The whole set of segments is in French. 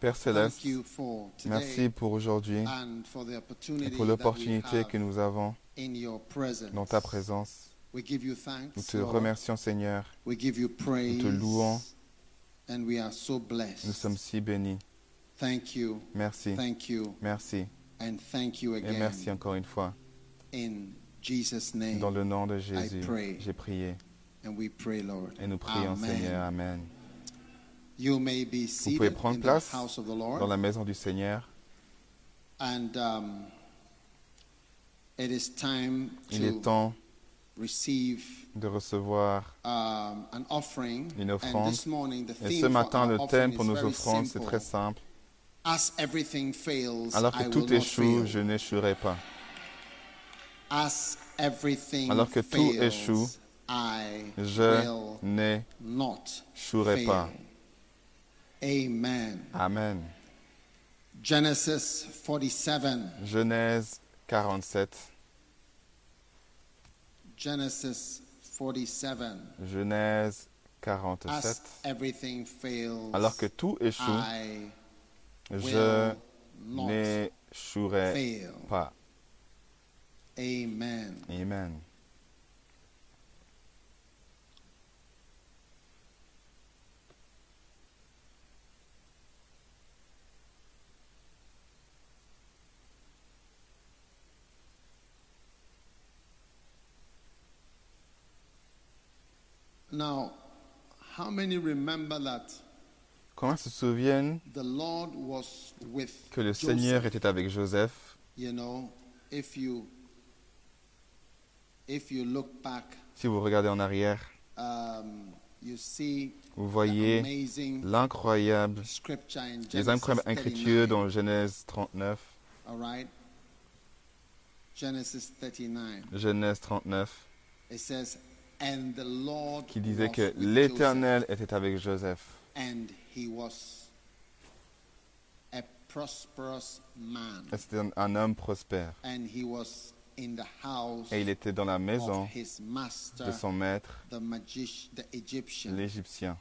Père Céleste, merci pour aujourd'hui and for the et opportunity pour l'opportunité have que nous avons in your presence. dans ta présence. We give you thanks, Nous te remercions Seigneur, We give you praise. nous te louons, And we are so blessed. nous sommes si bénis. Thank you, Merci, thank you, merci and thank you et again. merci encore une fois. In Jesus' name. Dans le nom de Jésus, j'ai prié And we pray, Lord. et nous prions. Seigneur. Amen. You may be pouvez prendre in place the house of the Lord. Dans la maison du Seigneur, And um, it is time il est to temps receive de recevoir um, an offering. une And offrande. Et ce matin, le thème pour nos offrandes, c'est très simple. As everything fails, Alors que tout échoue, je n'échouerai pas. As everything Alors que tout fails, échoue, I Je will not n'échouerai pas. Amen. Amen. Genesis 47. Genèse 47. Genesis 47. Genèse As 47. everything fails, Alors que tout échoue, I je will not n'échouerai fail. pas. Amen. Amen. Now, how many remember that Comment se souviennent the Lord was with que le Joseph? Seigneur était avec Joseph? You know, if you if you look back, Si vous regardez en arrière, um, you see vous voyez l'incroyable, les Genesis incroyables écritures 39. dans Genèse 39. All right, Genesis 39. Genèse 39, It says, "And the Lord qui disait que l'Éternel était avec Joseph. Joseph, and he was a prosperous man, Et C'était un, un homme prospère. and he was in the house Et il était dans la maison of his master, de son maître, the magician, the Egyptian." l'Égyptien.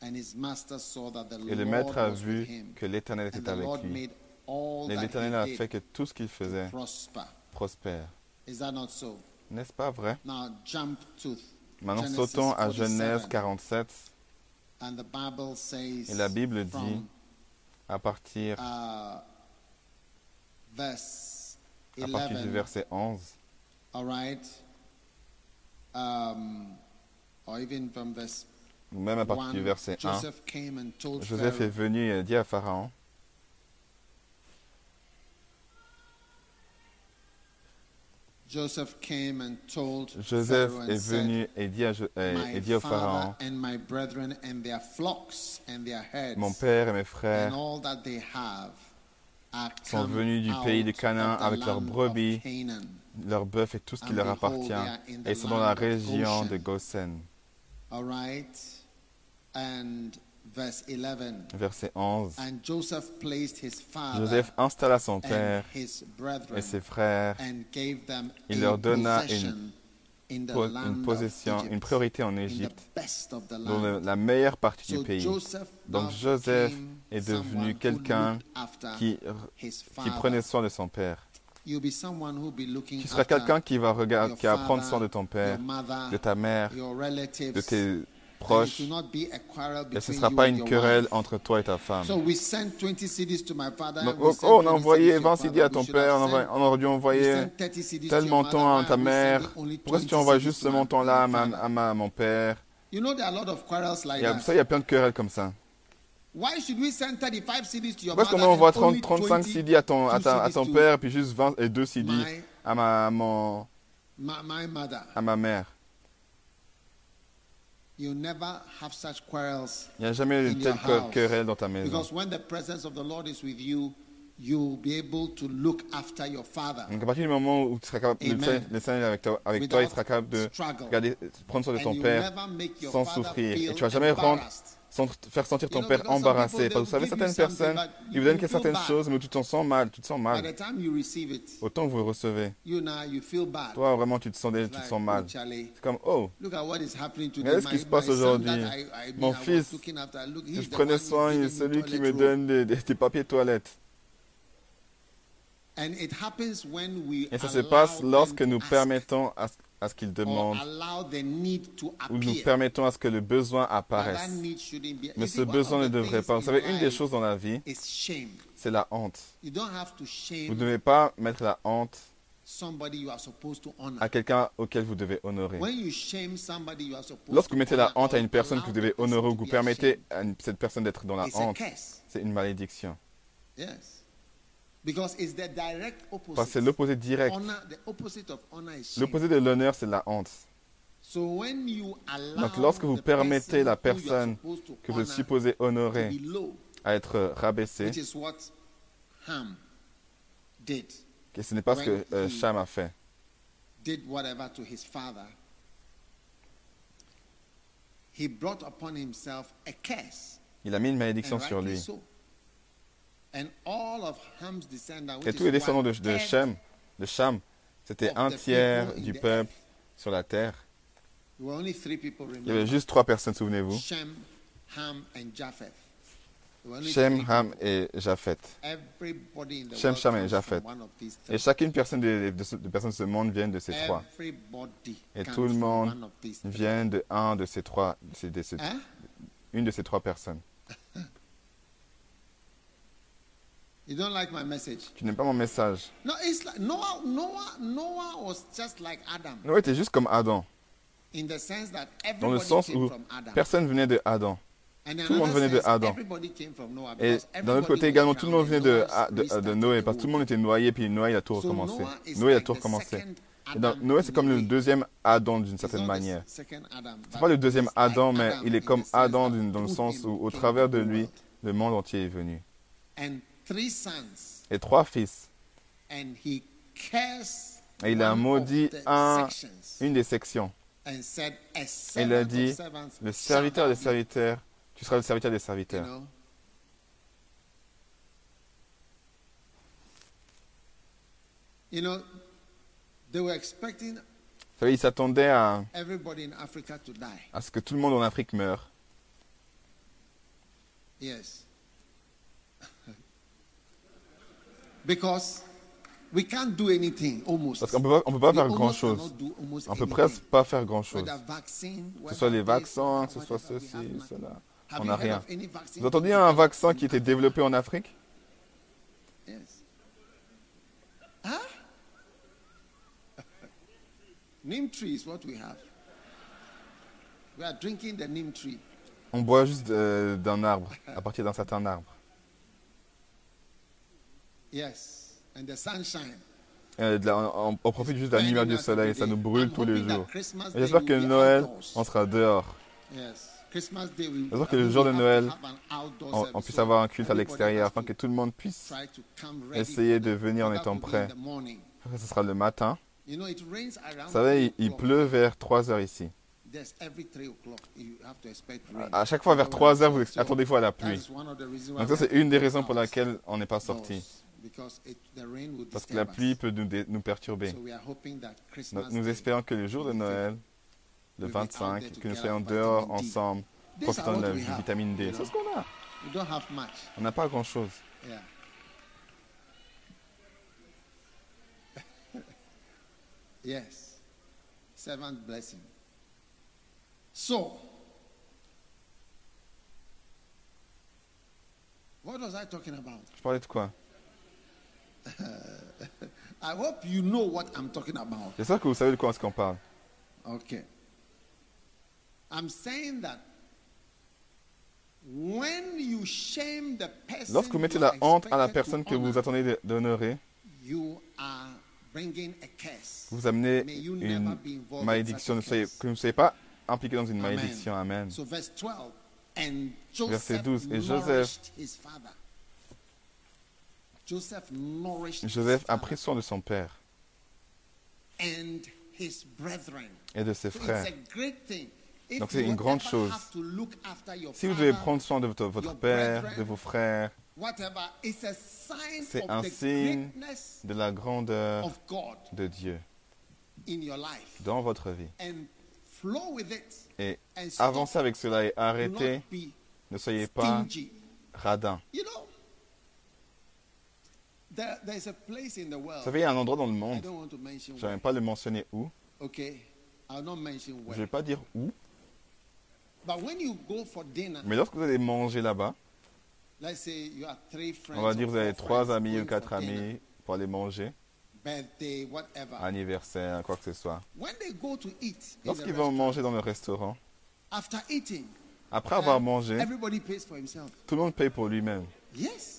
And his master saw that the Et le maître a vu que l'Éternel était avec lui. Et l'Éternel a fait que tout ce qu'il faisait prospère. Is that not so? N'est-ce pas vrai? Maintenant sautons à 47. Genèse 47, and the Bible says Et la Bible dit, à partir, uh, à partir 11, du verset 11, all right, um, ou même à partir 1, du verset 1. Joseph est venu et a dit à Pharaon, Joseph came and told Joseph Pharaoh and est venu et dit, à et- dit au father Pharaon, and my brethren and their flocks and their herds mon père et mes and frères all that they have are sont venus du pays de Canaan avec leurs brebis, leurs bœufs et tout ce qui leur appartient. Et ils sont dans la région de Goshen. All right. And verse 11. Verset 11. And Joseph placed his father Joseph installa son and père his et ses frères, and gave them Il a leur donna possession in the po- land une of possession, Egypt, une priorité en in the Égypte, best of the dans le- la meilleure partie So du pays. Joseph Donc Joseph est someone devenu who quelqu'un qui, his qui father. prenait soin de son père. You'll be someone who'll be looking Tu seras quelqu'un qui va regarder, your qui va prendre soin de ton père, de ta mère, your relatives, de tes quarrel Et ce ne sera pas une querelle entre toi et ta femme. So we sent 20 CDs to my father. Donc, oh, oh, on a 20 envoyé CDs to your 20 CD à ton père, on, aurait dû envoyer sent 30 CDs tel montant à ta mère. Pourquoi 20 tu envoies juste ce montant-là à, mon père? Il y a, that. ça, il y a plein de querelles comme ça. Why should we send 35 CDs to your Pourquoi est-ce qu'on envoie and 30, only 35 20 CD à ton, à, ta- à ton to père et puis juste 20 et 2 CD à ma, mon- à ma mère You'll never have such quarrels Il n'y a jamais une telle querelle dans ta maison. because when the presence of the Lord is with you, you'll be able to look after your father. Donc à partir du moment où tu seras capable, le Amen. Seigneur- avec toi, avec toi, il sera capable de regarder, prendre soin de ton père sans souffrir. Et tu vas jamais rendre. Sans faire sentir ton père embarrassé. Parce que vous savez, certaines personnes, ils vous donnent certaines choses, mais tu t'en sens mal, tu te sens mal. Autant que vous le recevez. Toi, vraiment, tu te sens, tu te sens mal. oh, C'est comme, oh. Regardez ce qui se passe aujourd'hui? Mon fils, que je prenais soin, il est celui qui me donne des, des- des papiers toilettes. And it happens when we Et ça se passe lorsque nous permettons à, ce- à ce qu'il demande, ou nous permettons à ce que le besoin apparaisse. Mais ce besoin ne devrait pas. Vous savez, une des choses dans la vie, c'est la honte. Vous ne devez pas mettre la honte à quelqu'un auquel vous devez honorer. Lorsque vous mettez la honte à une personne que vous devez honorer ou que vous permettez à cette personne d'être dans la honte, c'est une malédiction. Yes. Because it's the direct opposite. Parce que c'est l'opposé direct. L'opposé de l'honneur, c'est la honte. So when you allow Donc lorsque vous the permettez la personne que vous to honorer à être rabaissé, which is what Ham did, et ce n'est pas ce que euh, Cham a fait. did whatever to his father, he brought upon himself a curse. Il a mis une malédiction sur lui. so. And all of Ham's descendants, Et tous les descendants de, de Shem, de Cham, c'était un tiers du peuple sur la terre. There were only three people, Il y avait remember? juste trois personnes, souvenez-vous. Shem, Ham, were only Shem, Ham et Sham et Et chacune personne de, de personnes de ce monde vient de ces trois. Et tout le monde. Vient de un de ces trois, de ces- de ces- Hein? une de ces trois personnes. You don't like my message? Tu n'aimes pas mon message. No, it's like Noah. Noah. Noah was just like Adam Oui, tu es juste comme Adam. in the sense that Dans le everybody sens came où from Adam. personne venait de Adam. And tout le monde another venait de sense, Adam. Everybody came from Noah Et because d'un autre côté également, tout le monde venait drowned de, and ah, de, Noah de restarted Noé, the parce que tout le monde était noyé, puis Noé il a tout So recommencé. Noah is Noé a like tout the recommencé. second Et donc, Adam Noé, c'est in comme a le way. deuxième Adam d'une He's certaine not the manière. second Adam, C'est but pas le deuxième he's like Adam, mais Adam il est in comme sense Adam that d'une- dans le through sens him où, au came travers the de lui, world. le monde entier est venu. And three sons, Et trois fils. and he cursed Et il a maudit un, une des sections. and said, a Et il a dit, le serviteur des be." serviteurs, tu seras le serviteur des You serviteurs. know? You know, they were expecting Vous savez, il s'attendait à, everybody in Africa to die. à ce que tout le monde en Afrique meure. Yes. Because we can't do anything almost. Parce qu'on peut on peut pas faire grand-chose. On peut anything. presque pas faire grand-chose. Que ce soit les vaccins, que ce soit ceci, cela. On n'a rien. Vous entendez un vaccin qui était développé en Afrique? Huh? neem tree is what we have. We are drinking the neem tree. On boit juste euh, d'un arbre, à partir d'un certain arbre. Yes. And the sunshine. Euh, la- on, on profite juste de la lumière du soleil, ça nous brûle tous les jours. J'espère que Noël, on sera dehors. J'espère que le jour de Noël, On, puisse avoir un culte à l'extérieur afin que tout le monde puisse essayer de venir en étant prêt. Ce sera le matin. Vous savez, il, pleut vers 3 heures ici. À chaque fois vers 3 heures, vous attendez-vous à la pluie. Donc ça, c'est une des raisons our pour laquelle on n'est pas sorti. Parce que la pluie peut nous, perturber. Donc, nous espérons que le jour de Noël, le We'll be out 25, there que nous soyons dehors ensemble, profitant de la vitamine D. C'est ce qu'on a. On n'a pas grand-chose. Yes. Servant blessing. So, what was I talking about? Je parlais de quoi? I hope you know what I'm talking about. J'espère que vous savez de quoi est-ce qu'on parle. Okay. I'm saying that When you shame the person Lorsque vous mettez la honte à la personne que vous attendez de- d'honorer, you are bringing a curse. vous amenez May you never une be involved in malédiction. Ne such a soyez, curse. que vous ne soyez pas impliqué dans une Amen. malédiction. Amen. So verse 12. And Verset Joseph 12, et Joseph- nourished his father. Joseph nourished his Joseph a pris soin de son père and his brethren. et de ses frères. Donc c'est une grande chose. have to look after your Si vous devez prendre soin de votre, votre père, de vos frères, C'est un signe de la grandeur de Dieu in your life. dans votre vie. And flow with it. Et avancez avec cela et arrêtez. Ne soyez pas radin. You know, there, there's a place in the world. Vous savez, il y a un endroit dans le monde, je ne vais pas le mentionner où, je ne vais pas dire où, mais lorsque vous allez manger là-bas, on va dire que vous avez trois amis ou quatre amis pour aller manger, anniversaire, quoi que ce soit. Lorsqu'ils vont manger dans le restaurant, après avoir uh, mangé, tout le monde paye pour lui-même. Yes.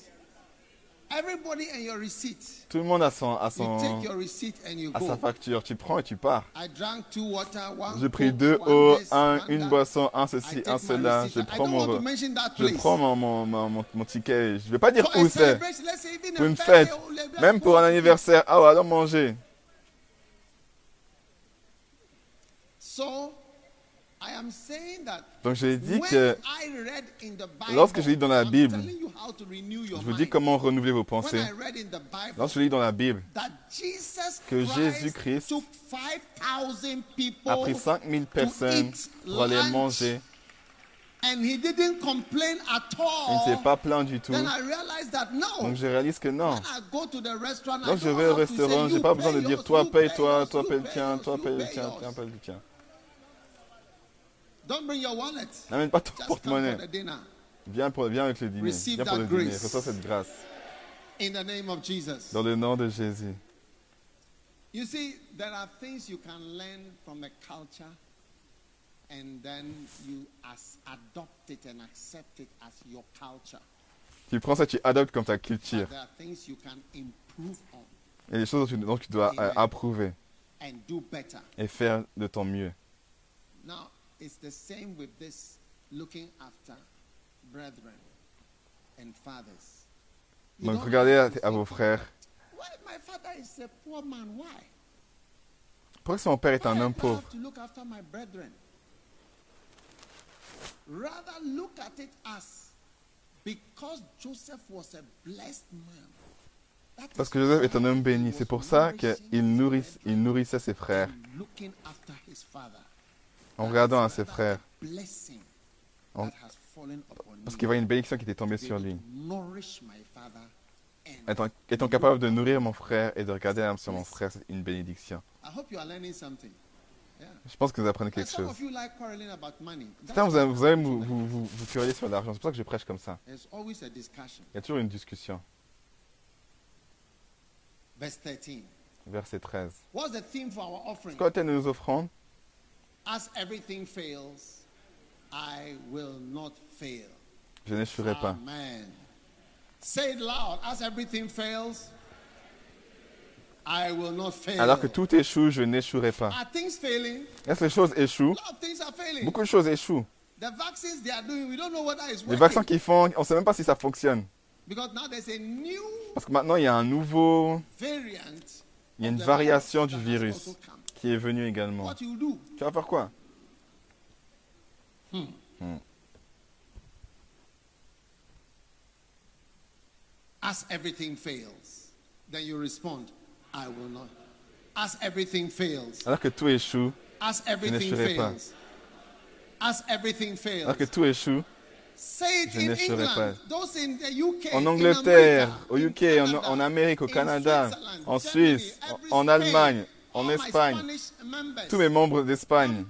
Everybody and your receipt. Tout le monde a, son, a, You son, take your receipt and you a sa facture. Tu prends et tu pars. J'ai pris deux one eau, this, un, une boisson, un ceci, un cela. Je prends mon, je prends mon, mon, mon, ticket. Je ne vais pas dire où c'est. Pour une fête, même pour un anniversaire. Ah ouais, allons manger. So, I am saying that Donc j'ai dit que I read in the Bible, lorsque je lis dans la Bible, telling you how to renew your je vous dis comment renouveler vos pensées. Lorsque je lis dans la Bible, that Jesus que Christ Jésus-Christ took 5,000 people a pris 5000 personnes pour aller manger. and he didn't complain at Il ne all. s'est pas plaint du tout. Then I realized that no. Donc je réalise que non. Donc je vais au restaurant, you j'ai pas besoin de dire toi you paye pay toi, paye le tien, toi paye le tien, tiens paye le tien. Don't bring your wallet. N'amène pas ton porte-monnaie. Viens, pour, viens avec le dîner. Receive Viens pour le dîner. Reçois cette grâce. In the name of Jesus. Dans le nom de Jésus. You see, there are things you can learn from the culture and then you as adopt it and accept it as your culture. Tu prends ça, tu adoptes comme ta culture. But there are things you can improve on Il y a des choses dont tu, dont tu dois euh, Amen. approuver and do better. et faire de ton mieux. Now, it's the same with this looking after brethren and fathers. You Donc regardez à, à vos frères. Why my father is a poor man? Why? Pourquoi son père est un homme pauvre? Rather look at it as because Joseph was a blessed man. Parce is que Joseph est un homme béni. C'est pour ça qu'il il nourrissait ses frères en regardant à ses rather frères. En- Parce qu'il voyait une bénédiction qui était tombée sur lui. Étant, étant capable de nourrir mon frère et de regarder sur mon frère, c'est une bénédiction. I hope you are learning something. Yeah. Je pense que vous apprenez quelque chose. Certains, vous, avez- vous, vous, vous, vous, querellez sur l'argent. C'est pour ça que je prêche comme ça. There's always a discussion. Il y a toujours une discussion. Verse 13. Verset 13. What's the theme for our offering? Quoi de nos offrandes? As everything fails, I will not fail. Je n'échouerai pas. Amen. Say it loud. As everything fails, I will not fail. Alors que tout échoue, je n'échouerai pas. Are things failing? Est-ce que les choses échouent? A lot of things are failing. Beaucoup de choses échouent. The vaccines they are doing, we don't know whether it's Les vaccins qu'ils font, on ne sait même pas si ça fonctionne. Because now there's a new Parce que maintenant, il y a un nouveau, variant. il y a une variation du virus. Qui est venue également. Tu vas faire quoi? As everything fails, then you respond, I will not. As everything fails, Alors que tout échoue, as everything n'échouerai pas. fails, as everything fails. alors que tout échoue, Say it Je n'échouerai pas. those in the UK, en Angleterre, au UK, en, en Amérique, au Canada, en Suisse, en Allemagne, en Espagne, tous mes membres d'Espagne,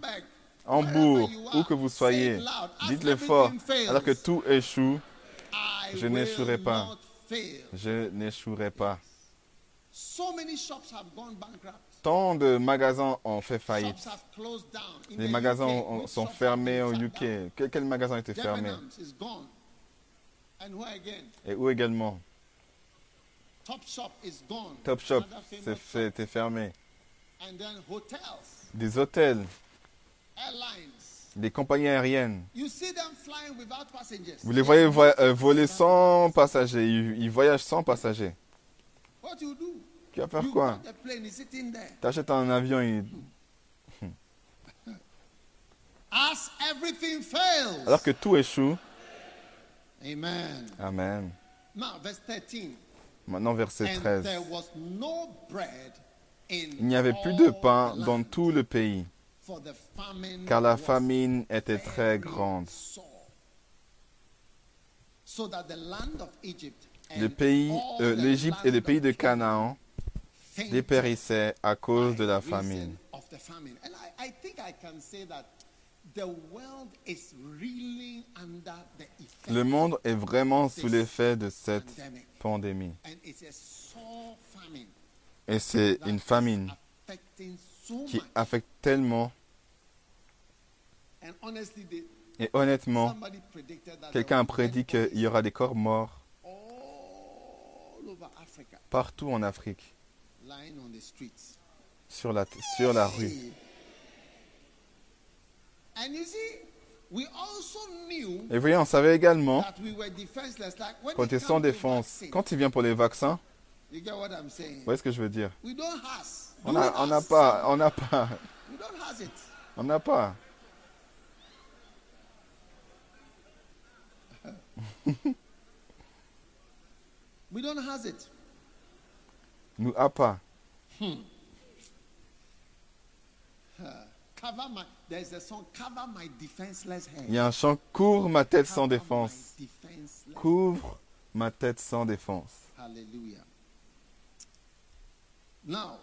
Hambourg, où que vous soyez, dites-le fort, alors que tout échoue, je n'échouerai pas. je n'échouerai pas. Tant de magasins ont fait faillite. Les magasins ont- sont fermés au UK. Quel, quel magasin a été fermé? Debenhams is gone. And where again? Et où également? Top Shop is gone. Top Shop, Another famous c'est fermé. And then hotels, Des hôtels, airlines. des compagnies aériennes. You see them flying without passengers. Vous les voyez vo- euh, voler sans passagers. Ils, ils voyagent sans passagers. What you do? Tu vas faire you quoi? there? T'achètes un avion, il- As everything fails. alors que tout échoue. Amen. Amen. Now, verse 13. Maintenant, verset And 13. there was no bread Il n'y avait plus de pain dans tout le pays, car la famine était très grande. euh, l'Égypte et le pays de Canaan dépérissaient à cause de la famine. Le monde est vraiment sous l'effet de cette pandémie. Et c'est une famine qui affecte tellement. Et honnêtement, quelqu'un a prédit qu'il y aura des corps morts partout en Afrique, sur la, sur la rue. Et vous voyez, on savait également qu'on it était sans défense. Quand il vient pour les vaccins, you get what I'm saying? vous voyez ce que je veux dire? We don't has. On n'a we on has? pas, on n'a pas, We don't has it. on n'a pas. We don't has it. Nous a pas. Cover my. There's a song. Cover my defenseless head. Il y a un chant Couvre ma tête sans Cover défense. Couvre ma tête sans défense. Hallelujah. Now,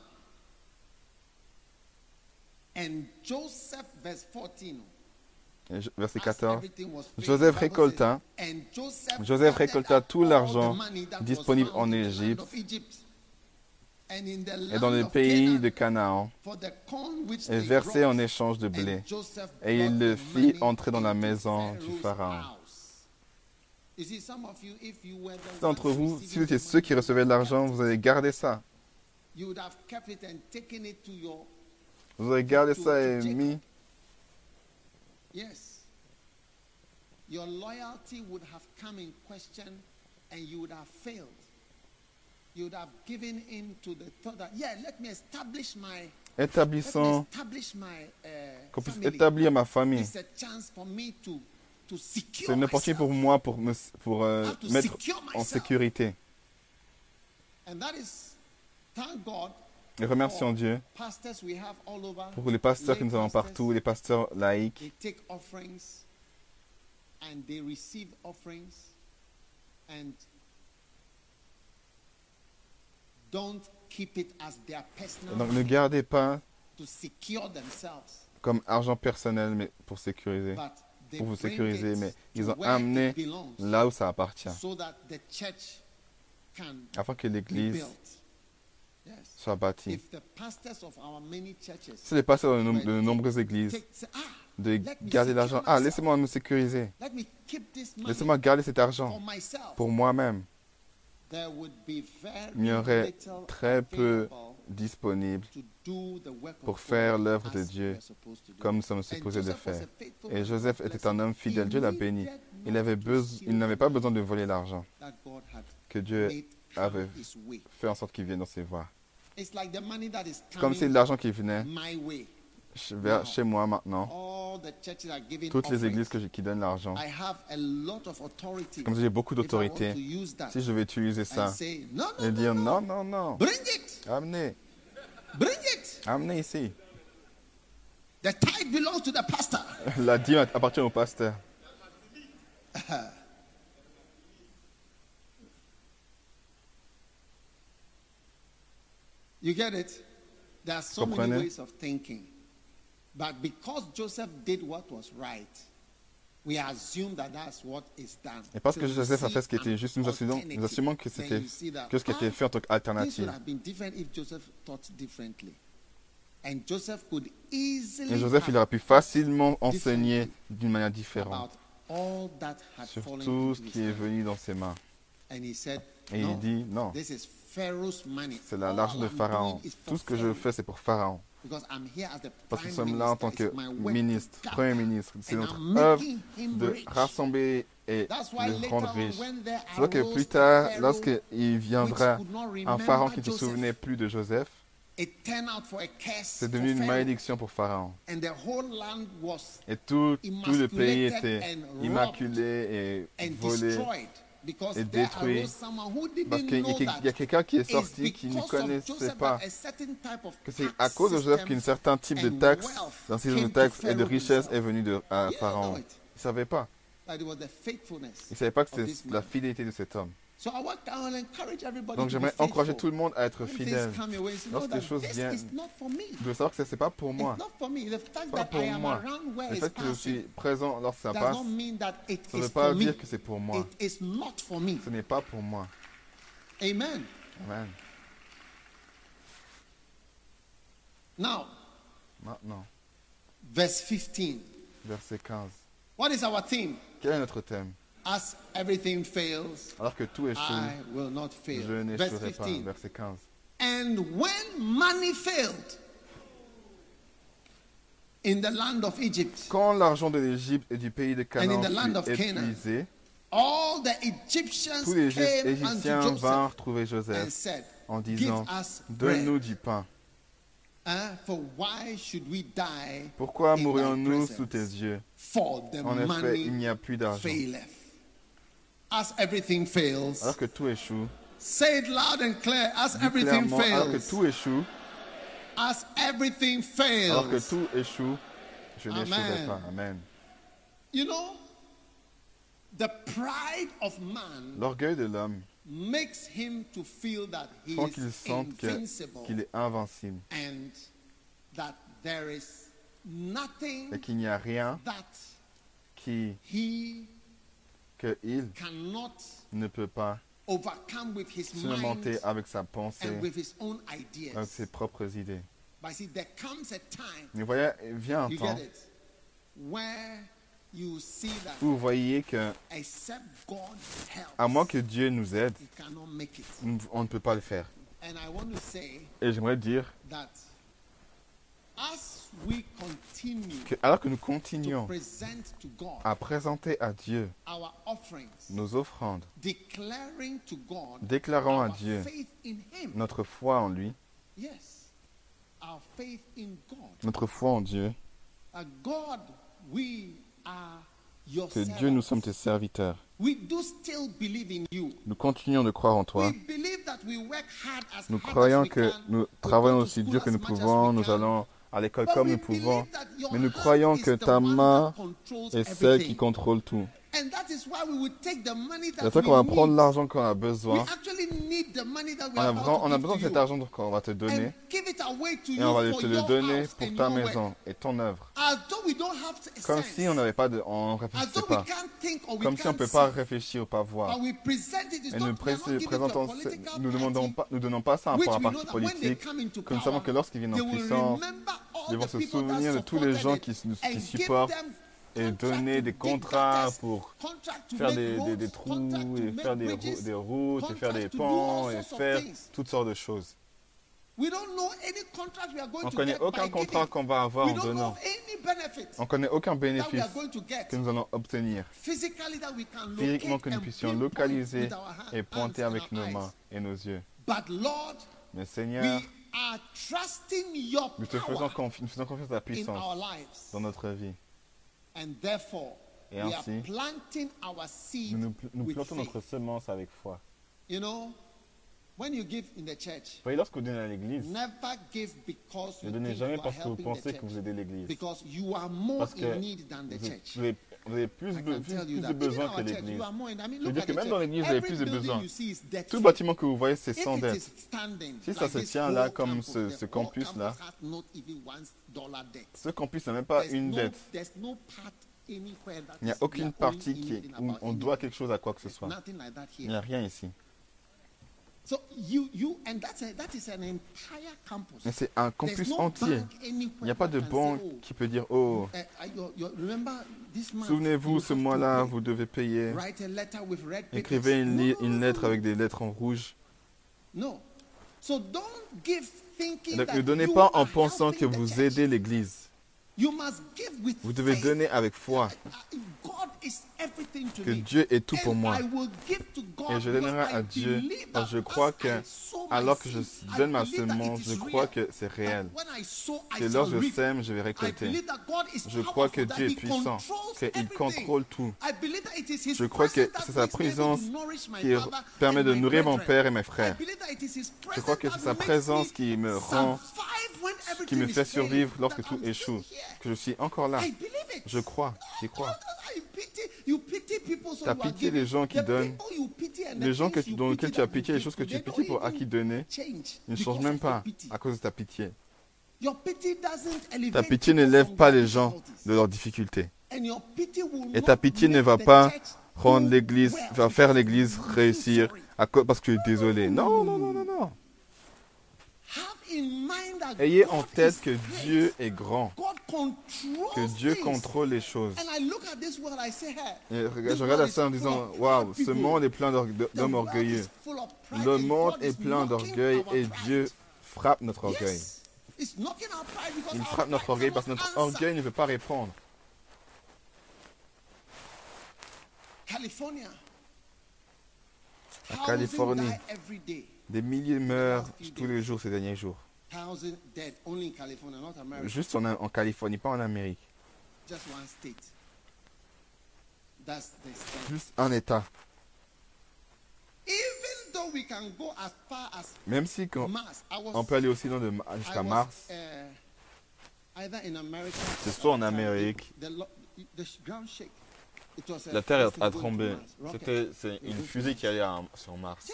and Joseph, verse 14. Et je- Verset as 14. everything was fixed, Joseph Bible récolta- Joseph récolta tout l'argent disponible en Égypte et dans le pays de Canaan et versé en échange de blé. Et il le fit entrer dans la maison du Pharaon. d'entre vous, si vous étiez ceux qui recevaient de l'argent, vous avez gardé ça. Vous avez gardé ça et mis. Yes. Your loyalty would have come in question and you would have failed. You would have given in to the thought that, yeah, let me establish my, my uh, qu'on puisse family. établir ma famille. It's a chance for me to, to secure C'est une opportunité pour moi pour me pour euh, mettre en sécurité. And that is, Et remercions Dieu pour les pasteurs que nous avons partout, les pasteurs laïcs. Donc ne gardez pas comme argent personnel, mais pour sécuriser, pour vous sécuriser, mais ils ont amené là où ça appartient, afin que l'Église. Soit churches Si les pasteurs de, nom- de nombreuses églises ah, de garder l'argent, ah laissez-moi me sécuriser, laissez-moi garder cet argent pour moi-même, il y aurait très peu disponible pour faire l'œuvre de Dieu comme nous sommes supposés de faire. Et. Joseph était un homme fidèle, Dieu l'a béni. Il avait n'avait pas besoin de voler l'argent que Dieu avait fait en sorte qu'il vienne dans ses voies. It's like the money that is Comme coming c'est l'argent qui venait my way. ch- vers chez moi maintenant. All the churches are giving Toutes les églises que qui donnent l'argent. I have a lot of authority. Comme ça, j'ai beaucoup if I want to d'autorité. use that Si je vais utiliser ça and say, no, no, et no, dire no. non, non, non, Bring it. amenez, Bring it. amenez ici. The tithe belongs to the pastor. La dîme appartient au pasteur. You get it? There are so many Comprenez? ways of thinking. But because Joseph did what was right, we assume that that's what is done. Et parce que Joseph a fait ce qui était juste, nous assumons, nous assumons que c'était que ce qui était ah, fait en tant qu'alternative. have been different if Joseph thought differently. And Joseph could easily Et Joseph, il aurait pu facilement enseigner d'une manière différente about all that had sur fallen tout ce his qui est venu dans ses mains. And he said, Et il dit, non, c'est l'argent de Pharaon. Tout ce que je fais, c'est pour Pharaon. Parce que nous sommes là en tant que ministre, premier ministre. C'est notre œuvre de rassembler et later rendre riche. C'est vrai que plus tard, lorsqu'il viendra un pharaon qui ne se souvenait plus de Joseph, c'est devenu une malédiction pour Pharaon. Et tout, tout le pays était immaculé et volé. There détruit. Parce qu'il y, a- quelqu'un qui est sorti qui ne connaissait pas que c'est à cause de Joseph qu'un certain type de taxe, d'un système de taxes et de richesse est venu de, à Pharaon. Il ne savait pas. Il ne savait pas que c'est la fidélité de cet homme. So I want, I will encourage everybody Donc j'aimerais encourager tout le monde à être fidèle. Lorsque les choses viennent, is not for me. de savoir que ce n'est pas pour moi. Pas that pour moi. Le fait que je suis présent lorsque ça passe, ça ne veut pas dire que c'est pour moi. Ce n'est pas pour moi. Amen. Amen. Now, Maintenant, verse 15. verset 15. What is our theme? Quel est notre thème? As everything fails, Alors que tout échoue, I will not fail. je n'échouerai pas. 15. Verset 15. And when money failed in the land of Egypt, Quand l'argent de l'Égypte et du pays de Canaan in the land of fut Canaan, épuisé, all the Egyptians tous les came unto Égyptiens Joseph vinrent trouver and Joseph said, en Give disant us bread. Donne-nous du pain. Hein, for why should we die Pourquoi mourrions-nous sous tes yeux? For the En effet, money il n'y a plus d'argent. faileth. As everything fails, Alors que tout échoue, say it loud and clear. As dis everything clairement, alors que fails, tout échoue, as everything alors que fails. tout échoue, je n'échouerai pas. Amen. You know, the pride of man L'orgueil de l'homme makes him to feel that he font qu'il is sente qu'il est invincible and that there is nothing et qu'il n'y a rien that qui he qu'il ne peut pas overcome with his surmonter avec sa pensée, and with his own avec ses propres idées. But see, there comes a time, Mais voyez, vient un you temps où vous voyez que, except God helps, à moins que Dieu nous aide, on ne peut pas le faire. And I want to say Et j'aimerais dire that as we continue que, alors que nous to continuons present to God à présenter à Dieu our offerings, nos offrandes, declaring to God déclarant à our Dieu faith in Him. notre foi en lui, notre foi en Dieu, que Dieu, nous sommes tes serviteurs. We do still believe in you. Nous continuons de croire en toi. We believe that we work hard as Nous hard as croyons we que nous travaillons aussi dur que nous pouvons, nous allons à l'école comme nous pouvons, mais nous croyons que ta main est celle qui contrôle tout. And that is why we would take the money that C'est ça we qu'on va prendre l'argent qu'on a besoin. On a, besoin- on a de cet argent qu'on va te donner et on va te le donner pour ta maison et ton œuvre. Comme si on n'avait pas de, on réfléchissait pas. Comme si on can't peut pas réfléchir ou pas voir. But we present it. It's Et nous présentons, nous demandons party, pas, nous donnons pas ça pour un parti politique. Que nous savons que lorsqu'ils viennent en puissance, ils vont the se souvenir de tous les gens qui, qui supportent et donner des contrats pour faire des, des- trous et faire des, des routes et faire des ponts et faire toutes sortes de choses. We don't know any contract we are going On ne to connaît aucun contrat qu'on va avoir en donnant. On ne connaît aucun bénéfice que nous allons obtenir. Physiquement que nous puissions localiser et pointer avec nos mains et nos yeux. Mais Seigneur, nous te faisons, confi- nous faisons confiance à ta puissance dans notre vie. And therefore, Et we are planting our seed Nous, nous, pl- nous with plantons faith. notre semence avec foi. You know, when you give in the church, Vous voyez, lorsque vous donnez à l'église, never give because ne you donnez think jamais you are parce que vous helping the pensez que church. vous aidez l'église. Because you are more Parce que in need than the Vous, church. Vous avez plus, be- plus, de besoins que l'église. Je veux dire que même dans l'église, vous avez plus de besoins. Tout bâtiment que vous voyez, c'est sans dette. Si ça se tient là, comme ce- campus-là. Ce campus n'a même pas une dette. Il n'y a aucune partie qui est, où on doit quelque chose à quoi que ce soit. Il n'y a rien ici. So you you and that's a, that is an entire campus. Mais c'est un campus no entier. Il n'y a pas de banque say, oh, qui peut dire Oh, remember this month, souvenez-vous, ce mois-là, vous devez payer. Écrivez une, li- lettre avec des lettres en rouge. No. So don't give thinking Donc that ne donnez you pas en pensant que vous aidez l'Église. Vous devez donner avec foi God is everything to que me. Dieu est tout pour moi. I will give to God Et je donnerai I à Dieu parce que je crois que alors que je donne ma semence, je crois que c'est réel. Shall lorsque je sème, je vais récolter. Je crois que Dieu est he puissant, controls qu'il everything. contrôle tout. Je crois que c'est that sa présence qui permet de nourrir mon père et mes I frères. Je crois que c'est sa présence qui me rend, qui me fait survivre lorsque tout échoue. Que je suis encore là. Je crois, j'y crois. You are pitié les gens qui donnent. Les gens que tu- dont lesquels tu as pitié, les choses que tu don't pour à qui donner, ne changent même pas à cause de ta pitié. Ta pitié ne people lève from pas les gens de leurs difficultés. Et ta pitié ne va pas rendre l'église, faire l'église réussir à parce que tu es désolé. Non, non, non, non, non. Have in mind that Ayez en tête que. Dieu est grand, que Dieu contrôle les choses. Et je regarde world ça en is disant, waouh, ce monde est plein d'hommes orgueilleux. Le monde est plein d'orgueil et. Dieu frappe notre orgueil. Il frappe notre orgueil parce que notre orgueil ne veut pas répondre. Thousand Californie. Des milliers meurent tous les jours ces derniers jours. Juste en, en Californie, pas en Amérique. Juste un État. Even though we can go as far as Même si quand on peut aller aussi loin jusqu'à Mars, uh, C'est soit en Amérique. La Terre a tremblé. C'était une fusée qui allait sur Mars.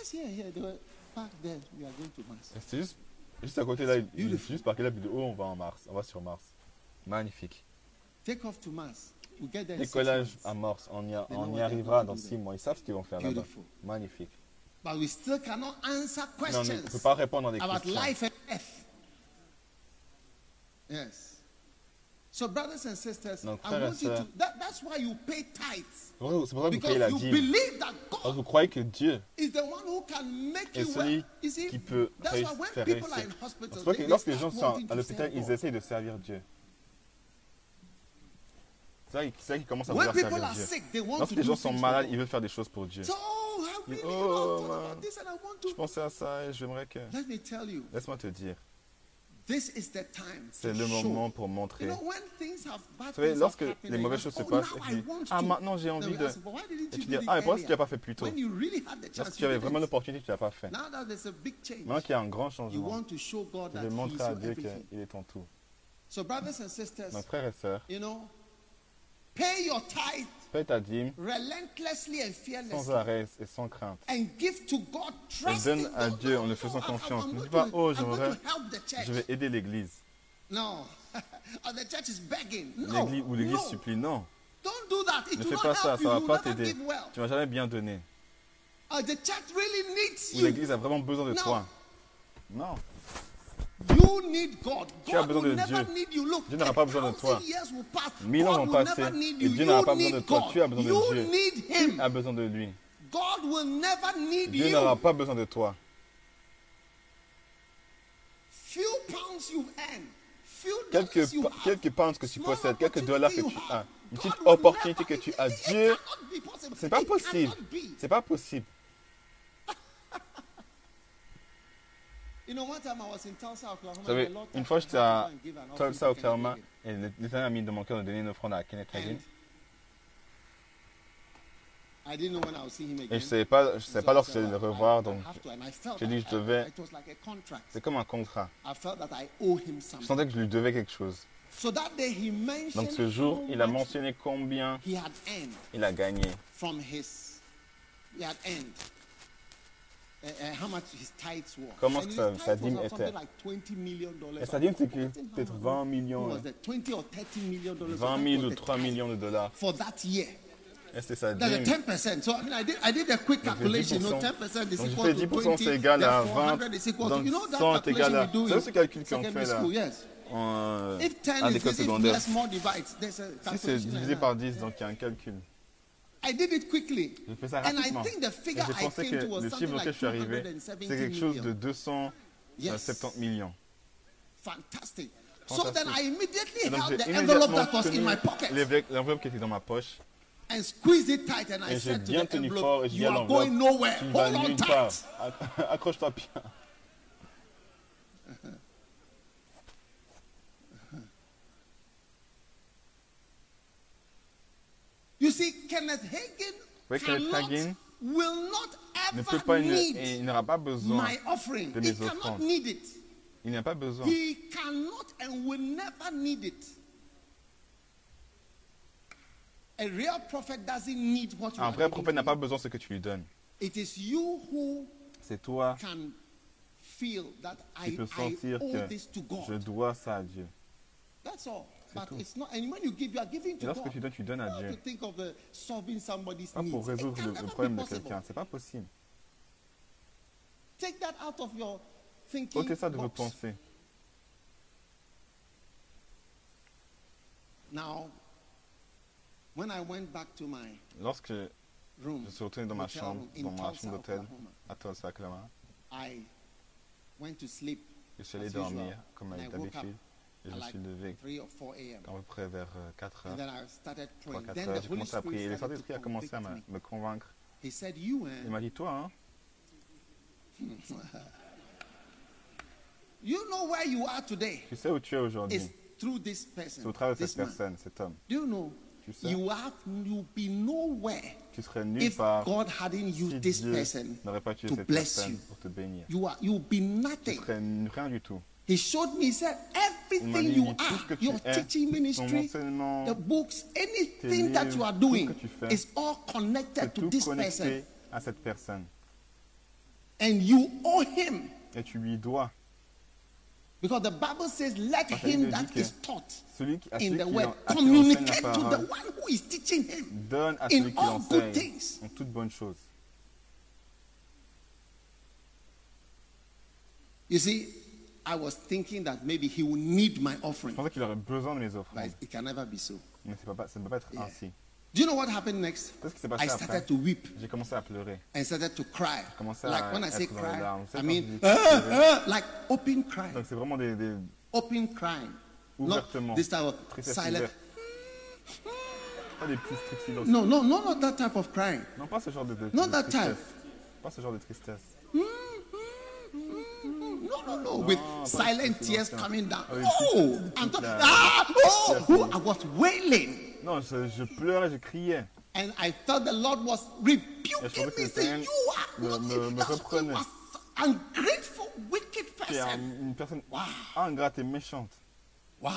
There. We are going to Mars. Juste, juste à côté là, il- juste par là, puis de haut, on va en Mars. On va sur Mars. Magnifique. Take off to Mars. We get there in six Décollage à Mars, on y, a- on arrivera dans six mois. Ils savent ce qu'ils vont faire là-bas. Beautiful. Magnifique. But we still cannot answer Mais on ne questions peut pas répondre à des about questions. life and death. Yes. So, brothers and sisters, Donc, I want you to. sœurs, That, that's why you pay tithes. C'est pour ça que vous payez la dîme. believe that Parce que God vous croyez que Dieu is the one who can make est celui qui peut that's réuss- why when faire people are réussir. in C'est hospitals, pour que lorsque les gens sont à l'hôpital, ils essayent de servir Dieu. C'est là- là qu'ils commencent à vouloir people servir Dieu. Lorsque to les gens sont malades, ils veulent faire des choses pour Dieu. Oh, man. Je to. pensais à ça et j'aimerais que... Laisse-moi te dire, this is the time c'est le moment pour You montrer. know, when things have bad Vous savez, lorsque les mauvaises choses se passent, "Oh, et now tu dis, ah to." maintenant j'ai envie de... ask, "But why didn't Et you tu dis, ah et pourquoi tu earlier?" l'as pas fait plus tôt When you really had the chance, Lorsque tu avais vraiment l'opportunité, tu l'as pas fait. Now that there's a big change, Maintenant qu'il y a un grand you changement, want to show God je that vais He's montrer à Dieu qu'il est ton tout. So, brothers and sisters, Donc frères et sœurs, you know, pay your tithe fais ta dîme sans arrêt et sans crainte. Et donne à. Dieu en le no, faisant confiance. Ne dis pas, oh j'aimerais, je vais aider l'église. No. L'église ou l'église supplie. Non, ne fais pas ça, ça you. va pas t'aider. Tu vas jamais bien donner. Or the church really needs Ou l'église a vraiment besoin de toi. Non. You need God. Tu as besoin de Dieu. Dieu n'aura pas besoin de toi. Mille ans vont passer, et. Dieu n'aura pas besoin de toi. Tu as besoin de Dieu. Tu as besoin de lui? Dieu n'aura pas besoin de toi. Quelques, quelques pounds que tu possèdes, quelques dollars que tu as, une petite opportunité que tu as. Dieu, c'est pas possible. C'est pas possible. You know, one time I was in Tulsa, Oklahoma. Vous savez, une fois j'étais à Tulsa, Oklahoma, et l'Éternel a mis dans mon cœur de donner une offrande à Kenneth Hagin. And I didn't know when I would see him again. Et je ne savais pas, je savais pas lorsque said, j'allais le revoir, donc j'ai dit that je devais. C'est comme un contrat. Je something. sentais que je lui devais quelque chose. So that day he mentioned Donc ce jour, il a mentionné combien he had earned il a gagné. Comment And his sa- tithes sa dîme était. like 20 million dollars. Et sa dîme, forgotten how peut-être much. 20 What millions, was that? 20 or 30 million dollars. 20 That 000 was ou the 3 tithe millions de dollars For that year. Et c'est sa dîme. 10%. So I mean, I did, I did a quick Donc, j'ai calculation. You know, 10%. 10% is Donc, j'ai equal fait to 10%, 20. c'est égal à then 20. 400 is equal to, Donc, you know, that 100 est égal calculation à- we do c'est ce calcul qu'on fait là. school, yes. En, If 10 à is l'école secondaire. less more divides, there's a Si c'est divisé par that. 10, donc il y a un calcul. I did it quickly. J'ai fait ça And I rapidement. think the Et I pensé que came to was le something chiffre auquel like je suis arrivé, 270 c'est quelque chose de million. 270 millions. Fantastic. So then Fantastique. I immediately Et donc held j'ai the envelope immédiatement that was in tenu my pocket l'enveloppe qui était dans ma poche and squeezed it tight and I et said to the tenu fort envelope, et j'ai dit you are going nowhere. tu ne vas Hold on tight. Accroche-toi bien. You see, Kenneth Hagin Oui, Kenneth cannot, Hagin will not Ne peut ever pas, need ne- il n'aura pas besoin. my offering. de He mes cannot offrandes. need it. Il n'a pas besoin. He cannot and will never need it. A real prophet doesn't need what you Un vrai prophète n'a pas besoin de ce que tu lui donnes. It is you who C'est toi can feel that qui I, peux I sentir owe que this to God. je dois ça à Dieu. That's all. But tout. it's not. And when you give, you are giving Et to lorsque God. tu donnes, tu donnes à Dieu. uh, Pas pour résoudre le, le problème de quelqu'un. C'est pas possible. Take that out of your thinking. Ôtez ça de vos pensées. Now, when I went back to my Lorsque room, je suis retourné dans ma chambre, dans ma chambre d'hôtel à Tulsa, Oklahoma, I went to sleep je suis allé usual. dormir comme avec woke d'habitude. Et je me suis levé 3 or 4 a.m. à peu près vers euh, 4 And heures, then I started 3 praying. 4 Then heures. J'ai commencé à prier. Et le Saint-Esprit a commencé à me, convaincre. "You, Il m'a dit, toi, hein, you know where you are today. tu sais où tu es aujourd'hui. C'est au travers de cette personne, cet homme. Do you know? Tu sais? You have you'll be nowhere Tu serais nulle part God hadn't si Dieu person n'aurait pas tué cette personne you. pour te bénir. You are you'll be Tu nothing. serais rien du tout. He showed me, he said, everything you tout ce que are, your teaching ministry, the books, anything that you are doing tout ce que tu fais, is all connected to this person. connecté à cette personne. And you owe him. Et tu lui dois. Because the Bible says, let him that is taught in the word en- à qui enseigne la communicate to the one who is teaching him. donne à in celui all good things. en toute bonne chose. You see, I was thinking that maybe he will need my Je offering, pensais qu'il aurait besoin de mes but offrandes. it can never be so. Mais c'est pas- ça ne peut pas être Yeah. ainsi. Do you know what happened next? Qu'est-ce qui s'est I started après to weep J'ai commencé à pleurer. and started to cry. commencé à Like when I say être dans les cry. I mean, je ah, ah, like open crying, Donc c'est vraiment des, des open crying, not Ouvertement. this type of silent. Pas des petits trucs silencieux. No, no, no, not that type of crying. Non, pas ce genre de, de, Not de that tristesse. type. Pas ce genre de tristesse. No, no, no, with silent tears coming down. Oh, larme. ah, oh, oh, I was wailing. Non, je, pleurais, je criais. And I felt the Lord was Et je rebuking pensais que me, le saying, Seigneur You are me- me- reprenait. ungrateful, wicked person. une personne Wow. ingrate et méchante. Wow.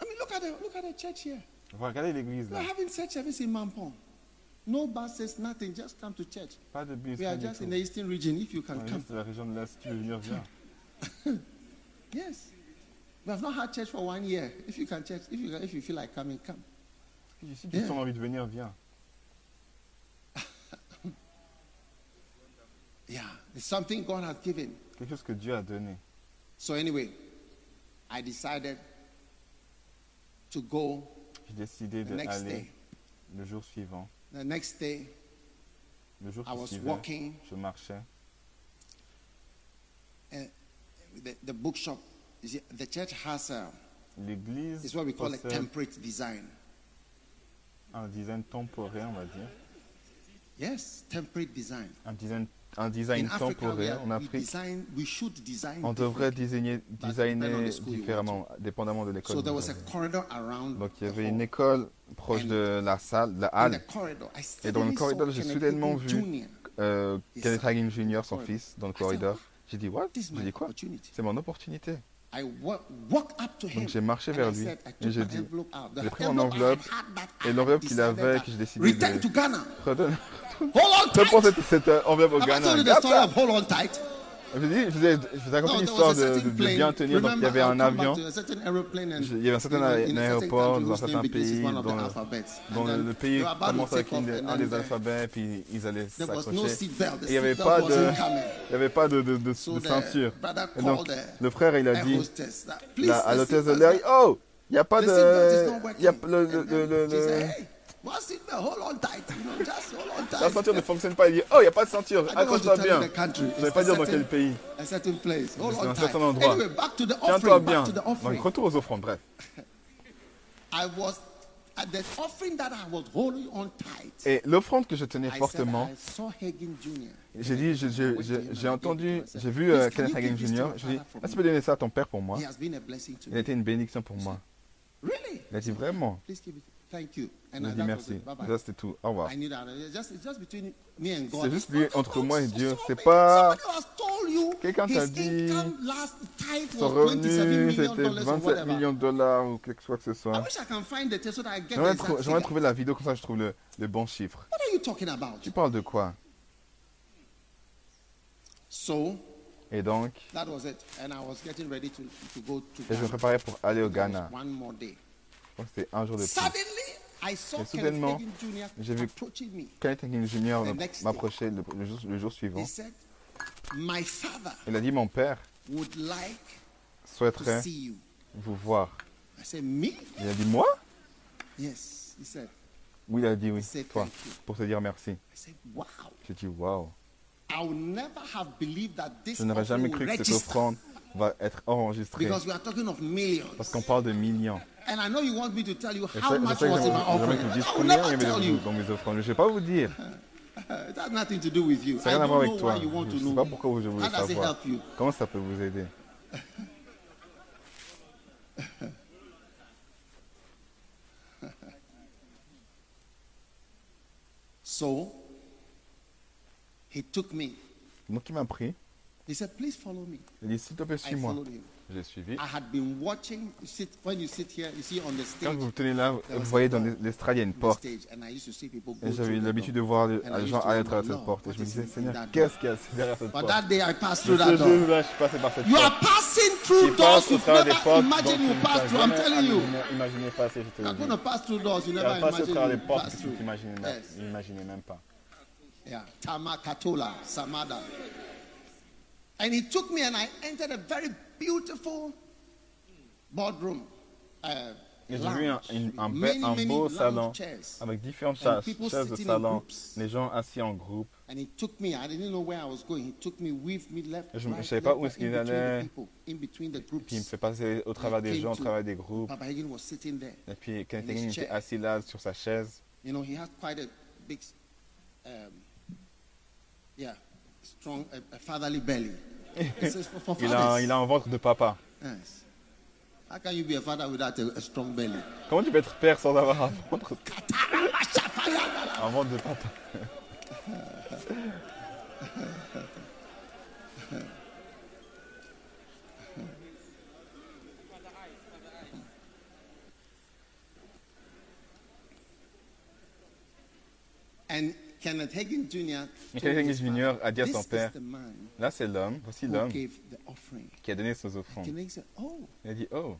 I mean, look at the look at the church here. Regardez l'église We're là. having church service in Mampong. No buses, nothing. Just come to church. Pas de bus. We are just in the eastern region. If you can On come, juste la région de l'Est. Si tu veux venir, viens. yes. We have not had church for one year. If you can church, if you if you feel like coming, come. Si tu Yeah. sens envie de venir, viens. Yeah, it's something God has given. Quelque chose que Dieu a donné. So anyway, I decided to go J'ai décidé the next d'aller day. le jour suivant. The next day, Le jour I qui was suivait, walking. je marchais. and the, the bookshop. The church has a, L'église it's what we call a temperate design. un design temporaire, on va dire. Yes, temperate design. Un design, un design temporaire. En Afrique, on devrait designer, différemment, dépendamment de l'école. So où there vous was a allez. corridor around. Donc il y the avait une école proche And de la salle, de la halle. corridor, I Et dans le corridor, j'ai Kenneth soudainement vu euh, Kenneth son. Hagin Jr., son fils, dans le corridor. "What? J'ai dit, what? J'ai my dit quoi? opportunity. C'est mon opportunité. I wa- walked up to him. Donc j'ai marché vers lui et j'ai dit, j'ai pris mon enveloppe et l'enveloppe qu'il avait, que j'ai décidé Return de- to Ghana. Redonne. Hold on tight. Reprends cette, enveloppe au Ghana. Je je faisais, je faisais raconter No, une there histoire was a de, de- bien tenir. Donc il y avait un avion. Il y avait un certain aéroport dans un certain pays And le, le pays commence avec un des alphabets, puis ils allaient s'accrocher. il n'y avait pas de, il y avait pas de, de, de- ceinture. Et donc, le frère, il a dit à l'hôtesse de l'air, oh, il n'y a pas de, il y a le, le, le, then le- she said, le- hey, what seatbelt? Hold on tight. You know, just hold on tight. la ceinture ne fonctionne pas. Il dit, oh, il n'y a pas de ceinture, accroche-toi bien. Je ne vais pas dire dans quel pays. A certain place. Hold C'est on un certain endroit. Anyway, Tiens-toi bien. Donc, retour aux offrandes, bref. I was. Et l'offrande que je tenais fortement, j'ai dit, j'ai entendu, j'ai vu euh, Kenneth Hagin Jr. Je dit, est-ce que tu peux donner ça à ton père pour moi? Il a été une bénédiction pour moi. Il a dit vraiment. It. Thank you. And dit merci. it. Ça, c'était tout. Au revoir. C'est juste lui, entre moi et Dieu. C'est pas- Quelqu'un t'a dit Son was 27 revenu, c'était dollars or 27 whatever. millions de dollars ou quelque chose que ce soit. J'aimerais trouver la vidéo comme ça, je trouve le, le bon chiffre. Tu parles de quoi? Et donc, it. Et je me préparais pour aller au Ghana. Crois que c'était un jour de plus. Suddenly, I saw Et soudainement, j'ai vu-. Kenneth Hagin Jr. M'approchait le, le jour, le jour suivant. Il a dit, mon père would like to souhaiterait vous voir. I said, Me? Il a dit, moi? Oui, il a dit oui, toi, pour te dire merci. I said, Wow. J'ai dit, waouh. I would never have believed that this Je n'aurais jamais cru que cette offrande va être enregistrée. because we are talking of millions. Parce qu'on parle de millions. And I know you want me to tell you Je sais, how much was in my offering. I will never tell you. Je ne vais pas vous dire. It has nothing to do with you. Ça n'a rien à voir avec toi. Je ne sais pas pourquoi does it savoir. help you? Comment ça peut vous aider? So he took me. Donc il m'a pris. He said, Please follow me. Il a dit, s'il te plaît, suis-moi. J'ai suivi. Quand vous tenez là, vous voyez dans l'estrade, il y a une porte. Et j'avais l'habitude de voir les gens aller à travers cette porte. Et je me is disais, Seigneur, qu'est-ce qu'il y a derrière cette porte? Ce jour-là, je suis passé par cette porte. Tu passes au travers des portes dont tu imaginé passer, je te le dis. Tu vas passer au travers des portes que tu n'imaginais même- n'imaginais pas. Tama Katola, Samada. And he took me and I entered a very beautiful boardroom. Uh, Et j'ai vu un, un, un beau salon avec différentes chaises, de salon, les gens assis en groupe. And he took me. I didn't know where I was going. He took me with me left. Je ne savais pas où est-ce qu'il allait. people, in between the groups. Puis il me fait passer au travers des gens, au travers des groupes. Papa Hagin was sitting there. Et puis Kenneth Hagin était assis là sur sa chaise. You know, he has quite a big, um, yeah, strong, a, a fatherly belly. For, for Il a, fathers. il a un ventre de papa. Yes. How can you be a father without a, a strong belly? Comment tu peux être père sans avoir un ventre Un ventre de papa. And Kenneth Hagin Jr. A dit à "This son père, Là, c'est l'homme, voici l'homme qui a donné ses offrandes. "Oh," Il a dit, oh,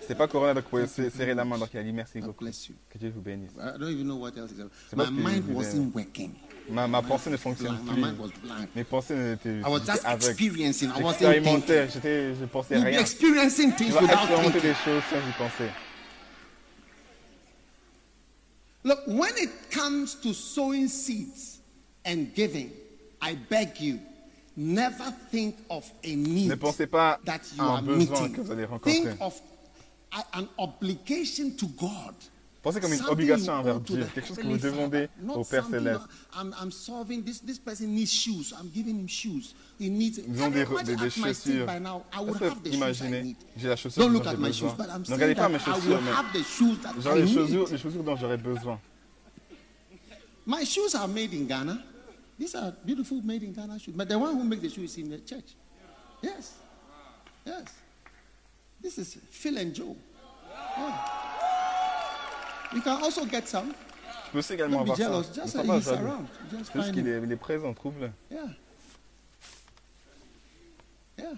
c'est pas Corona, donc vous serrer la main. Donc il a dit merci "God beaucoup. bless you." Que Dieu vous bénisse. Je. Ma, ma pensée ne fonctionne plus. Mes pensées étaient I was just j'étais je pensais rien. expérimenter thinking. des choses sans y penser. Look, when it comes to sowing seeds and giving, I beg you, never think of a need Ne pensez pas that you à un are besoin meeting. que vous allez rencontrer. Think of an obligation to God. Pensez comme une obligation envers Dieu, quelque chose que vous demandez au Père céleste. Ils ont des, des, des chaussures? imaginez, j'ai la chaussure Don't j'ai my besoin. Ne regardez pas mes chaussures, mais j'aurai les chaussures, les chaussures dont j'aurai besoin. My shoes are made in Ghana. These are beautiful made in Ghana shoes. But the one who makes the shoes is in the church. Yes. Yes. This is Phil and Joe. Yeah. You can also get some. Tu peux aussi également Don't be avoir jealous. ça. Ne Just sois say pas he's jaloux. around. Just Juste find qu'il him. est, il est présent, trouve-le. Yeah. Yeah.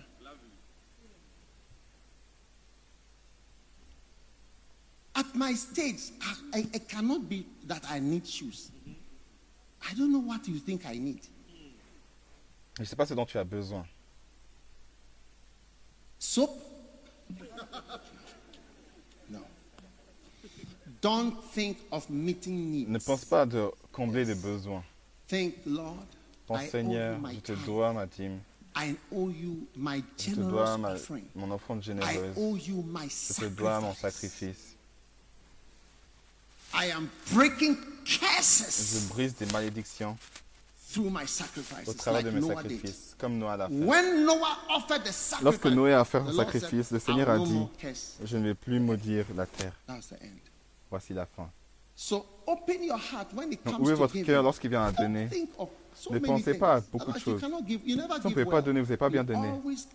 At my stage, I, I, I cannot be that I need shoes. I don't know what you think I need. Je ne sais pas ce dont tu as besoin. Soap? Don't think of meeting needs. Ne pense pas de combler des besoins. Think, Lord, Pense I owe Seigneur, you my je te time. dois ma dîme. I owe you my Je te generous dois ma- offering. mon offrande I généreuse. owe you my Je te dois mon sacrifice. sacrifice. I am breaking Je curses brise des malédictions through my sacrifices, au travers like de mes Noah did. sacrifices, comme Noé l'a fait. When Noah offered the sacrifice, Lorsque Noé a fait the son Lord sacrifice, said, le Seigneur a "I will no dit, more curse." je ne vais plus maudire la terre. That's the end. Voici la fin. So open your heart when it Donc comes ouvrez to votre cœur lorsqu'il vient à donner. so Ne pensez pas à beaucoup de choses. Si on ne pouvez pas donner, vous n'allez pas bien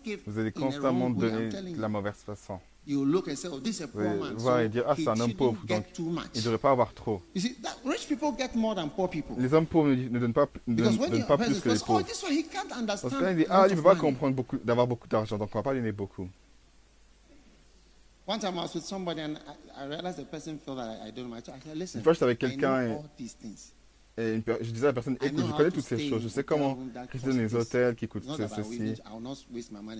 give Vous allez constamment donner de la mauvaise façon. You look and say, oh, this is a Vous allez voir et dire, ah, c'est un homme pauvre, donc il ne devrait pas avoir trop. You see, that rich people get more than poor people. Les hommes pauvres ne, ne donnent pas, ne donnent, pas plus que les oh, pauvres. Parce que là, il dit, ah, il ne peut pas comprendre d'avoir beaucoup d'argent, donc on ne va pas donner beaucoup. One time I was with somebody and I, I realized the person felt that I, I don't know. I said, listen, Une fois, j'étais avec I quelqu'un know et- une je disais à la personne, I écoute, je connais to toutes ces choses, je sais comment rester dans les hôtels qui coûtent ceci.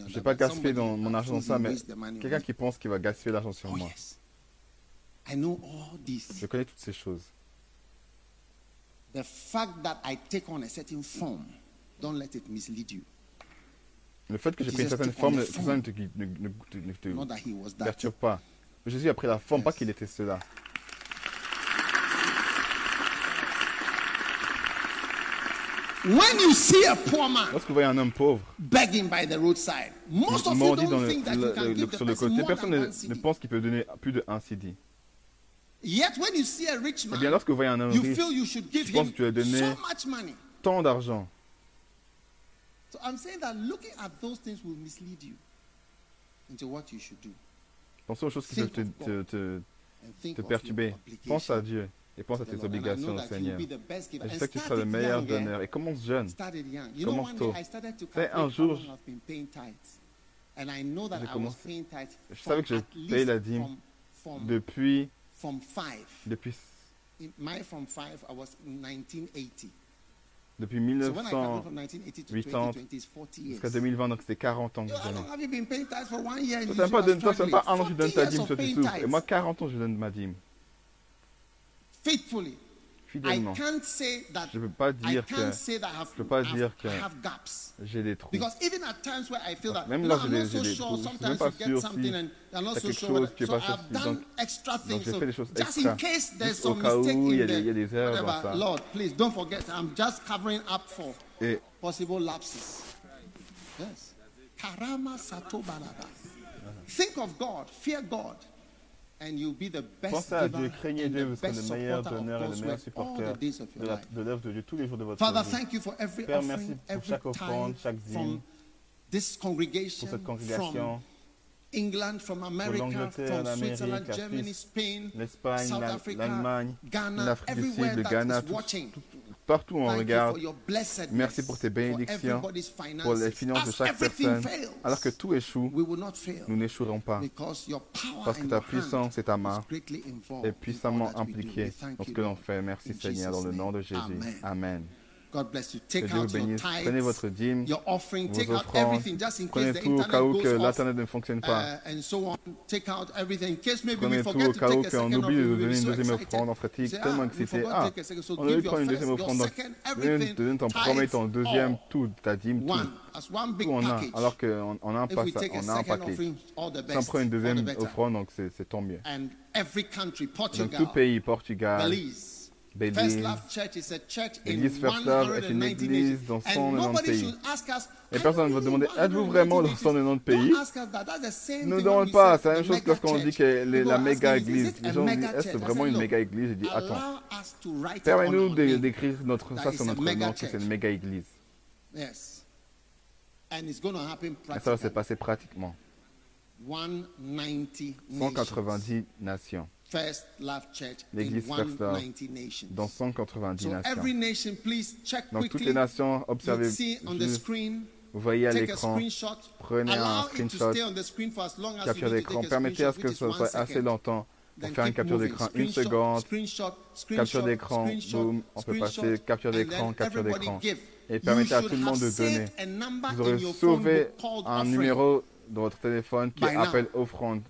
Je pas somebody dans mon argent dans ça, mais quelqu'un qui pense qu'il va gaspiller l'argent sur Oh moi. yes. I know all this. Je connais toutes ces choses. The fact that I take on a certain form, don't let it mislead you. Le fait que j'ai pris une certaine forme, ne, the ça ne te, ne, ne- ne- perturbe pas. Jésus a pris la forme, pas qu'il était cela. When you see a poor man Lorsque vous voyez un homme pauvre, begging by the roadside, most of you don't le, think that you le- can le- give the sur le person côté, more personne than ne, pense qu'il peut donner plus de un CD. Yet when you see a rich Eh man, bien, lorsque vous voyez un homme you riche, feel you should give tu penses him que tu vas donner so much money. tant d'argent. So I'm saying that looking at those things will mislead you into what you should do. Pensez aux choses qui peuvent Think te, perturber. Pense à Dieu et pense à tes obligations Seigneur. Et je sais que tu seras le meilleur eh? donneur. Et commence jeune. Commence tôt. day I started to Fais un jour, long I've been paying tithes. And I know that j'ai I was commencé- je from savais que je payais la dîme Depuis, depuis, In my from five, I was in 1980. Depuis So when I calculate from 1980 to 80 2020, it's 40 years. jusqu'à 2020, donc c'était 40 ans que je you t'as pas, toi, ça pas un an que tu donnes 40 ta dîme, toi tu souffres. Et moi, 40 ans, je donne ma dîme. Faithfully. I Fidèlement. can't say that Je ne peux pas I dire can't que say that I have, je peux pas dire que- j'ai des trous. Because even at times where I feel that Même là, j'ai I'm des- not so j'ai des sure, trous. Je suis sometimes même pas you get sûr something si not t'as so quelque sure. chose qui est so pas I've suffisant. done extra Donc things. j'ai fait des choses just in extra. case there's Juste au some cas où mistake il y a in des- il y a des there, erreurs dans ça. Lord, please don't forget. I'm just covering up for Et possible lapses. Yes. Karama sato balaba. Think of God, fear God, pensez à Dieu, craignez Dieu, the vous serez best le meilleur donneur et le meilleur supporter de l'œuvre de Dieu tous les jours de votre Father, vie. thank you for every Père, merci pour chaque offrande, chaque dîme, pour congregation, cette congrégation, England, from America, l'Angleterre, from l'Amérique, Switzerland, la Germany, Suisse, Spain, l'Espagne, South la- Africa, l'Allemagne, Ghana, l'Afrique du everywhere Sud, le Ghana, tout- watching. Partout on regarde. Merci pour tes bénédictions, pour les finances de chaque personne. Alors que tout échoue, nous n'échouerons pas. Parce que ta puissance et ta main est puissamment impliquée dans ce que l'on fait. Merci Seigneur, dans le nom de. Jésus. Amen. God bless you. Que Take Dieu vous out your tithes, Prenez votre dîme, your offering, vos take out offrandes. everything just in case Prenez the tout au cas où que l'Internet ne fonctionne pas. Uh, and so on. Take out everything in case maybe Prenez we tout au cas où qu'on oublie de donner une deuxième offrande. On fatigue tellement ah, excité. Ah, on a de prendre une deuxième offrande. Donc, donne, ton premier, ton deuxième, tout, ta dîme, tout. One, as one big Tout on a. package. Alors qu'on on a un, If pas- we take a on a un paquet. Si on prend une deuxième offrande, donc c'est tant mieux. And every country, Donc tout Portugal, pays, Portugal, Belize, First Belize, Love Church is a church in L'église First Love est une 190 église dans And 190 nobody pays. Et "Are personne ne va demander, êtes-vous vraiment dans 190 pays? Ne demande pas, c'est la même chose mega lorsqu'on dit que la méga église. Les gens disent, est-ce que vraiment une "Look, méga église? J'ai dit, attends, permets-nous on our de- name." d'écrire notre, ça sur notre nom, que c'est une méga église. Et ça va se practically. passer pratiquement. 190 nations. 190 nations. First Love Church in L'église First Love 190 nations. dans 190 So every nations. nation, please check Donc toutes les nations, observez juste, vous voyez à l'écran, prenez un screenshot, capture d'écran, permettez à ce que ce soit assez longtemps pour faire une capture d'écran. Une seconde, capture d'écran, boum, on peut passer. Capture d'écran, capture d'écran. Et permettez à tout le monde de donner. Vous aurez sauvé un numéro dans votre téléphone qui appelle offrande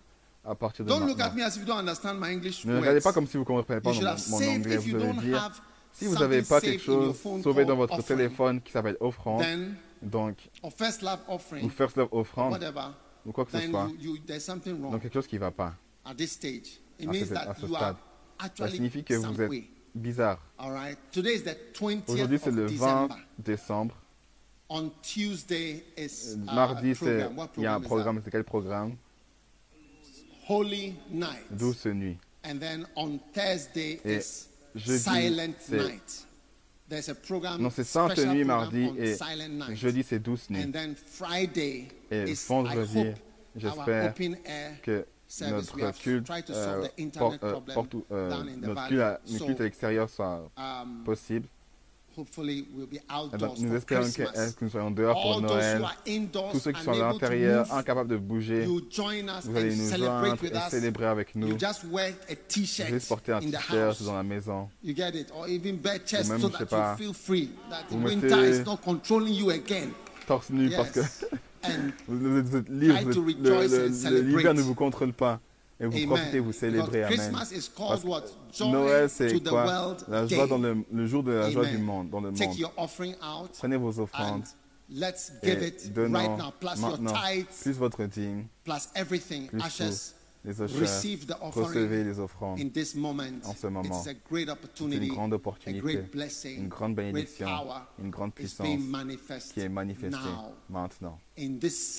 à partir de Don't look at maintenant. me as if you don't understand my English Ne regardez pas comme si vous ne comprenez pas mon, anglais. Vous devez dire, si vous n'avez pas quelque chose sauvé dans votre offering, téléphone qui s'appelle offrande, Then, donc, or first love ou offering, first love offrande, whatever, ou quoi que ce then soit, you, you, there's something wrong donc quelque chose qui ne va pas. at this stage. It À means ce- à stade. are Ça actually signifie que vous êtes bizarre. All right? Today is the 20th Aujourd'hui, c'est le 20 December. décembre. On Tuesday is uh, Mardi. What il y a un programme. C'est quel programme? Holy Night. Douce nuit. And then on Thursday Et is jeudi, Silent c'est- Night. There's a program. Non, c'est Sainte Nuit mardi et jeudi, c'est Douce nuit. And then Friday Et is vendredi, j'espère open air que notre culte, tried to euh, solve the porte- internet euh, problem porte- euh, down in the notre valley. culte à, notre So, culte à l'extérieur soit um, possible. Hopefully we'll be Eh ben, outdoors nous espérons Christmas. eh, que nous soyons dehors pour All those who Noël. are indoors, Tous ceux qui sont à l'intérieur, incapables de bouger, vous allez and nous celebrate joindre with et us. célébrer avec nous. You just wear a t-shirt Juste porter un t-shirt house. dans la maison. You get it? Or even bare chest même, so je sais that pas, you feel free. That the vous winter mettez- is not controlling you again. Torse nu parce que vous vous êtes, vous libre. Vous. L'hiver ne vous contrôle pas. Et vous amen. profitez, vous célébrez. Because Amen. Christmas is Parce called que what? Joy Noël, to c'est the quoi? world La joie dans le, le jour de la joie du monde, dans le Take monde. your offering out Prenez vos offrandes and let's give et it right now. Plus your maintenant tithes, plus votre dîme, plus everything. plus tout, les receive the Recevez les offrandes. in this moment. en ce moment. It's a great C'est opportunity, une grande opportunité, blessing, une grande bénédiction, une grande is puissance qui est manifestée now maintenant. in this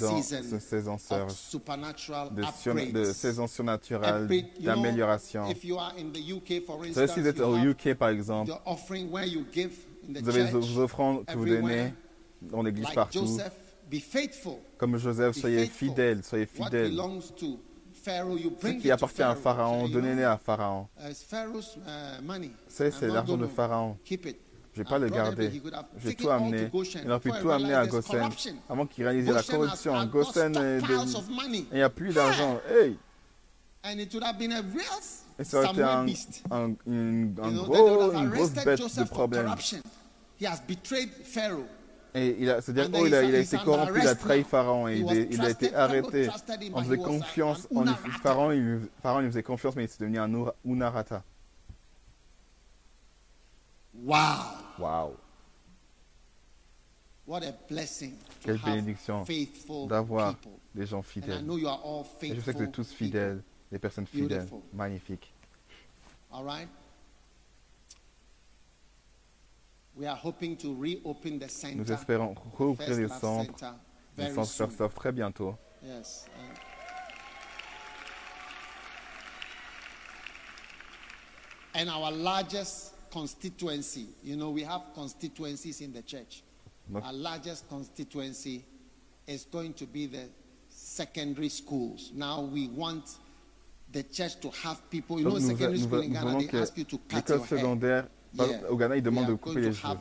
Dans season cette saison of surge supernatural de, de saison surnaturelle, d'amélioration. If you are in the UK, for Vous savez, instance, si vous êtes au UK par exemple, the offering where you give in the vous avez vos offrandes que vous donnez dans l'église like partout. Joseph, be faithful. Comme Joseph, soyez fidèles, soyez fidèles. Ce qui appartient à Pharaon, donnez-les à Pharaon. uh. Ça, c'est l'argent de Pharaon. Je ne vais pas le garder. taken tout. Goshen Il aurait pu tout amener à Goshen avant qu'il réalise la corruption. Goshen est money. Il n'y a plus d'argent. Hey! And it would have been a real Et ça aurait été un, un, une, un gros, une grosse bête de problème. Et il a, c'est-à-dire, oh, il a, il a été corrompu, il a trahi. Pharaon et il, a été arrêté. On faisait was confiance, an on. Pharaon, il, Pharaon lui faisait confiance, mais il s'est devenu un Unarata. Wow. Waouh! What a blessing Quelle bénédiction d'avoir des gens And I fidèles. know you are all Et faithful je sais que vous êtes tous people. fidèles, des personnes fidèles, Beautiful. magnifiques. All right? We are hoping to reopen the center. Nous espérons rouvrir les very centres soon. First Love très bientôt. Yes. And, our largest constituency, you know, we have constituencies in the church. Our largest constituency is going to be the secondary schools. Now we want the church to have people. You know, Donc secondary school in Ghana, they ask you to cut your hair. Au Ghana, ils demandent de couper les cheveux. a a a.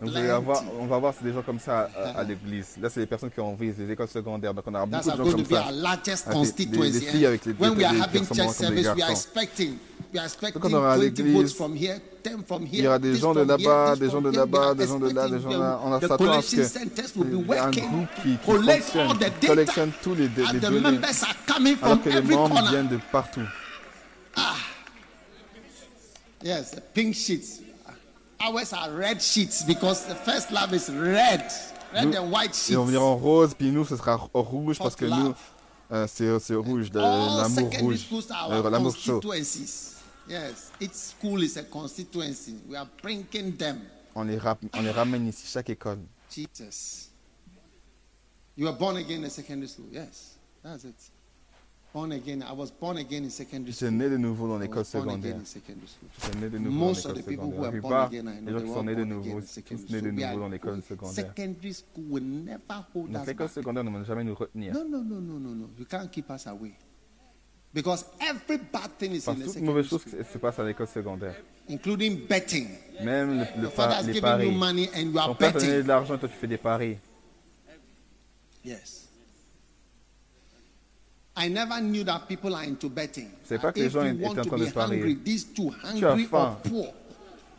Donc vous allez avoir, on va voir des gens comme ça à, à l'église. Là, c'est les personnes qui ont envie, les écoles secondaires. Donc on That's beaucoup de gens comme ça. Ah, des- des filles avec les- when we are having church service, we expecting, expecting on aura 20 l'église, votes from here, 10 from here. Il y aura des gens de là-bas, des gens de là-bas, des gens de là, des gens de là. On a s'attend à ce qu'il y ait un groupe qui, qui collectionne tous les, les données, alors que les membres viennent de partout. Yes, the pink sheets. Ours are red sheets because the first love is red, red Nous- and white sheets. Ils vont venir en rose, puis nous, ce sera au rouge parce que nous, euh, c'est rouge, l'amour rouge, euh, our l'amour chaud. Yes, each school is a constituency. We are bringing them. On les, rap- on les ramène ici, chaque école. Jesus. You were born again in secondary school. Yes, that's it. J'étais né de nouveau dans I l'école was born again secondaire. in secondary school. J'étais né de nouveau dans Most of the l'école people who secondaire. La are born plupart des gens qui sont nés de born again nouveau, in tous nés de nouveau dans l'école secondaire. Secondary school will never hold Donc us l'école secondaire ne va jamais nous retenir. No, no, no, no, no, no. You can't keep us away. Because every bad thing is Parce in que the toute mauvaise chose se passe à l'école secondaire. school, including betting. Même le, le Your par- les giving you paris. money and you are Ton père te donne betting. de l'argent et toi tu fais des paris. Yes. I never knew that people are into betting. C'est pas que les if gens you étaient want en to train be de parier. hungry, these two, as hungry or faim. poor,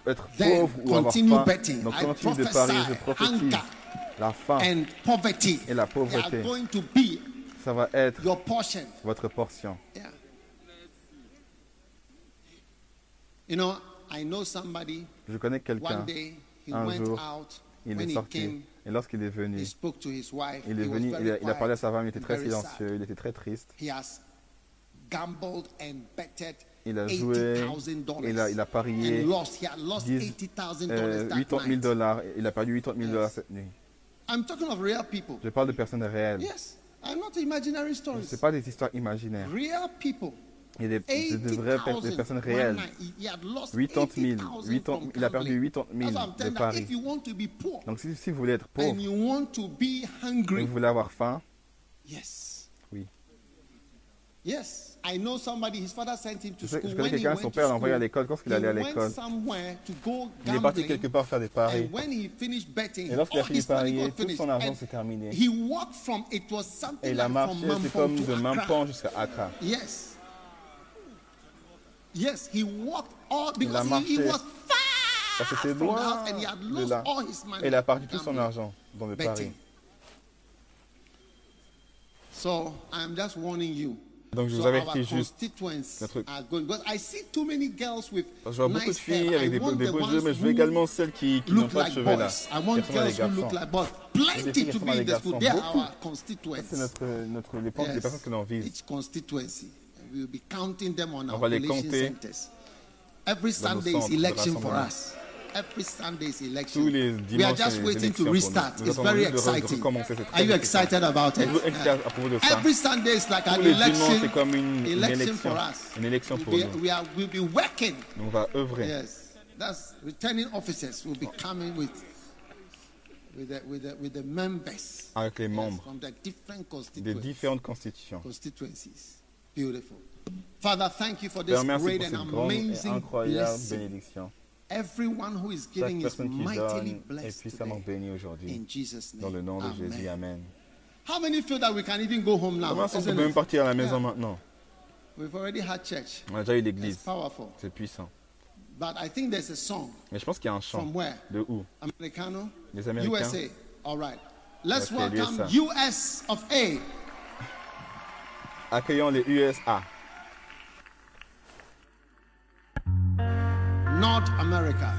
Être pauvre ou avoir continue faim. betting. Donc continue de parier, je prophétise. La faim, and poverty Et la pauvreté. are going to be ça va être your portion. votre portion. Yeah. You know, I know somebody. Je connais quelqu'un, One day he un went jour, out. il when est he sorti. Et lorsqu'il est venu, il est he was venu, very il a, il a parlé à sa femme, il était très silencieux, il était très triste. Il a joué, $80,000 il a, il a parié and lost. He had lost 10, $80,000 euh, that 80 000 night. dollars. Il a perdu 80 000 dollars cette nuit. Je parle de personnes réelles. Yes, I'm not imaginary Ce stories. n'est pas des histoires imaginaires. Il y a des, c'est de vraies des 80,000 personnes réelles. night. He- he had lost 80 000, 80,000 80 from il a perdu gambling. 80 000 That's what I'm de paris. Donc si, si vous voulez être pauvre et vous voulez avoir faim, oui. yes. I know somebody. His father sent him to Je, sais- school. je connais When he quelqu'un, son père l'a envoyé à l'école. Lorsqu'il allait à l'école, il est parti quelque part faire des paris. Et lorsqu'il a all fini de parier, tout son argent s'est terminé. He walked from it was something Et il a marché, c'est comme de. Mampan jusqu'à Accra. Yes. Yes, he walked all a because he, he marché. was Parce que the loin house and he had de lost là. all his money. Et il a perdu tout son argent dans le pari. So I'm just warning you. Donc je vous avertis juste. constituents Notre- are going because I see too many girls with Parce que je vois beaucoup de filles avec des, beaux- des mais je veux également celles qui, qui n'ont look pas de like cheveux là. Qui look garçons. Des Plenty filles qui ressemblent à des garçons. Beaucoup. C'est notre, notre, les, les personnes que l'on vise. Each constituency. We will be counting them on On our va les collation compter centers. Every dans nos Sunday is centres de election for rassemblement. us. Every Sunday is election. We are just c'est waiting to pour restart. nous. Nous It's attendons very juste de re- de exciting. recommencer. C'est Are très you excitant. excited about it? Êtes-vous excité à propos de ça? Every Sunday is like an les dimanches, election. c'est comme une, une election élection. for us. Une élection We'll pour be, nous. we are, we'll be working. On va œuvrer. Yes, that's returning officers will be coming with with the, with the, with the members Avec les yes, membres from the different des différentes constitutions. constituencies. Beautiful. Father, thank you for this great pour and amazing incroyable blessing. bénédiction. Everyone who is giving is personne qui mightily donne est blessed puissamment today. bénie aujourd'hui. In Jesus' name. Dans le nom de Amen. Jésus, Amen. How many feel that we can even go home now? Comment est-ce qu'on Isn't peut même partir à la maison Yeah. maintenant? We've already had church. On a déjà eu l'église. C'est puissant. But I think there's a song Mais je pense qu'il y a un chant. from where? De où? Americano? Les Américains. USA. All right. Let's welcome USA. US of A. Accueillons les USA. North America.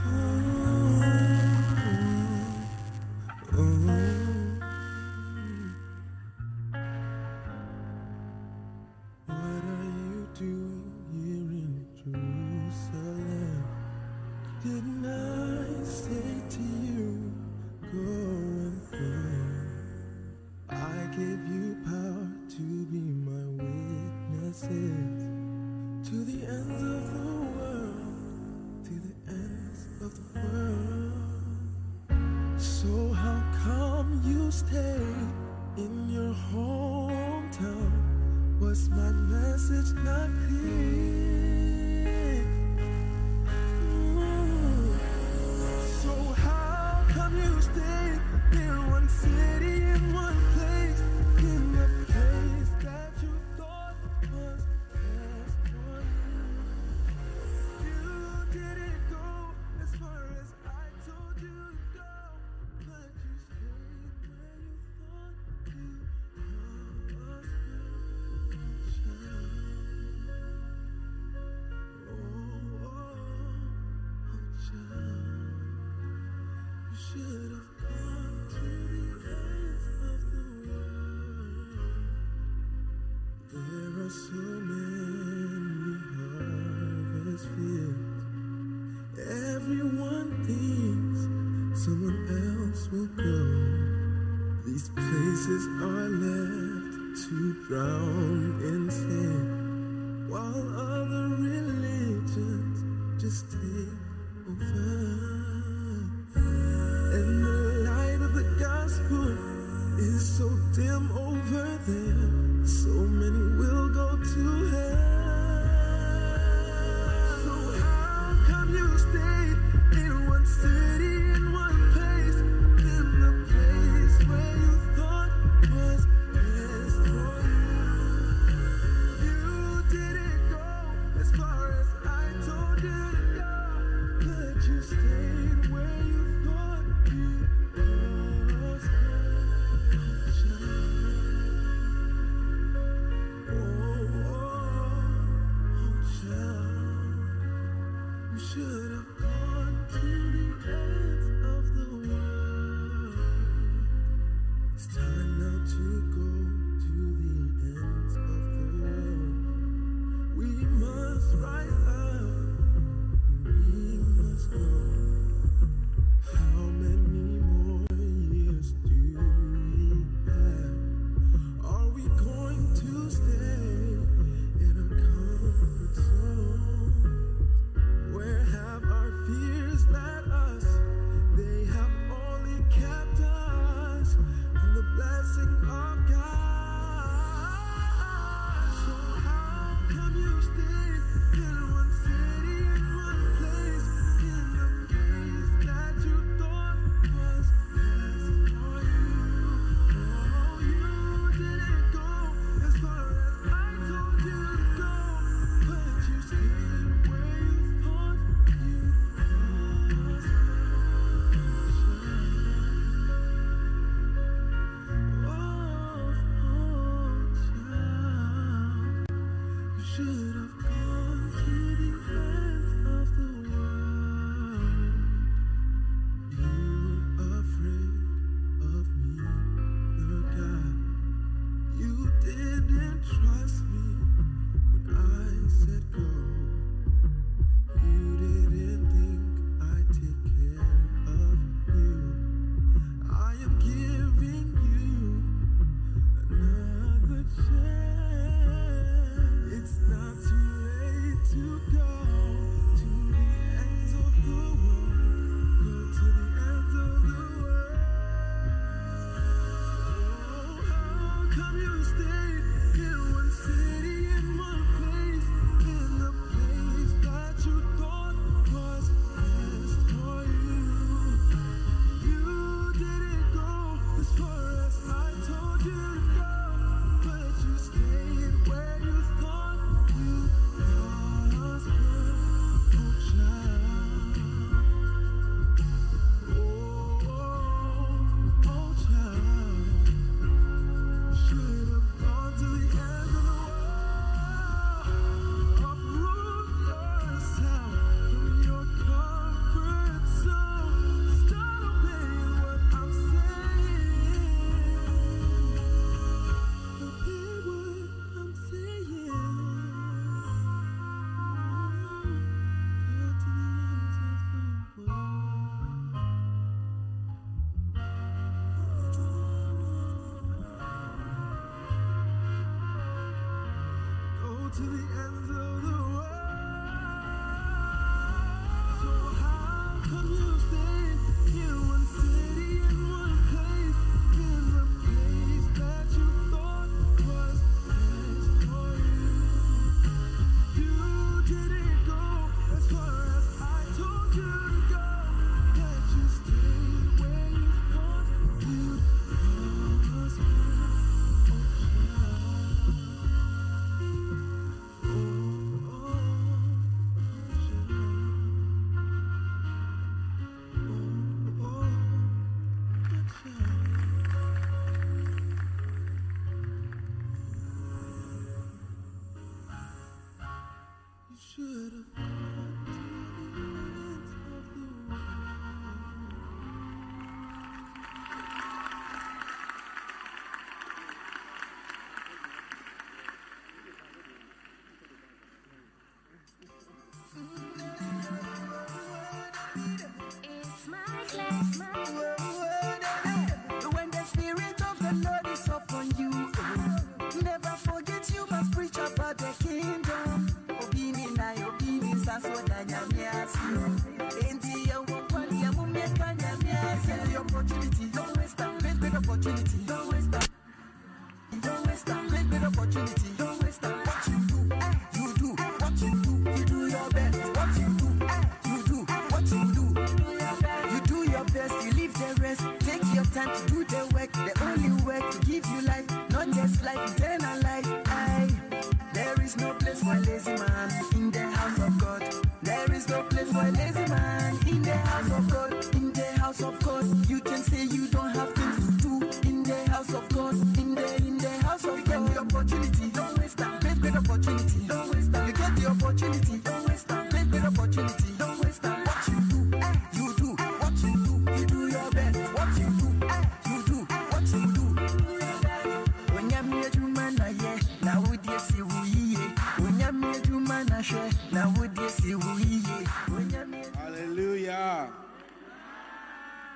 Is upon you,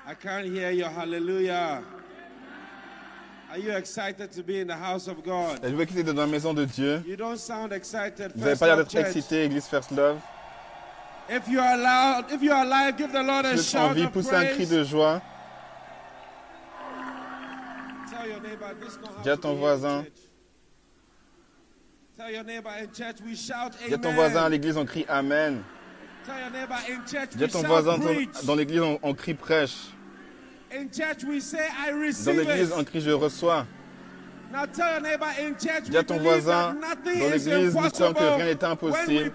I can't hear your hallelujah. Are you excited to be in the house of God? Je veux quitter dans la maison de Dieu? You don't sound excited. Vous n'avez pas l'air d'être excité, Église First Love. If you are allowed, if you are alive, give the Lord a shout of poussez un cri de joie. Tell your neighbor this don't have Dis à to ton voisin. in church. Tell your neighbor in church we shout Dis à ton amen. voisin à l'église, on crie Amen. Tell your neighbor in church Dis à we ton voisin dans, dans l'église, on, on crie prêche. Dans l'église, on crie je reçois. Now tell your neighbor in church Dis à ton voisin, dans is l'église, nous croyons que rien n'est impossible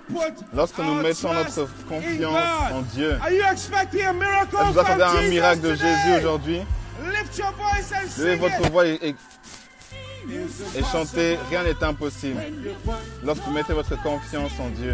Lorsque nous mettons notre confiance en Dieu. Vous attendez un miracle de? Jésus aujourd'hui? Lift your voice and Levez votre voix et, et- chantez, rien n'est impossible. Lorsque vous mettez votre confiance en Dieu.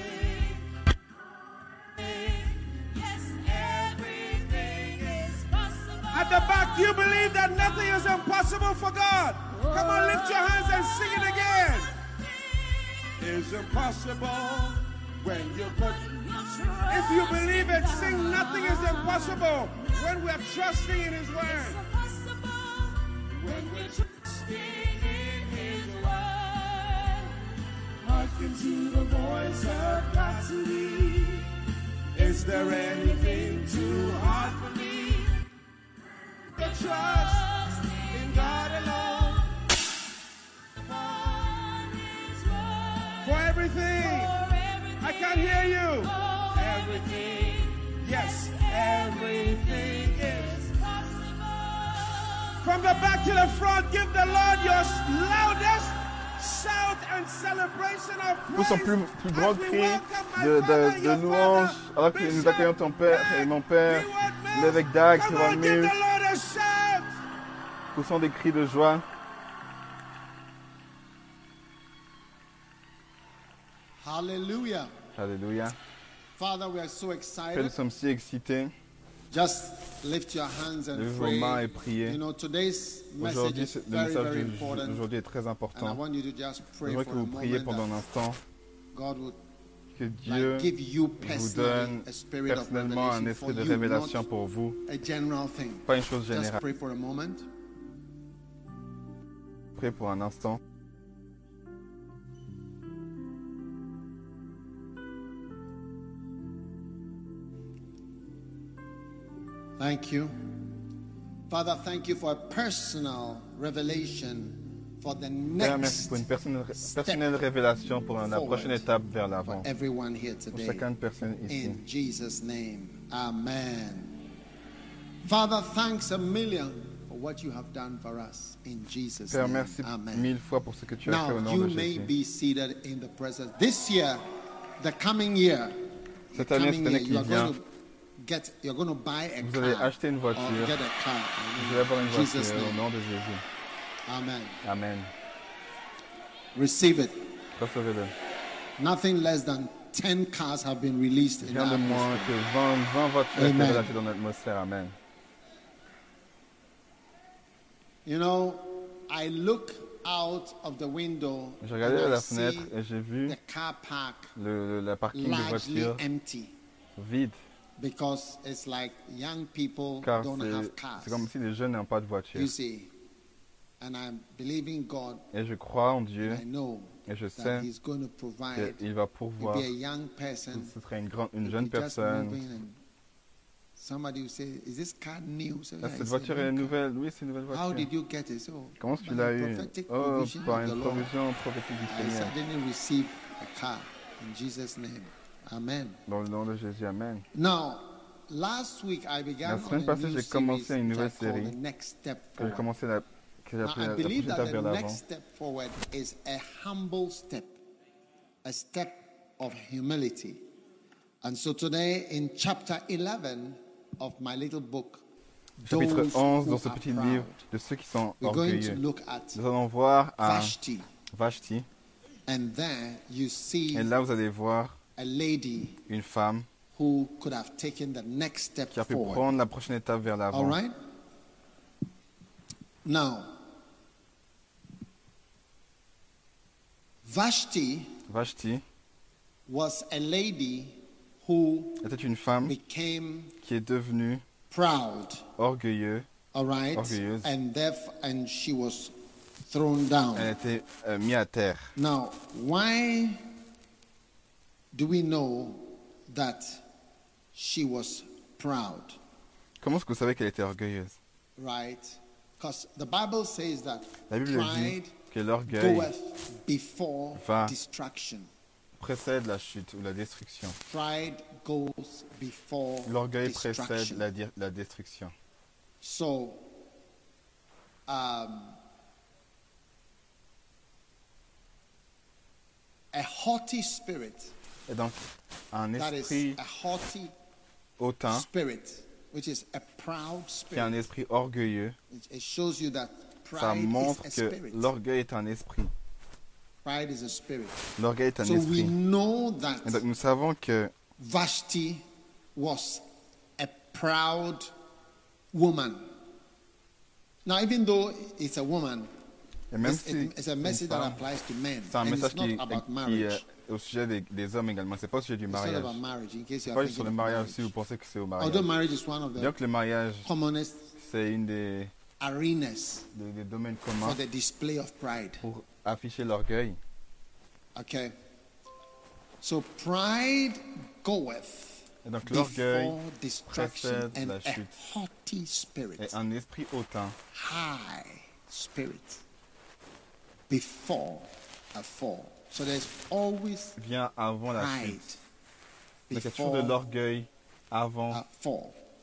At the back, do you believe that nothing is impossible for God? Come on, lift your hands and sing it again. It's impossible when you put. If you believe it, sing nothing is impossible when we're trusting in His word. When we're trusting in His word, hearken to the voice of God to thee. Is there anything too hard for me? From the back to the front, give the Lord your loudest shout and celebration of son praise. plus, plus grand cri de, de, your de louange, alors que nous accueillons ton père et mon père, l'évêque Dag, Leeward poussant des cris de joie. Hallelujah. Alléluia. Father, we are so Père, nous excited. sommes si excités. Just lift your hands and Levez vos mains pray. et priez. You know, today's message is le message d'aujourd'hui est très And I important. want you to just pray J'aimerais for que vous priez pendant un instant, God would que Dieu like, give you vous donne personnellement un esprit de révélation pour vous, pas une chose générale. Pour un instant. Thank you. Father, thank you for a personal revelation for the Père, merci next pour une personnelle, step personnelle révélation pour la prochaine étape vers l'avant. everyone here Pour chacune personne ici. In Jesus' name. Amen. Father, thanks a million what you have done for us. In Jesus' Père, name. merci Amen. mille fois pour ce que tu as fait au Now nom de you may Jésus. be seated in the presence. This year, the coming year, the Cette année, coming cette année year, qui you are vient, going to get, you're going to buy a vous allez car acheter une or voiture. get a car. Vous allez avoir une In Jesus' au name. nom de Jésus. Amen. Amen. Receive it. Recevez-le. Nothing less than 10 cars have been released in Rien de the moins atmosphere. que 20, 20 voitures ont été Amen. relâchées dans l'atmosphère. Amen. You know, I look out of the window and à la fenêtre et j'ai vu the car park le, le- la parking de voitures empty vide. because it's like young people Car don't c'est have cars. c'est comme si les jeunes n'ont pas de voiture. You see, and I'm believing God. Et je crois en Dieu I know et je that sais He's going to provide. qu'il va pourvoir. Ce serait une, grande, une if jeune personne. Somebody will say, "Is this car new?" So, Ah, yeah, cette voiture est nouvelle. Oui, c'est une nouvelle How voiture. did you get it? So, Comment tu l'as eu? Oh, par une provision prophétique du I Seigneur. suddenly received a car in Jesus' name. Amen. Dans le nom de Jésus, Amen. Now, last week I began La semaine passée, j'ai commencé une I nouvelle série j'ai commencé la, que j'ai appelée I la believe prochaine that étape the vers l'avant. next step forward is a humble step, a step of humility. And so today, in chapter 11 of my little book, Chapitre Those 11 who dans ce petit livre de ceux qui sont we're going to orgueilleux. look at Nous allons voir à Vashti. Vashti. And there you see Et là, vous allez voir a lady une femme who could have taken the next step qui a pu forward. prendre la prochaine étape vers l'avant. right? Now, Vashti Vashti was a lady who était une femme became qui est devenue proud, orgueilleuse. all right? Orgueilleuse. And deaf, and she was thrown down. Elle était euh, mise à terre. Now, why do we know that she was proud, Comment est-ce que vous savez qu'elle était orgueilleuse? Right? Because the Bible says that La Bible pride dit que l'orgueil va- destruction. Précède la chute ou la destruction. L'orgueil précède la, la destruction. So, um, a haughty spirit, Et donc, un that is esprit a haughty hautain, spirit, which is a proud qui est un esprit orgueilleux, It, it shows you that ça montre is a que l'orgueil est un esprit. Pride is a spirit. L'orgueil est un So we esprit. know that Et donc, nous savons que Vashti was a proud woman. Now, even though it's a woman, et même it's, si it- it's a message that femme, applies to men. c'est un And it's message not qui, about qui marriage. est au sujet des, des hommes également. C'est pas au sujet du It's not mariage. about marriage, in case C'est you're pas sur le mariage si vous pensez que c'est au mariage. Although marriage is one of Bien the que le mariage, c'est une des, arenas des, des domaines for communs the display of pride. pour afficher l'orgueil. Okay. So pride goeth Et donc, l'orgueil précède and la a chute. est un esprit hautain, high spirit, before a fall. So there's always vient avant la chute. Donc, il y a toujours de l'orgueil avant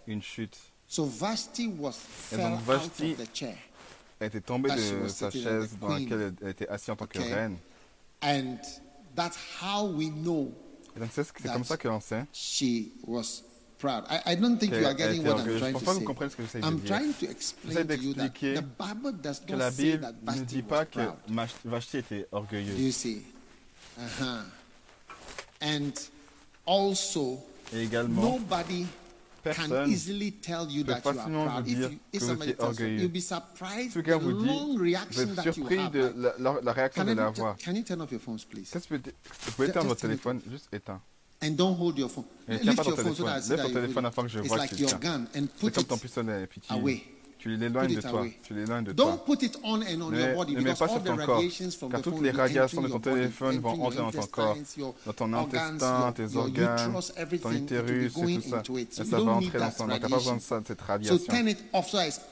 une chute. So Vashti was Et donc, out Vashti- of the chair, Elle était tombée de sa chaise dans laquelle elle était assise en tant que reine. and that's how we know Et donc, c'est comme ça que l'on sait she was proud. I, I don't think you are getting what I'm trying pense to pas que say. I'm trying to explain to you that the Bible does not say that ne Vashti dit was pas que proud. Mash- Vashti était Do orgueilleuse. you see? Uh-huh. And also, Et également, nobody personne easily tell you peut that you are facilement proud. vous If, dire que vous orgueilleux. you'll be surprised Si the quelqu'un vous dit, long vous reaction êtes that you surpris have. de la, la- la réaction can, de la voix. can you turn off your phones, please? Qu'est-ce que vous pouvez éteindre votre téléphone Juste éteint. And don't hold your phone. Et tiens pas ton téléphone. Lève ton téléphone afin que je vois que tu tiens. C'est comme ton pistolet et puis tu, away. Tu l'éloignes de toi. Tu l'éloignes de Don't toi. put it on and on Ne, your body ne mets pas sur ton corps, car toutes les radiations de ton téléphone vont entrer dans ton corps, dans ton intestin, tes organes, ton utérus et tout ça. Et ça va entrer dans son corps. T'as pas besoin de ça, de cette radiation.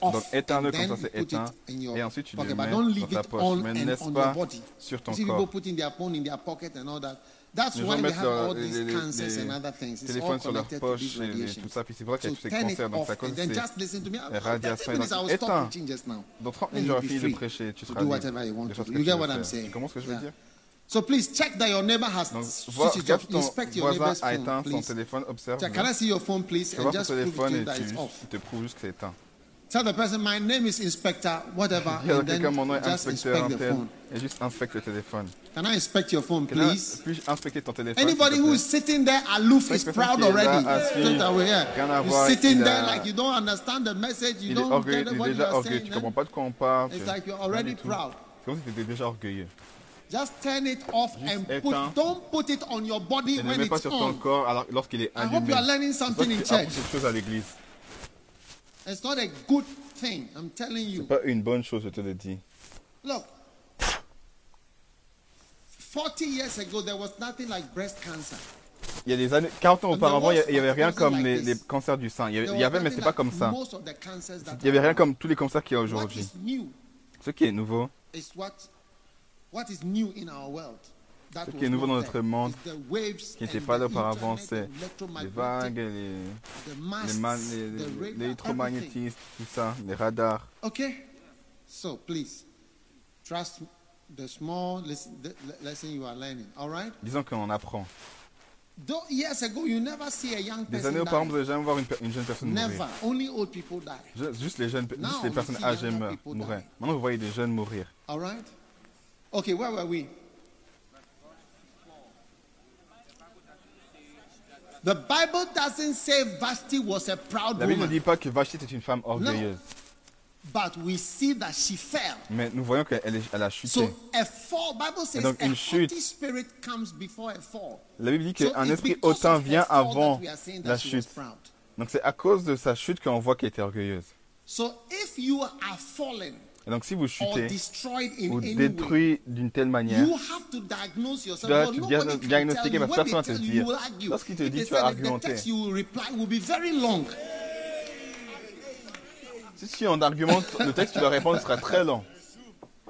Donc éteins-le comme ça c'est éteint. Et ensuite tu le mets dans ta poche. Mais ne laisse pas sur ton corps. That's Les why gens we mettent have leur- all these les- cancers and other things. It's all téléphones sur leur connected to poche et, et tout ça. Puis c'est pour ça qu'il y So a tous ces turn it cancers. Donc off cause and de then just listen to me. les radiations 30 minutes, I will éteins. stop preaching just now. Dans 30 And minutes, you'll j'aurai be fini de prêcher. Tu seras do libre whatever you want de to faire do. ce que You tu get veux what I'm faire. saying? Tu comprends ce que je veux Yeah. dire? So please check that your neighbor has Donc, switched vois, it regarde off. ton Inspect your voisin neighbor's a phone, éteint son please. téléphone, observe. Check, Can I see your phone, please, Tu and vois ton just prove to téléphone you et that it's off. te prouve juste que c'est éteint. Tell the person, my name is Inspector, whatever, Il y a and then quelqu'un, mon nom est just inspecteur inspect the tel, phone. et juste inspecte le téléphone. Can I inspect your phone, Can please? Puis-je inspecter ton téléphone Anybody who is sitting there aloof is proud already. Straight away, yeah. You're sitting there a- like you don't understand the message, you Il don't get what you déjà are orgueilleux. saying. Tu then comprends pas de quoi on parle. It's like you're already proud. C'est comme si tu étais déjà orgueilleux. Just turn it off and put, don't put it on your body Et ne when mets pas it's sur ton on. corps alors, lorsqu'il est I hope you are learning something in church. quelque chose à l'église. It's not a good thing. I'm telling you. C'est pas une bonne chose, je te le dis. Look, 40 years ago, there was nothing like breast cancer. Il y a des années, 40 ans auparavant, il n'y avait rien comme les, cancers du sein. Il y avait, There il y was avait, mais c'est pas comme ça. Il n'y avait rien comme tous les cancers qu'il y a aujourd'hui. Ce qui est nouveau, Ce qui est nouveau dans notre monde, qui n'était pas là auparavant, c'est les vagues, les, l'électromagnétisme, tout ça, les radars. Okay? So please, trust the small the lesson you are learning. All right? Disons qu'on apprend. Though years ago, you never see a young Des person années auparavant, die. vous n'allez jamais voir une, jeune personne Never. mourir. Only old people die. Ju- Juste les, jeunes, Now juste les you personnes see âgées younger meurent, people mouraient. die. Maintenant, vous voyez des jeunes mourir. All right? Okay, where were we? The Bible doesn't say Vashti was a proud La Bible ne woman, dit pas que Vashti était une femme orgueilleuse, but we see that she fell. mais nous voyons qu'elle elle a chuté. So a fall, Bible says donc, une chute. haughty spirit comes before a fall. La Bible dit So qu'un it's esprit her vient avant la chute. Donc c'est à cause de sa chute qu'on voit qu'elle était orgueilleuse. So if you are fallen Et donc si vous chutez ou détruit d'une telle manière, You have to diagnose tu yourself. dois te diagnostiquer parce que personne ne te tell you, dire. Lorsqu'il te dit, tu vas argumenter. Si, si on argumente, le texte que tu vas répondre sera très long.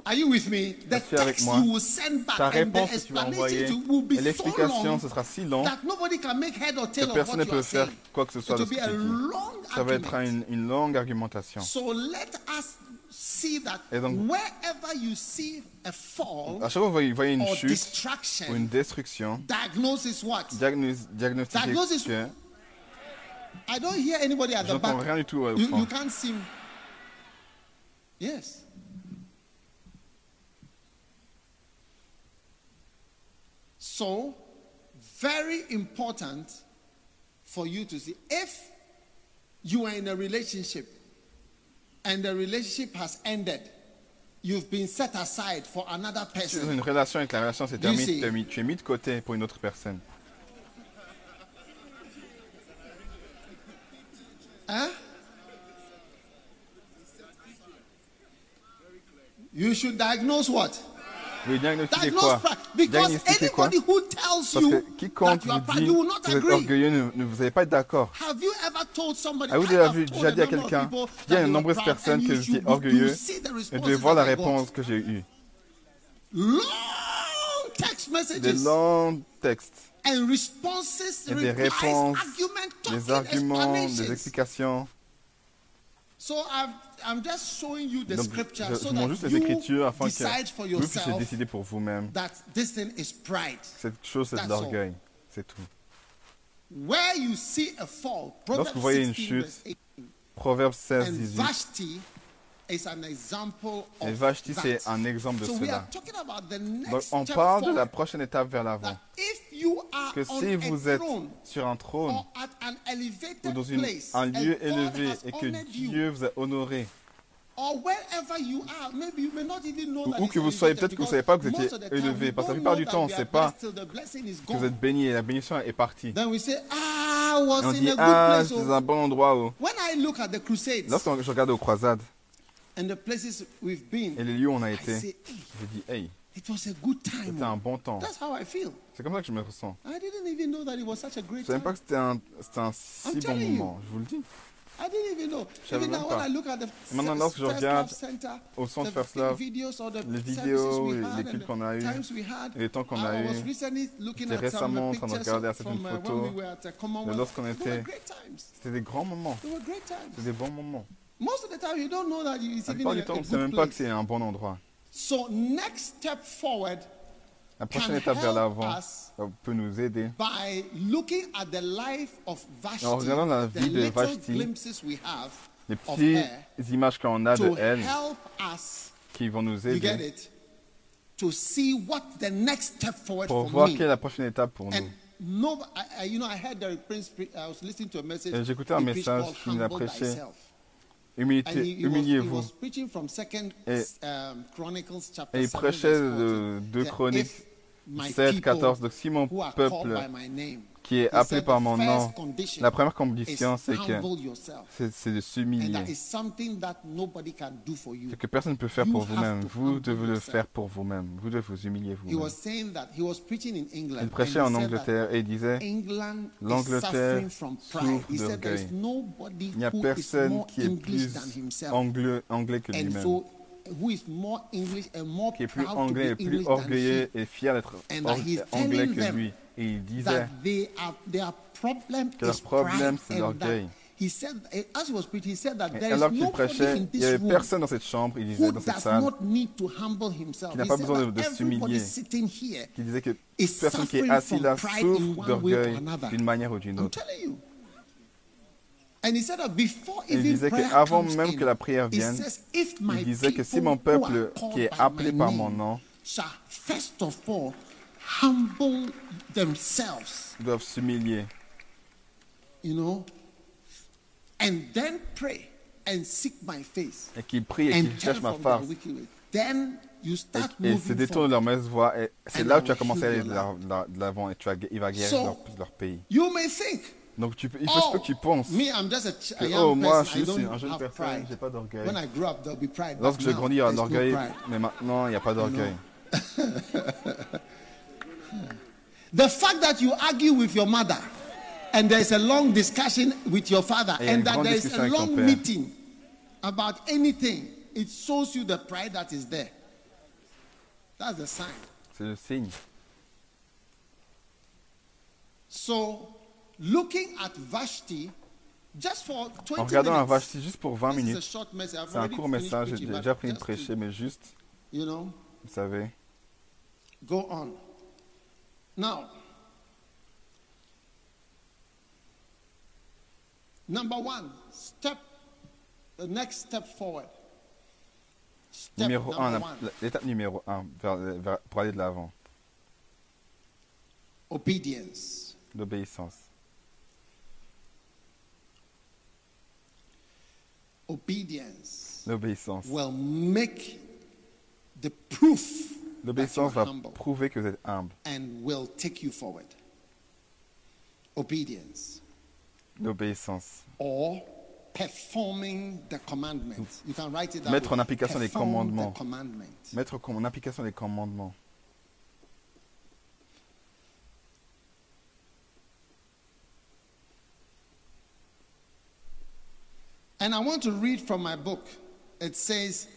Are you with me? The Es-tu avec moi? you will send back Ta and the réponse que tu vas envoyer et l'explication, ce sera si long que personne ne peut faire quoi que ce soit It de ce que tu dis. Ça va être une, une longue argumentation. So let us see that Et donc- wherever you see a fall À chaque fois que vous voyez- une chute ou une destruction, diagnosis what? diagnos- diagnostiquez Diagnosis- que I don't hear anybody at the j'entends back. rien du tout au You, fond. you can't see me. Yes. So, very important for you to see. If you are in a relationship and the relationship has ended, you've been set aside for another person. une relation et la relation s'est terminée, tu es mis- tu es mis de côté pour une autre personne. Huh? You should diagnose what? Vous diagnostiquez quoi? Diagnostiquez quoi? anybody who tells Parce you que quiconque vous dit que vous êtes orgueilleux, ne, ne- vous n'allez pas être d'accord. Have you ever told somebody? Avez-vous déjà, déjà dit à quelqu'un, il y a de nombreuses personnes que je you orgueilleux et vais voir la réponse que j'ai eue. Long text Des messages longs textes, and responses, et des réponses, arguments, des arguments, des explications. So I've, I'm just showing you the Donc, scripture je, so je montre that juste les you Écritures afin decide for que vous puissiez yourself décider pour vous-même. that this thing is pride. Cette chose, c'est de l'orgueil. C'est tout. Where you see a fall, Proverbs Lorsque vous voyez une 16, chute, verse 8, Proverbe 16, and 18. Et Vashti, c'est un exemple de So we cela. are talking about the next Donc, on parle de la prochaine étape vers l'avant. that if you are que on si vous êtes sur un trône or at an ou elevated dans une- un lieu élevé et que Dieu vous a honoré, Ou- que vous soyez- peut-être que vous because savez pas que vous étiez élevé, parce que la plupart du temps, we c'est are pas que vous êtes béni et la bénédiction est partie. Then we say, ah, I was Et on in dit, a good ah, place. c'est oh." un bon endroit. oh. When I look at the crusades Lorsque je regarde aux croisades et les lieux où on a été, je dis, hey, it was a good time. c'était un bon temps. That's how I feel. C'est comme ça que je me ressens. I didn't even know that it was such a Je great savais time. pas que c'était un, si bon moment, je vous le dis. I didn't even know. Je savais Even même now, pas. when I look at the Maintenant, lorsque je regarde Center, au centre First Love, les vidéos, we et had les cultes the qu'on a eus, times we had, et les temps qu'on I a was eus. recently looking J'étais at some récemment en of the train de pictures regarder certaines uh, when photos we were at the de Commonwealth. lorsqu'on était- were great times. C'était des grands moments. They were great times. C'était des bons moments. Most of the time, you don't know that it's La even plupart a, du a temps, on ne good sait même pas que c'est un bon endroit. So, next step forward La prochaine étape vers l'avant peut nous aider by looking at the life of Vashti, En regardant la the vie de little Vashti, glimpses we have les of petites her, images qu'on a de elle help us qui vont nous aider it? To see what the next step forward pour for voir me. quelle est la prochaine étape pour nous. j'écoutais un message called qu'il a prêché. Humiliez-vous. Et- il 7, prêchait de 14. 2 That Chroniques if my 7, people 14. Donc si mon peuple qui est appelé par mon nom, la première condition c'est que c'est de And that s'humilier. is something that nobody can do for you. C'est que personne ne peut faire pour vous-même. Vous devez le faire pour vous-même. Vous devez vous humilier He vous-même. was saying that he was preaching in England. Il prêchait he en Angleterre et il disait L'Angleterre suffering from pride. souffre He said there is d'orgueil. nobody Il n'y a personne qui est plus anglais, anglais que lui-même. so, who is more English and more Qui est plus anglais et plus orgueilleux et fier d'être anglais que lui. Et il disait Que leur problème, c'est l'orgueil. Et is alors qu'il prêchait, il n'y avait personne dans cette chambre, il disait dans cette salle. Qui n'a pas besoin de- de s'humilier. qui disait que personne qui est from là souffre d'orgueil d'une manière ou d'une autre. Et il disait qu'avant même que la prière vienne, il disait que si mon peuple qui est appelé par mon nom humble themselves, doivent s'humilier you know, and then pray and seek my face et qu'ils prient et and qu'ils cherchent ma face. Then you et, start et se moving détournent de leur mauvaise voie. Et c'est là où tu vas will commencer à aller de l'avant et tu vas, il va guérir So- leur, leur pays. You may think, Donc tu il faut oh, que tu penses me, I'm just a, que, oh moi je suis don't un jeune personne, j'ai pas d'orgueil. When I grew up, there'll be pride. Lorsque but j'ai now, grandi, il y aura de l'orgueil, mais maintenant il n'y a pas d'orgueil. The fact that you argue with your mother and there's a long discussion with your father Et il y a une and that there's a long père. meeting about anything, it shows you the pride that is there. That's the sign. C'est le signe. So, looking at Vashti, just for 20 En regardant minutes, Vashti juste pour 20 this is a minutes, short message. I've c'est un court message, j'ai déjà fini de prêcher, mais juste, you know, vous savez, go on. Now, number one, step, the next step forward. Step numéro number 1, one, l'étape numéro 1 pour aller de l'avant, obedience. l'obéissance. Obedience L'obéissance. will make the proof L'obéissance va prouver que vous êtes humble. and will take you forward. Obedience. L'obéissance. or performing the commandments. You can write it down. Mettre en application les commandements. Mettre en application les commandements. And I want to read from my book. It says,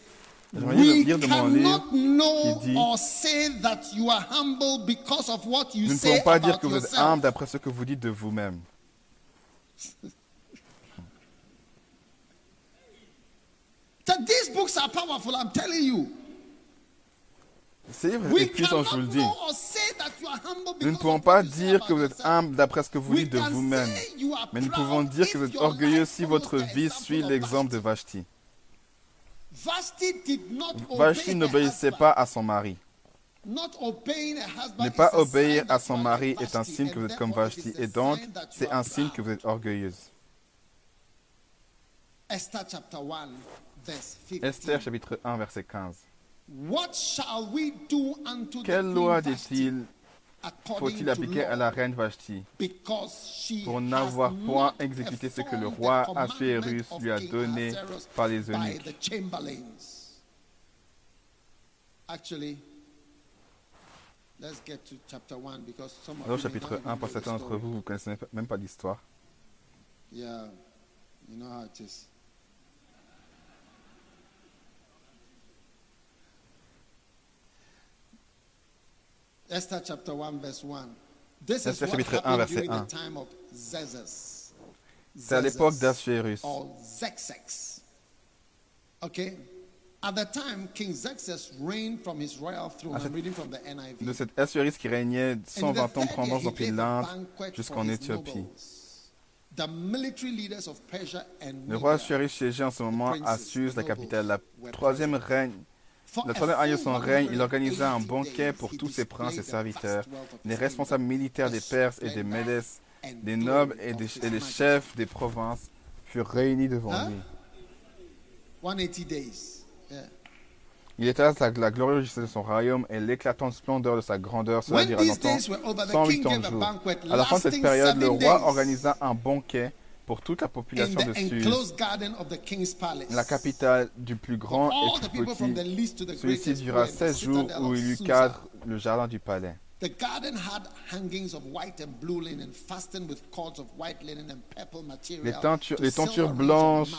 We cannot know dit, or say that you are humble because of what you Nous ne say pouvons pas dire about que vous êtes yourself. humble d'après ce que vous dites de vous-même. That these books are powerful, I'm telling you. C'est We puissant, je vous le dis. know or say that you are humble Nous ne because pouvons of pas what you say dire que vous êtes humble d'après ce que vous We dites de vous-même. say you are Mais nous pouvons dire que vous êtes orgueilleux si votre vie suit of l'exemple de Vashti. Vashti. N'obéissait pas à son mari. Ne pas obéir à son mari est un signe que vous êtes comme Vashti. Et donc, c'est un signe que vous êtes orgueilleuse. Esther chapter 1, verse 15. Esther chapitre 1 verset 15. What shall we do unto Quelle loi dit-il faut-il appliquer à la reine Vashti? Pour n'avoir point exécuté ce que le roi Assuérus lui a donné par les by eunuques the chamberlains. Actually, let's get to chapter 1 because some of Alors, chapitre not even 1, pour know the certains d'entre vous, vous ne connaissez même pas l'histoire. Yeah, you know how it is. Esther chapter 1, verse 1. This is Esther what chapitre 1, happened verset during the 1. time of Xerxes. C'est à l'époque d'Assuérus. Okay? At the time, King Xerxes reigned from his royal throne. I'm reading from the NIV. De cet Assuérus qui régnait And in the 120 ans pendant l'Inde jusqu'en Éthiopie. The military leaders of Persia and Le roi. Assuérus siégeait en ce moment à Suse, la capitale. La troisième règne, For la a troisième année de full son règne, il 180 organisa un banquet pour tous ses princes et serviteurs, les responsables militaires des Perses et des Médès, des nobles et, des, et les chefs des provinces furent réunis devant Hein? lui. 180 days. Yeah. Il étala la, la glorieuse de son royaume et l'éclatante splendeur de sa grandeur. Cela these longtemps, days were over, the 108 king ans gave de a jour. banquet À la fin de cette période, le roi organisa un banquet pour toute la population de Suse, la capitale du plus grand et the petit. Celui-ci the 16 jours où il eut cadre le jardin du palais. The garden had hangings of white and blue linen, fastened with cords of white linen and purple material. Les tentures, les blanches,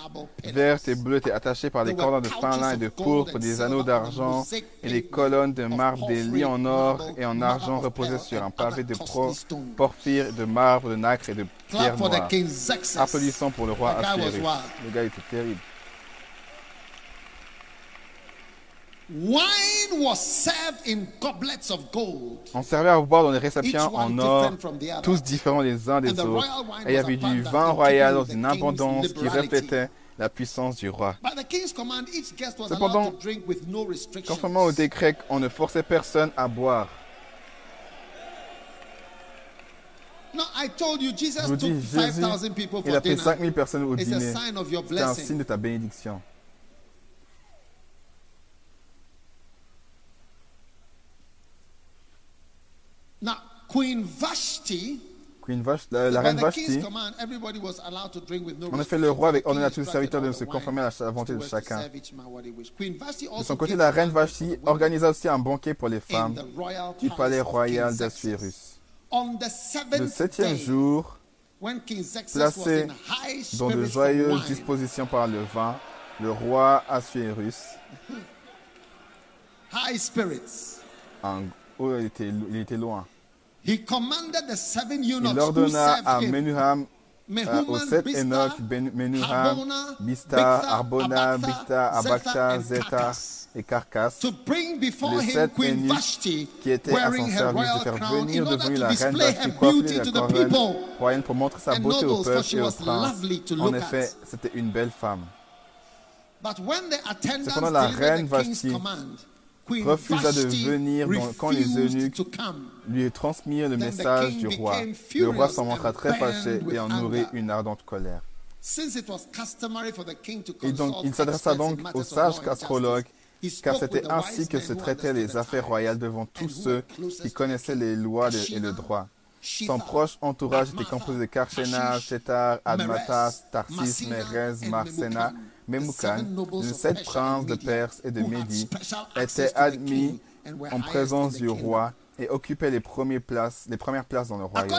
vertes et bleues étaient attachées par des cordons de fin lin et de pourpre, des anneaux d'argent et pavement colonnes de marbre, des lits en or et en argent reposaient sur un pavé de pro- porphyre, de marbre, de nacre et de pierre noire. Applaudissons pour le roi. Le gars était terrible. Wine was served in goblets of gold. On servait à boire dans des one en or, tous différents les uns des autres. Et il y was avait du vin in royal dans une abondance qui reflétait la puissance du roi. Cependant. Conformément au décret, on ne forçait personne à boire. Je vous dis, Jésus, 5,000 people il a pris dinner. 5000 personnes au dîner. C'était un signe de ta bénédiction. Now, Queen Vashti, Queen la, reine Vashti, en effet, le roi avait ordonné à tous les serviteurs de se conformer à la volonté de chacun. De son côté, la reine Vashti organisa aussi un banquet pour les femmes du palais royal the Le septième jour, placé dans de joyeuses dispositions par le vin, le roi spirits, en- oh, il, était, il était loin, he commanded the seven il ordonna à Menuham, euh, Mehuman, aux sept Enoch, Ben- Menuham, Bista, Arbona, Bicta, Zethar Carcas, et Carcasse, to bring before les him sept Queen eunuques qui étaient à son service, de faire venir devant lui la reine de to la couronne. royale pour montrer sa beauté au peuple et aux princes. En effet, c'était une belle femme. Cependant, la reine Vashti refusa de venir dans- quand les eunuques lui transmirent le message du roi. Le roi s'en montra très fâché et en nourrit une ardente colère. Et donc, il s'adressa donc aux sages astrologues, car c'était ainsi que se traitaient les affaires royales devant tous ceux qui connaissaient les lois et le droit. Son proche entourage était composé de Hashish, Shetar, Admatas, Tarsis, and Marsena, Memucan, les sept princes de Perse et de Médie, étaient admis en présence du roi et occupaient les, premières places, les premières places dans le royaume.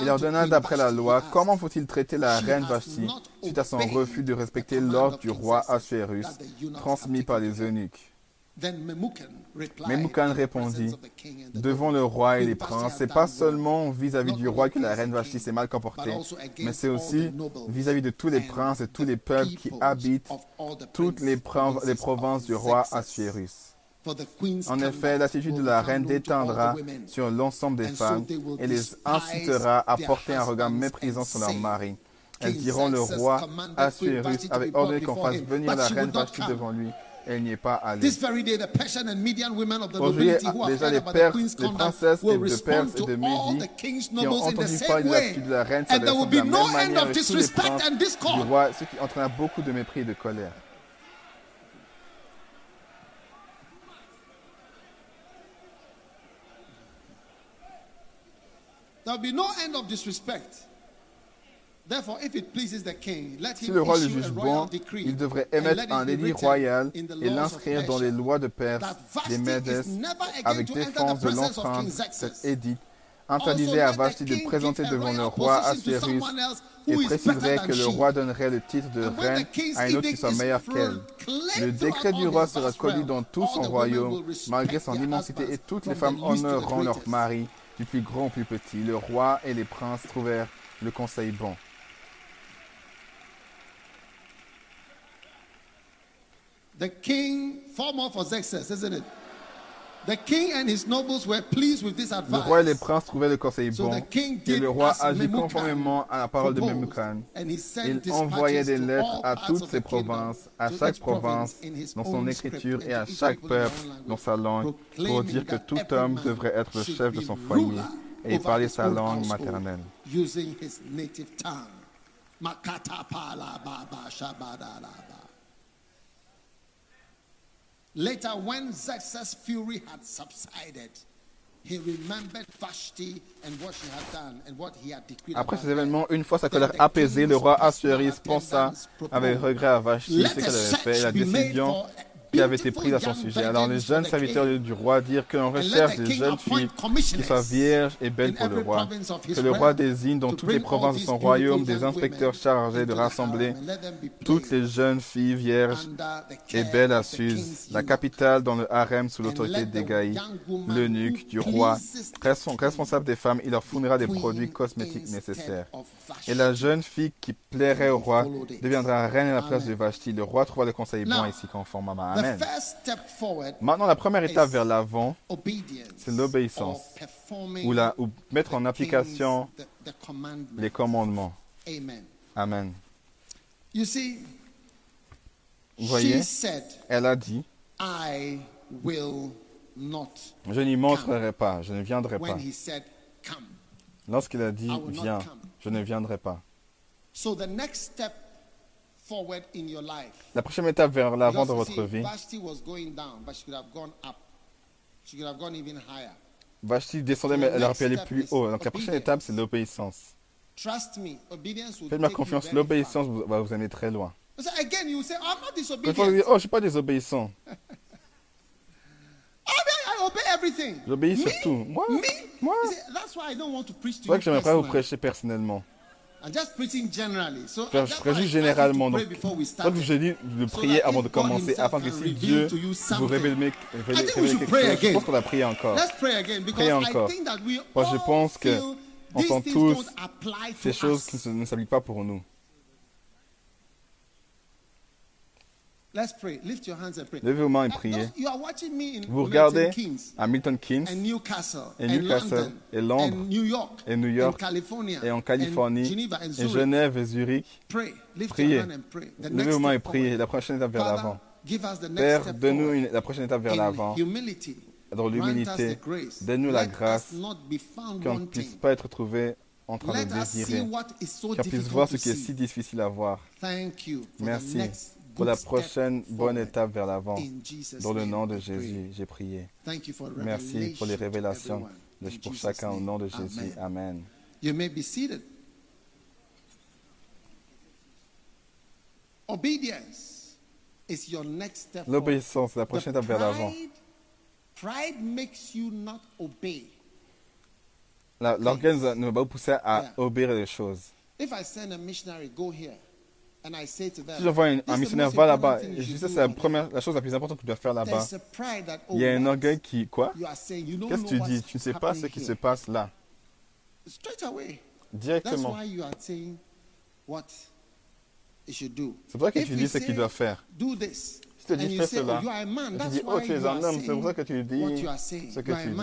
Il Queen d'après la loi comment faut-il traiter la reine Vashti suite à son refus de respecter l'ordre du roi eunuchs transmis par les eunuques. Memucan répondit devant le roi et les princes, c'est pas seulement vis-à-vis du roi que la reine Vashti s'est mal comportée, mais c'est aussi vis-à-vis de tous les princes et tous les peuples qui habitent toutes les, provinces du roi Assuérus. En effet, l'attitude de la reine déteindra sur l'ensemble des femmes et les incitera à porter un regard méprisant sur leur mari. Elles diront le roi Assuérus avait ordonné qu'on fasse venir la reine Vashti devant lui, elle n'y est pas allée. This very day, the Persian and Median women of the Aujourd'hui, nobility who have déjà les, Perses, queen's les princesses will et de respond Perse et de to all Médie the king's qui ont nobles in the entendu same parler de way. l'attitude de la reine And there s'adressant will de be la no même end manière of avec tous les disrespect princes du roi, ce qui entraîna beaucoup de mépris et de colère. There will be no end of disrespect. Therefore, if it pleases the king, let Si le roi le juge royal bon, decree il devrait émettre un written royal in the et laws of l'inscrire dans les lois de Perse des Médès is never again avec défense de presence of l'empreinte cet Xerxes. édit Also, interdisait à Vashti de présenter devant le roi else et préciserait que le roi donnerait le titre de reine à une autre qui soit meilleure qu'elle. Le décret du roi sera connu dans tout all son the women royaume, malgré son their immensité, et toutes les femmes honoreront leur mari, du plus grand au plus petit. Le roi et les princes trouvèrent le conseil bon. The king, far more for Xerxes, isn't it? The king and his nobles were pleased with this Le advice. roi et les princes trouvaient le conseil So bon, the king et did le roi agit conformément à la parole de Memucan. and he sent Il envoyait des to lettres all à toutes ses provinces, à to chaque province province in his dans son écriture et à and to each chaque peuple dans sa langue pour dire que tout homme devrait être le chef de son foyer et parler his sa langue maternelle. Using his native tongue. Later, when Xerxes' fury had subsided, he remembered Vashti and what she had done and what he had decreed. Après ces événements, une fois sa colère apaisée, le roi Assuérus pensa avec regret à Vashti ce qu'elle avait fait la décision qui avait été prise à son sujet. Alors les jeunes serviteurs du roi dirent que l'on And let recherche des jeunes filles qui soient vierges et belles pour le roi. Que le roi désigne dans to toutes les provinces de son royaume des inspecteurs chargés de rassembler toutes les jeunes filles vierges et belles à Suse, la capitale dans le harem sous l'autorité woman l'eunuque du roi, responsable des femmes, il leur fournira des produits cosmétiques nécessaires. Et la jeune fille qui plairait au roi deviendra reine à la place de Vashti. Le roi trouva le conseil bon ici conforme à The Amen. Maintenant, la première étape vers l'avant, c'est l'obéissance, ou, la, ou mettre en application les commandements. Amen. Vous voyez, elle a dit, je n'y montrerai pas, je ne viendrai pas. Lorsqu'il a dit, viens, je ne viendrai pas. La prochaine étape vers l'avant de you votre vie, Vashti was going down, but she could have gone up. She could have gone even higher. Vashti descendait, mais elle aurait pu aller plus haut. Donc la prochaine étape, c'est l'obéissance. Trust me, obedience will Faites-moi confiance, l'obéissance va vous amener très loin. Une fois, vous dites, oh, je ne suis pas désobéissant. J'obéis Me? sur tout. Moi? Moi? You see, That's why I don't want to preach C'est to vrai you que j'aimerais pas vous prêcher personnellement. Je I généralement. Donc, started. je dis de prier avant de commencer, afin que si Dieu vous révèle, révèle- révèle quelque chose, je pense qu'on va prier encore. Let's pray again because Priez I encore. think that we Moi, je all pense que on these sent things tous don't apply to Ces choses us. qui ne s'appliquent pas pour nous. Let's pray. Lift your hands and pray. Levez vos mains et priez. those- You are watching me in Vous regardez Keynes à Milton Keynes and Newcastle et and Newcastle London et Londres and New York et New York and California et en and Californie Geneva and et Zurich. Genève et Zurich. Pray. Lift Priez. your hand and pray. The Levez next vos mains et step priez. La prochaine étape vers l'avant. give us the next Père, donne-nous la prochaine étape vers l'avant. Dans l'humilité, donne-nous la grâce not be found qu'on ne puisse pas être trouvé en train Let de désirer. Qu'on puisse voir ce qui est si difficile à voir. Merci pour la prochaine bonne étape vers l'avant. Dans le nom de. Jésus, j'ai prié. Merci pour les révélations pour chacun au nom de Jésus. Amen. L'obéissance, la prochaine étape vers l'avant. L'organe ne va pas vous pousser à obéir les choses. If I send a missionary, go here, and I say to them, Si un, "This un missionnaire, va là-bas, je dis should ça, do c'est la, on première, la chose la plus importante que tu dois faire là-bas. Il y a un oh, orgueil qui, quoi? You are saying you don't Qu'est-ce que tu know dis? Tu ne sais pas ce qui se passe là. Straight away. That's Directement. why you are saying what you should do. C'est pour ça que tu dis ce qu'il doit faire. Do this. Je te and dis you fais say, cela. oh, you are a man. Et tu That's dis, oh, tu es un homme. C'est pour ça que tu what dis you are saying. ce que tu a dis.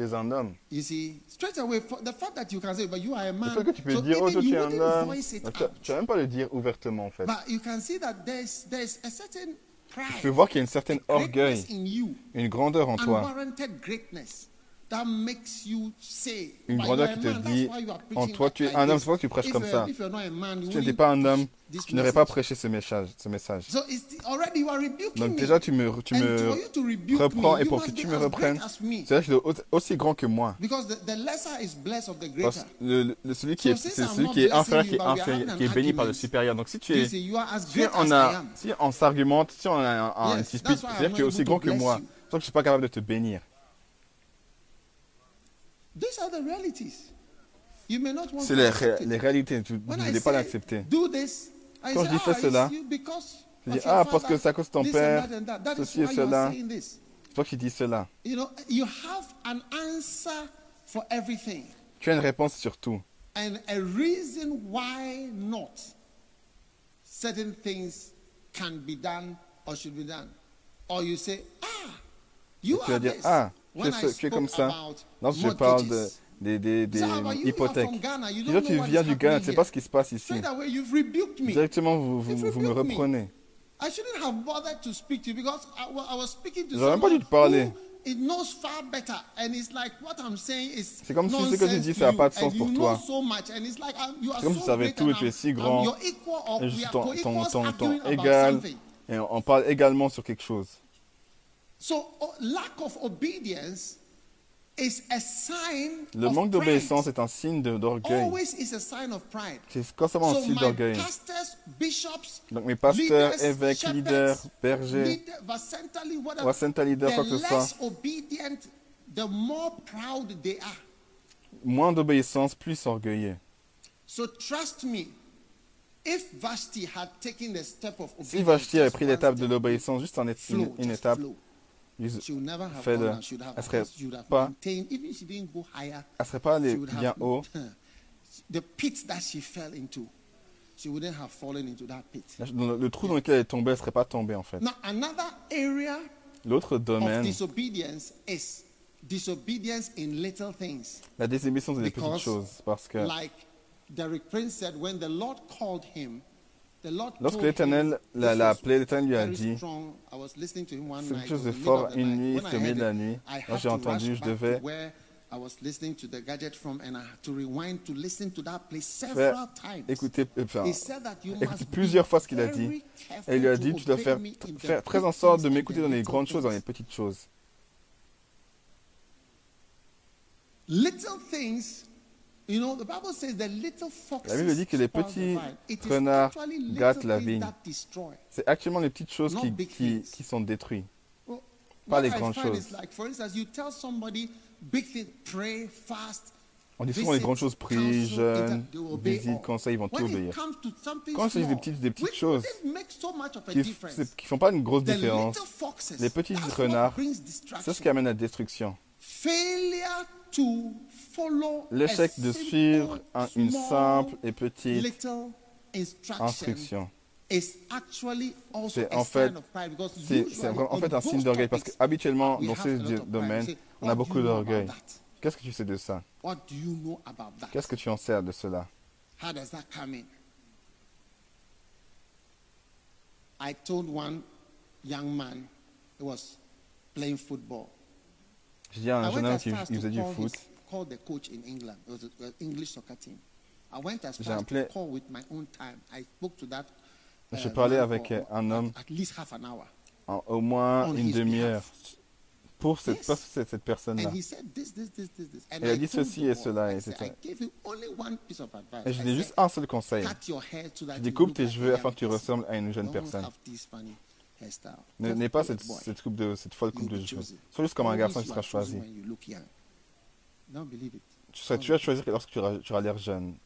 Tu es un homme. You see, straight away, the fact that you can say, but you are a Le man. fait que tu peux so dire, oh, toi, tu es un homme. voice it Donc, tu tu vas même pas le dire ouvertement, en fait. But you can see that there's there's a certain pride, peux voir qu'il y a une certaine orgueil, une grandeur en toi, une "But grandeur qui te dit, en toi, tu es un homme, c'est pour ça que tu prêches comme ça. Si tu n'étais pas un homme, tu n'aurais pas prêché ce message. Ce message. Donc déjà, tu me, tu me reprends et pour que tu me reprennes, as me. c'est-à-dire qu'il est au- aussi grand que moi. Parce que le, le- celui qui est, c'est celui qui est inférieur qui est, inférieur, qui est béni par le supérieur. Donc si tu es, si on a, si on s'argumente, si on a un, un dispute, c'est-à-dire not qu'il est aussi grand que moi. you. Donc je ne suis pas capable de te bénir. These are the realities. You may not want C'est to les, ré- réalités. Tu ne voulais pas l'accepter. Do this. I Quand say, je dis fais ah, it's cela, you because je of dis, your ah, parce que father, c'est à cause de ton this and père, that and that. That is ceci et why you are cela. saying this. C'est toi qui dis cela. You know, you have an answer for everything Tu as une réponse sur tout. and a reason why not certain things can be done or should be done. Or you say, ah, you tu vas are dire, this. ah, tu es, tu comme ça. Lorsque je parle de, des, des, des? You are hypothèques. Ghana, tu viens du Ghana, tu ne sais pas ce qui se passe ici. Directement, vous, vous, You've vous me reprenez. To J'aurais même pas dû te parler. C'est comme si ce que tu dis, ça a you, pas de sens pour toi. C'est comme si tu savais tout et tu es si grand. Et ton, ton, ton, ton égal. Et on parle également sur quelque chose. So lack of obedience is a sign Le of manque d'obéissance est un signe d'orgueil. Always is a sign of pride. C'est constamment un So signe d'orgueil. Donc mes pasteurs, leaders, évêques, leaders, bergers, Wasenta leader, quoi que ce soit, less obedient, the more proud they are. moins d'obéissance, plus orgueilleux. So trust me, if Vashti had taken the step of obedience, Si Vashti avait pris l'étape de step, l'obéissance, juste en une, une étape, flow, have, elle serait would have pas- elle ne serait pas allée bien haut. Dans le, le trou dans lequel elle est tombée, elle ne serait pas tombée en fait. L'autre domaine, disobedience is disobedience in little things. la désobéissance des Because, petites choses. Parce que Like Derek Prince said, when the Lord called him, lorsque l'Éternel l'a appelé, l'Éternel lui a dit, c'est chose de fort, une nuit, au milieu de la it, nuit. Quand j'ai entendu, je devais where I was listening to the gadget from and I had to rewind to listen to that place several times. écouter, enfin, He said that you écouter must be plusieurs fois ce qu'il a dit. Et il lui a dit, tu dois faire, faire très en sorte de m'écouter dans les grandes choses, dans les petites choses. Little things, La Bible dit que les petits renards gâtent la vigne. C'est actuellement les petites choses Not qui, qui, sont détruites. Well, Pas les grandes choses. like, for instance, you tell somebody big thing, pray, fast. On dit souvent les grandes choses, prie, jeûne, visite, conseil, ils vont tout obéir. Quand il s'agit des petites- des petites choses qui ne font pas une grosse différence, les petits renards, c'est ce qui amène à la destruction. L'échec de suivre un- une simple et petite instruction C'est en fait, c'est en fait un signe d'orgueil parce qu'habituellement, dans have ce a lot of pride. domaine, We say, on a beaucoup d'orgueil. Qu'est-ce que tu sais de ça? What do you know about that? Qu'est-ce que tu en sais de cela? How does that come in? I told one young man he was playing football. Je dis à un jeune homme qui faisait du foot, his, call the coach in England. It was an English soccer team. I went as J'ai far as appelé- to call with my own time. I spoke to that. J'ai parlé avec, for un at- homme. At least half an hour. en au moins une demi-heure pour cette, Yes. pas cette, cette personne-là. And he said this, this, this, this, this. And Il a dit ceci et cela, et said, c'est I ça. gave you only one piece of advice. Et je I dis said, juste un seul conseil. Cut your hair so that Je dis coupe tes cheveux afin que tu ressembles à une jeune personne. N'aie pas cette, cette coupe de cette folle coupe de cheveux. Sois juste comme un garçon qui sera choisi. when you look young. Don't believe it. Tu, vas choisir lorsque tu auras, tu auras l'air jeune.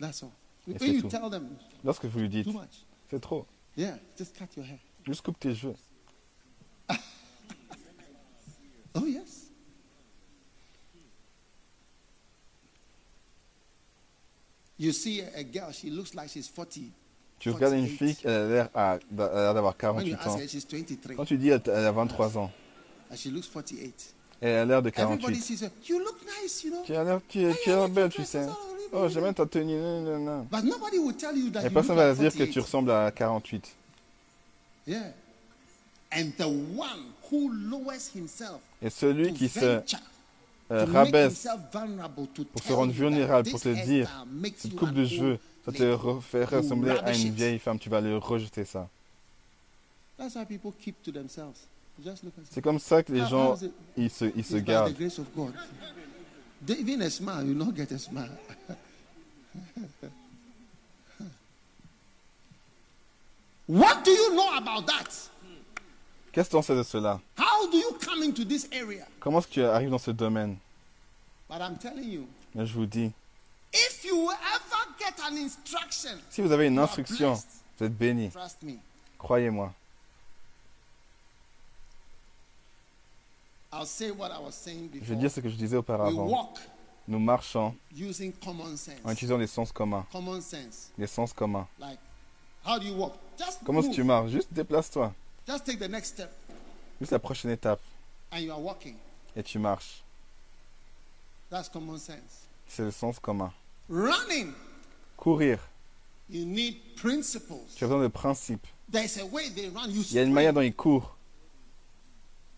That's all. Et When c'est you tout. tell them Lorsque vous lui dites, too much, c'est trop, yeah, just cut your hair. juste coupe tes cheveux. Oh yes. You see a, girl, she looks like she's 40. Tu regardes une 48. fille, elle a l'air à- elle a l'air d'avoir When you 48 ask ans. her, she's 23. Quand tu dis elle elle a 23 ans, And she looks 48. Et elle a l'air de Everybody 48. sees her. You look nice, you know. Tu as l'air tu es, tu as l'air belle, tu sais. Oh, j'aime bien ta tenue. nan, nan, nan. But nobody will tell you that Et personne va dire que tu 48. ressembles à 48. Yeah. And the one who lowers himself Et celui qui se euh, rabaisse pour se rendre vulnérable, pour te dire, cette coupe de cheveux, ça te You ressembler à une vieille femme, tu vas le rejeter ça. That's why people keep to themselves. Just look at C'est comme ça que les How- gens, how it? ils se, ils se gardent. Even a smile, you not get a smile. what do you know about that? Qu'est-ce que tu en sais de cela? How do you come into this area? Comment est-ce que tu arrives dans ce domaine? But I'm telling you, Mais je vous dis, if you ever get an instruction, si vous avez une instruction, vous êtes béni. Trust me. Croyez-moi. I'll say what I was saying Je vais dire ce que je disais auparavant. Nous marchons using common sense. en utilisant les sens communs. Les sens communs. Like, how do you walk? Just Comment tu marches? Juste déplace-toi. Just take the next step, Juste la prochaine étape. and you are walking. Et tu marches. That's common sense. C'est le sens commun. Running, Courir. you need principles. Tu as besoin de principes. There's a way they run. You Il y a une manière dont ils courent.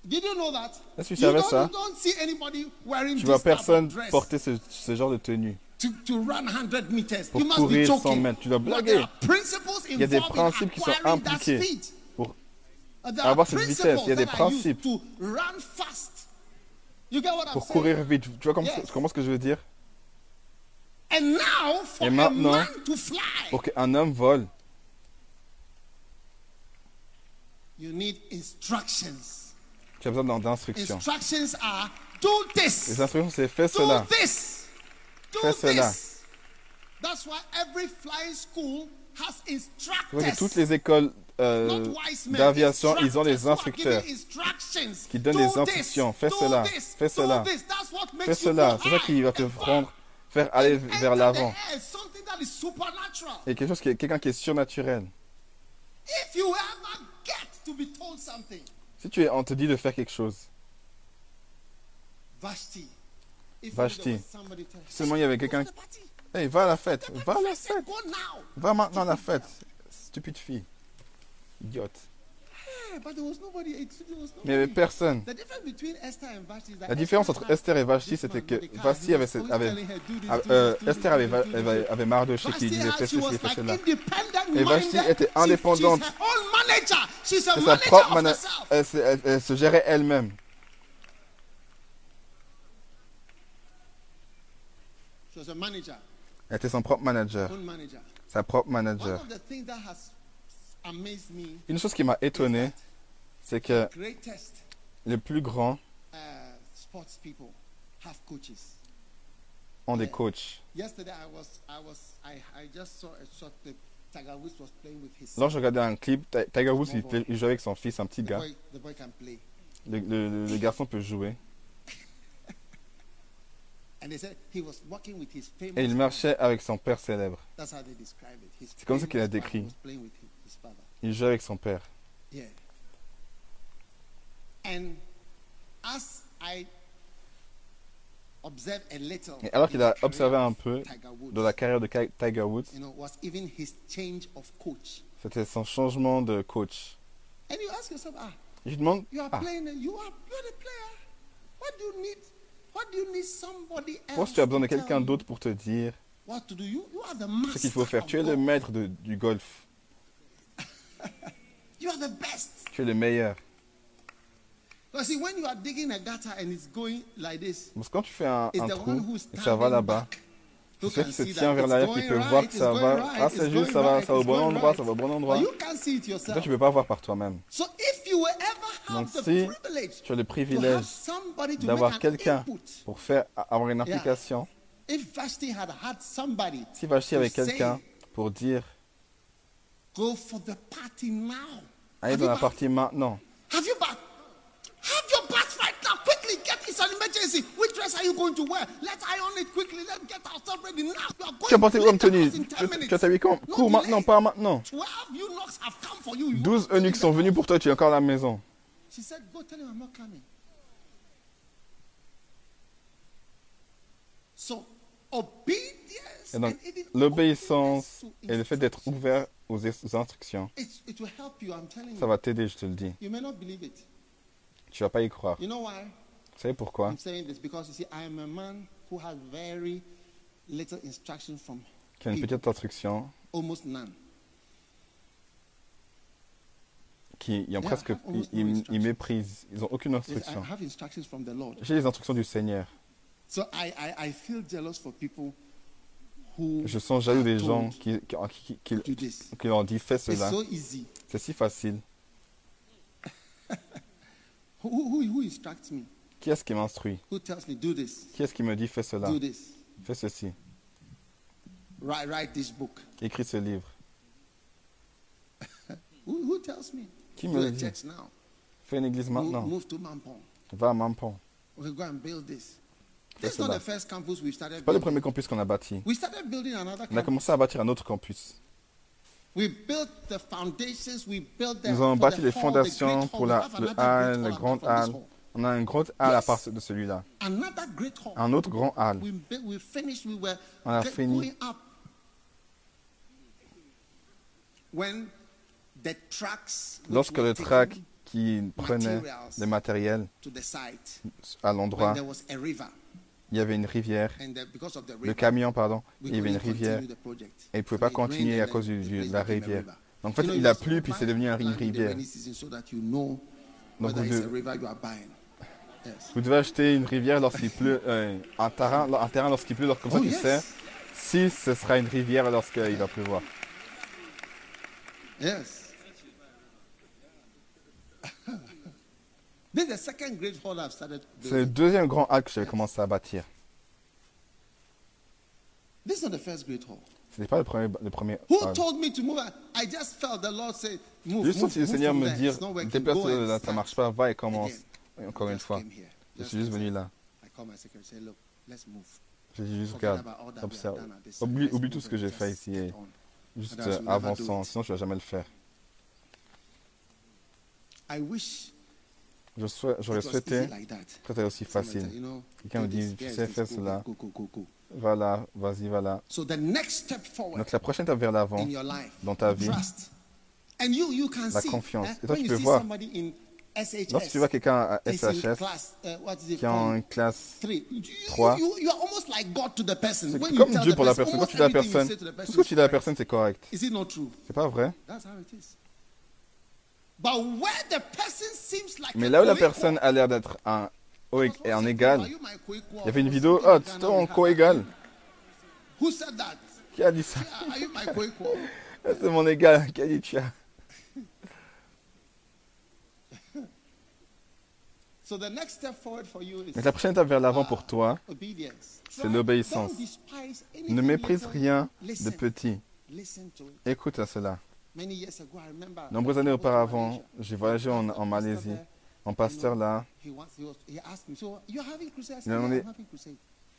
Did you know that? Est-ce que tu You savais don't, ça you don't see anybody wearing Tu vois personne porter ce, ce genre de tenue. to, to run 100 meters. Pour you must be courir 100 joking. mètres. Tu dois blaguer. principles y a des principes qui sont impliqués pour avoir cette vitesse. Il y a des principes to run fast. You get what I'm pour saying? courir vite. Tu vois comment, Yes. comment ce que je veux dire? And now, for Et a maintenant, man to fly, Pour qu'un homme vole, you need instructions. Tu as besoin d'in- d'instructions. Instructions are do this. Les instructions, c'est fais cela. Fais cela. this. That's why every flying school has Tu vois que instructors. toutes les écoles euh, d'aviation, ils ont des instructeurs. qui donnent Do des instructions. Fais cela, fais cela. Fais cela. C'est ça qui va te and far. rendre, faire aller vers l'avant. Et quelque chose qui est quelqu'un qui est surnaturel. Si tu es, on te dit de faire quelque chose, Vashti. Vashti. seulement il y avait quelqu'un- hey, va à la fête, va à la fête, va maintenant à la fête. Stupide fille. Idiote. Mais il n'y avait personne. La différence entre Esther et Vashti, c'était man, que Vashti avait, cette- avait- ah, euh, Esther avait, avait, avait Mardoché qui disait fais ceci, fais cela. Et Vashti était indépendante. C'est sa propre herself. elle, se- elle- elle se gérait elle-même. Elle était son propre manager. Sa propre manager. Une chose qui m'a étonné, c'est que les plus grands uh, sports people have coaches. ont des coachs. Yesterday, I was, I was, I, I just saw a shot that Tiger Woods was playing with his. Là, je regardais un clip, Ti- Tiger Woods, il, jouait avec son fils, un petit gars. Le, le- garçon peut jouer. and they said he was walking with his famous. Et il marchait avec son père célèbre. C'est comme ça qu'il a décrit. Il jouait avec son père. Et alors qu'il a observé un peu de la carrière de Tiger Woods, c'était son changement de coach. Yourself, ah, Et je demande, ah, pourquoi tu as besoin de quelqu'un d'autre pour te dire ce qu'il faut faire? Tu es le maître de- du golf. You are the best. Tu es le meilleur. Because see, when you are digging a gutter and it's going like this, Parce que quand tu fais un, trou et que ça va là-bas, c'est who celui qui se tient vers l'arrière qui peut right, voir que ça va. right, Ah, c'est juste, ça va, ça va au bon endroit, ça va au bon endroit. you can't see it Toi, yourself. tu peux pas voir par toi-même. So if you will ever have Donc the si privilege tu as le to have privilège d'avoir quelqu'un pour faire avoir une implication, if Vashti had had somebody si Vashti to avait say, quelqu'un pour dire go for the party now. allez Have dans la partie maintenant, Have you bath? Have your bath right now. Quickly get it's an emergency. Which dress are you going to wear? Let's iron it quickly. Let's get ourselves ready now. We are going tu as porté comme tenue, tu 10 tu minutes. as t'habillé comme cours maintenant, pas maintenant. 12 eunuchs have come for you. You 12 have to leave eunuques sont venus pour toi, tu es encore à la maison. She said, Go tell him I'm not coming. So, obedience Et donc, l'obéissance et le fait d'être ouvert aux, instructions. It, it will help you, I'm telling Ça you. va t'aider, je te le dis. You may not believe it. Tu vas pas y croire. You know why? Vous savez pourquoi? I'm saying this because you see, I am a man who has very little instruction from Qui a une petite instruction, almost none. qui ils ont presque, ils, ils- ils méprisent. Ils ont aucune instruction. J'ai les instructions du Seigneur. So I, I, I feel jealous for people Je sens jaloux des gens qui, qui, qui, qui, qui leur dit fais cela. C'est si facile. Who, who, who instructs me? Qui est-ce qui m'instruit? Who tells me do this? Qui est-ce qui me dit fais cela? Do this. Fais ceci. Write, write this book. Écris ce livre. Who, who tells me? Qui me le dit? Fais une église maintenant. move to Mampong. Va à Mampon. C'est pas le premier campus qu'on a bâti. We started building another On a campus. commencé à bâtir un autre campus. We built the foundations. We built the, Nous avons for bâti the les fondations pour la, le hall, great le hall. On a un grand hall à part de celui-là. Un autre grand hall. We, built, we finished. We were On a fini. going up. When the trucks which Lorsque le track qui prenait materials le matériel to the site, à l'endroit, il y avait une rivière. Le camion, pardon, il y avait une rivière. Et il ne pouvait pas continuer à cause de la rivière. Donc en fait, il a plu, puis c'est devenu une rivière. Donc vous devez-. Vous acheter une rivière lorsqu'il pleut, euh, un terrain, un terrain lorsqu'il pleut, comme ça Oh, tu yes. sais si ce sera une rivière lorsqu'il va pleuvoir. C'est le deuxième grand hall que j'avais commencé à bâtir. This is not the first great hall. Ce n'est pas le premier, le premier Who hall. told me to move? I just felt the Lord say, move, Juste move, senti le Seigneur me dire, déplace and là, ça start marche pas, va et commence. Et encore I une fois. Je suis juste venu là. I call my secretary and say, look, let's move. J'ai dit juste, regarde, observe. Oublie, tout ce que j'ai fait ici et juste euh, it. sinon tu vas jamais le faire. I wish J'aurais souhaité que c'était aussi facile. Quelqu'un me dit, tu sais is faire cela. go, go, go, go. Va là, vas-y, va là. So the next step forward Donc la prochaine étape vers l'avant, dans ta vie, La confiance. Et toi, tu peux voir. lorsque tu vois quelqu'un à SHS uh, qui est en classe Three. You, you, Trois. you, you are almost like God to the person. C'est When you comme Dieu pour la person, personne. Quand tu dis à la personne, tout ce que tu dis à la personne, c'est correct. C'est pas vrai? Mais là où la personne a l'air d'être un, et égal, il y avait une vidéo, oh, tu es en co-égal. Qui a dit ça? Co-equal? C'est mon égal qui a dit tu as. So the next step forward for you is Mais la prochaine étape vers l'avant pour toi, obedience. c'est l'obéissance. ne méprise rien de petit. Écoute à cela. Nombreuses années auparavant, j'ai voyagé en, Malaisie. En pasteur là, Il said, a yeah, demandé, I'm having crusade.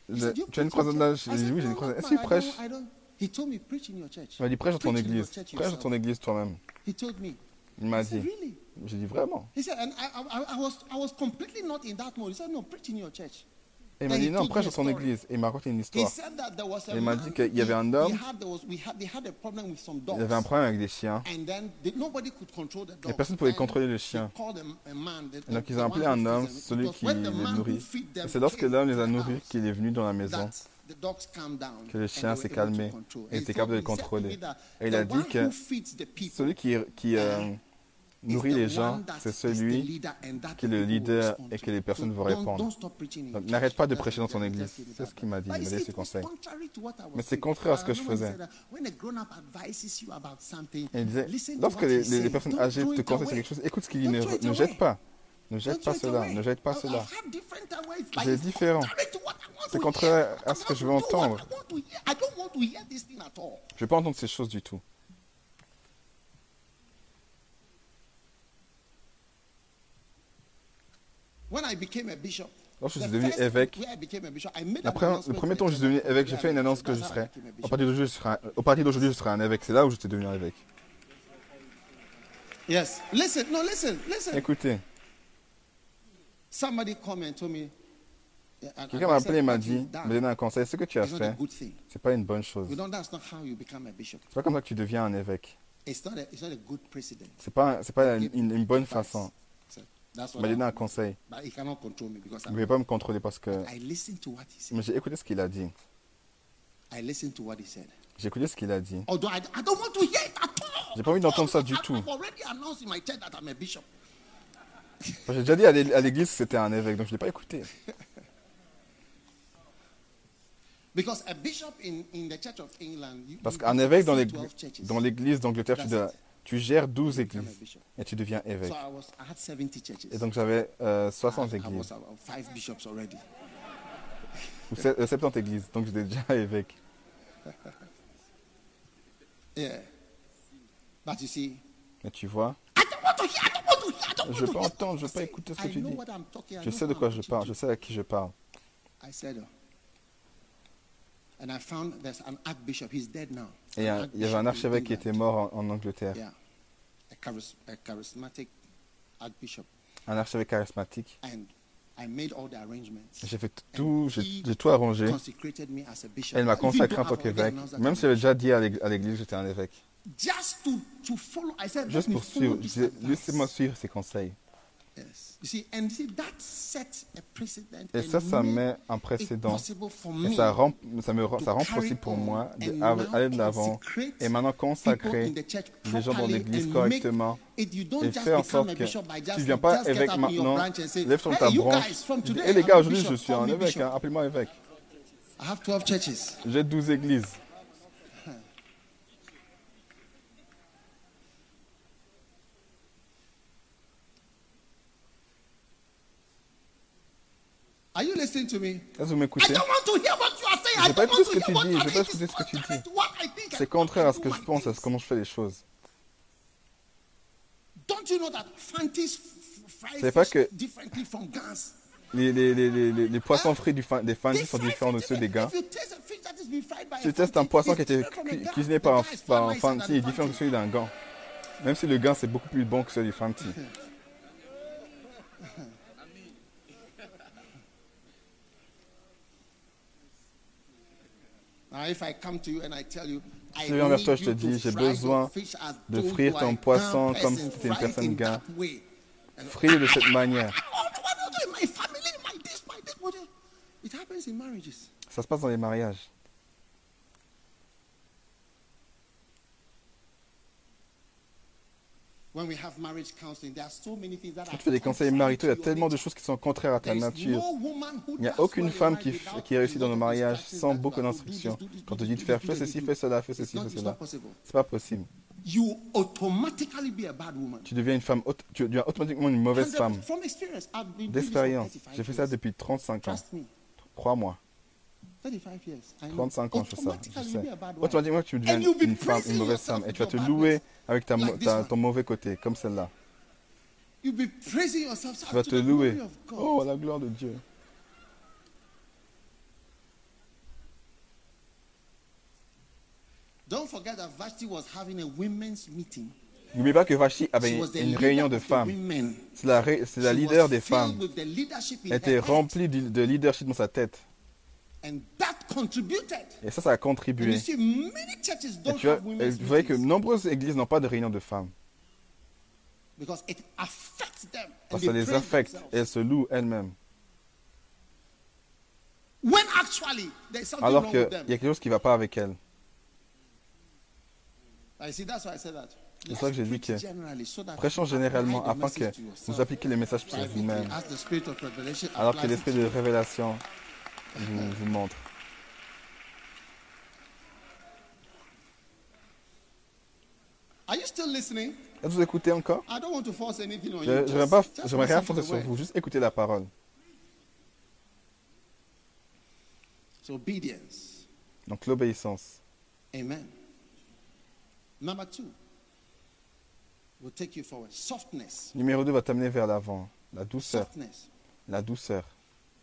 He je- said, "You tu as une croisade là? church?" J'ai dit said, oui, j'ai une "No, croisade. Est-ce qu'il prêche don't- I don't." He told me, preach in your church. Il m'a dit prêche dans ton église. Prêche dans ton église toi-même. Il m'a dit. J'ai dit vraiment. Et il m'a dit non, prêche dans story. église. Et il m'a raconté une histoire. Il m'a dit qu'il y avait un homme. Il y avait un problème avec des chiens. Dogs. personne ne pouvait contrôler le they chien. called a- a man, the- Et donc ils ont appelé un homme, celui qui les nourrit. Et c'est lorsque l'homme les a nourris qu'il est venu dans la maison. que le chien s'est calmé et était capable de le contrôler. Et il a dit que Celui qui, qui euh, nourrit les gens, c'est celui qui est le leader et que les personnes So vont répondre. Donc n'arrête pas de prêcher dans ton église. C'est ce qu'il m'a dit. Il m'a you donné see, ses it was conseils. contrary to what I was Mais c'est contraire à ce que I je faisais. il disait, lorsque les, personnes âgées te conseillent quelque chose, écoute ce qu'il dit, ne, ne jette pas. Ne jette pas cela, ne jette pas cela. C'est différent. C'est contraire à ce que je veux entendre. Je ne veux pas entendre ces choses du tout. When I became a bishop, Lorsque je suis devenu évêque, where I became a bishop, I made la an première- le premier temps où je suis devenu évêque, j'ai fait une annonce que je serai au partir d'aujourd'hui, je serai un évêque. C'est là où j'étais devenu un évêque. Yes. Listen, no, listen, listen. Écoutez, Somebody come and told me. yeah, and- quelqu'un m'a appelé et m'a "What dit, me donné un conseil. Ce que tu as fait, thing. c'est pas une bonne chose. Bishop. C'est pas comme ça que tu deviens un évêque. It's not a, it's not a good precedent. C'est pas, pas une, une bonne façon. So that's Il what m'a I- donné un conseil. But he cannot control me because Il ne pouvait pas me contrôler parce que. Mais j'ai écouté ce qu'il a dit. J'ai écouté ce qu'il a dit. J'ai pas envie d'entendre ça du tout. J'ai déjà dit à l'é- à l'église que c'était un évêque, donc je ne l'ai pas écouté. Parce qu'un évêque dans see l'ég- 12 churches. dans l'église d'Angleterre, tu, dois-. Tu gères 12 Become a églises et tu deviens évêque. 70. Et donc j'avais euh, I, 60 I églises, ou se- euh, 70 églises, donc j'étais déjà évêque. Yeah. But you see, Mais tu vois, Je veux hear entendre, je veux you're pas écouter ce que tu dis. je sais de quoi je parle, je sais à qui je parle. Oh. and I found there's an archbishop. He's dead now. Et il y, avait un archevêque qui était mort en, en Angleterre, a, charis- a charismatic archbishop, un archevêque charismatique. and I made all the arrangements. J'ai fait tout, j'ai tout arrangé. consecrated me as a bishop. Elle m'a consacré en tant qu'évêque, même si j'avais déjà dit à l'ég- à l'église que j'étais un évêque. just to, to follow. I said, Juste pour suivre, laissez-moi suivre ses conseils. Yes. You see, and you see, that set a precedent. Et and ça, ça met un précédent. Et me ça rend, ça me, ça rend possible pour moi and d'aller de l'avant et maintenant consacrer in the church les gens dans l'église correctement et just faire en become sorte que tu just- ne deviens pas évêque maintenant, lève "Hey, ta branche. Et les gars, aujourd'hui bishop, je suis un évêque, bishop." hein, appelez-moi évêque. I have 12 churches. J'ai 12 églises. Listening to me? Est-ce que vous I m'écoutez don't want to hear what you are saying. Je I vais pas écouter ce que tu dis, you je vais pas écouter ce que tu dis. C'est contraire à ce que je pense, à comment je fais les choses. Don't you know that Fantis f- fry savez pas que- differently from Gans? Les, les, les, les, poissons frits du fin- des They fandis sont différents de ceux des gars. Si tu testes un poisson qui a été cuisiné par un, par un fanti the est différent de celui d'un gant. Même si le gant c'est beaucoup plus bon que celui du fanti. Now, if I come to you and I tell you, I je viens vers toi, je te dis, j'ai besoin de frire ton poisson comme si c'était une fry it personne way. Frire de cette manière. Ça se passe dans les mariages. When we have marriage counseling, there are so many things that Quand tu fais des conseils maritaux, il y a tellement de choses qui sont contraires à ta nature. Il n'y a aucune femme qui, réussit dans le mariage sans beaucoup d'instructions. Quand do tu dis de faire do fais ceci, fais cela, fais ceci, fais cela. C'est pas possible. Tu deviens une femme, tu deviens automatiquement une mauvaise 100 femme. D'expérience. 35 J'ai fait ça depuis 35 ans. Crois-moi. 35 years. I know. 35 ans, je fais ça. Je sais. Automatiquement, tu deviens une femme, praising une mauvaise yourself femme. Et tu vas te louer avec ta, ton mauvais côté, comme celle-là. Tu vas te louer. Oh, la gloire de Dieu. Don't forget that Vashti was having a women's meeting. N'oubliez pas que She avait une réunion de femmes. C'est la, la leader des femmes. Elle était remplie de leadership dans sa tête. And that contributed. Et ça, ça a contribué. Et tu vois, vous voyez que nombreuses églises n'ont pas de réunion de femmes. because it affects them. and Parce que ça les affecte. Et elles se louent elles-mêmes. When actually there's something Alors qu'il y a quelque chose qui ne va pas avec elles. C'est ça que j'ai dit que prêchons généralement afin que vous appliquez les messages sur vous-même. Alors que l'esprit de révélation vous, vous montre. Are you still listening? Est-ce que vous écoutez encore? I don't want to force anything on Je just j'aimerais rien forcer sur vous, juste écoutez la parole. So obedience. Donc l'obéissance. Amen. Number two will take you forward. Softness. Numéro 2 va t'amener vers l'avant. La douceur. Softness La douceur.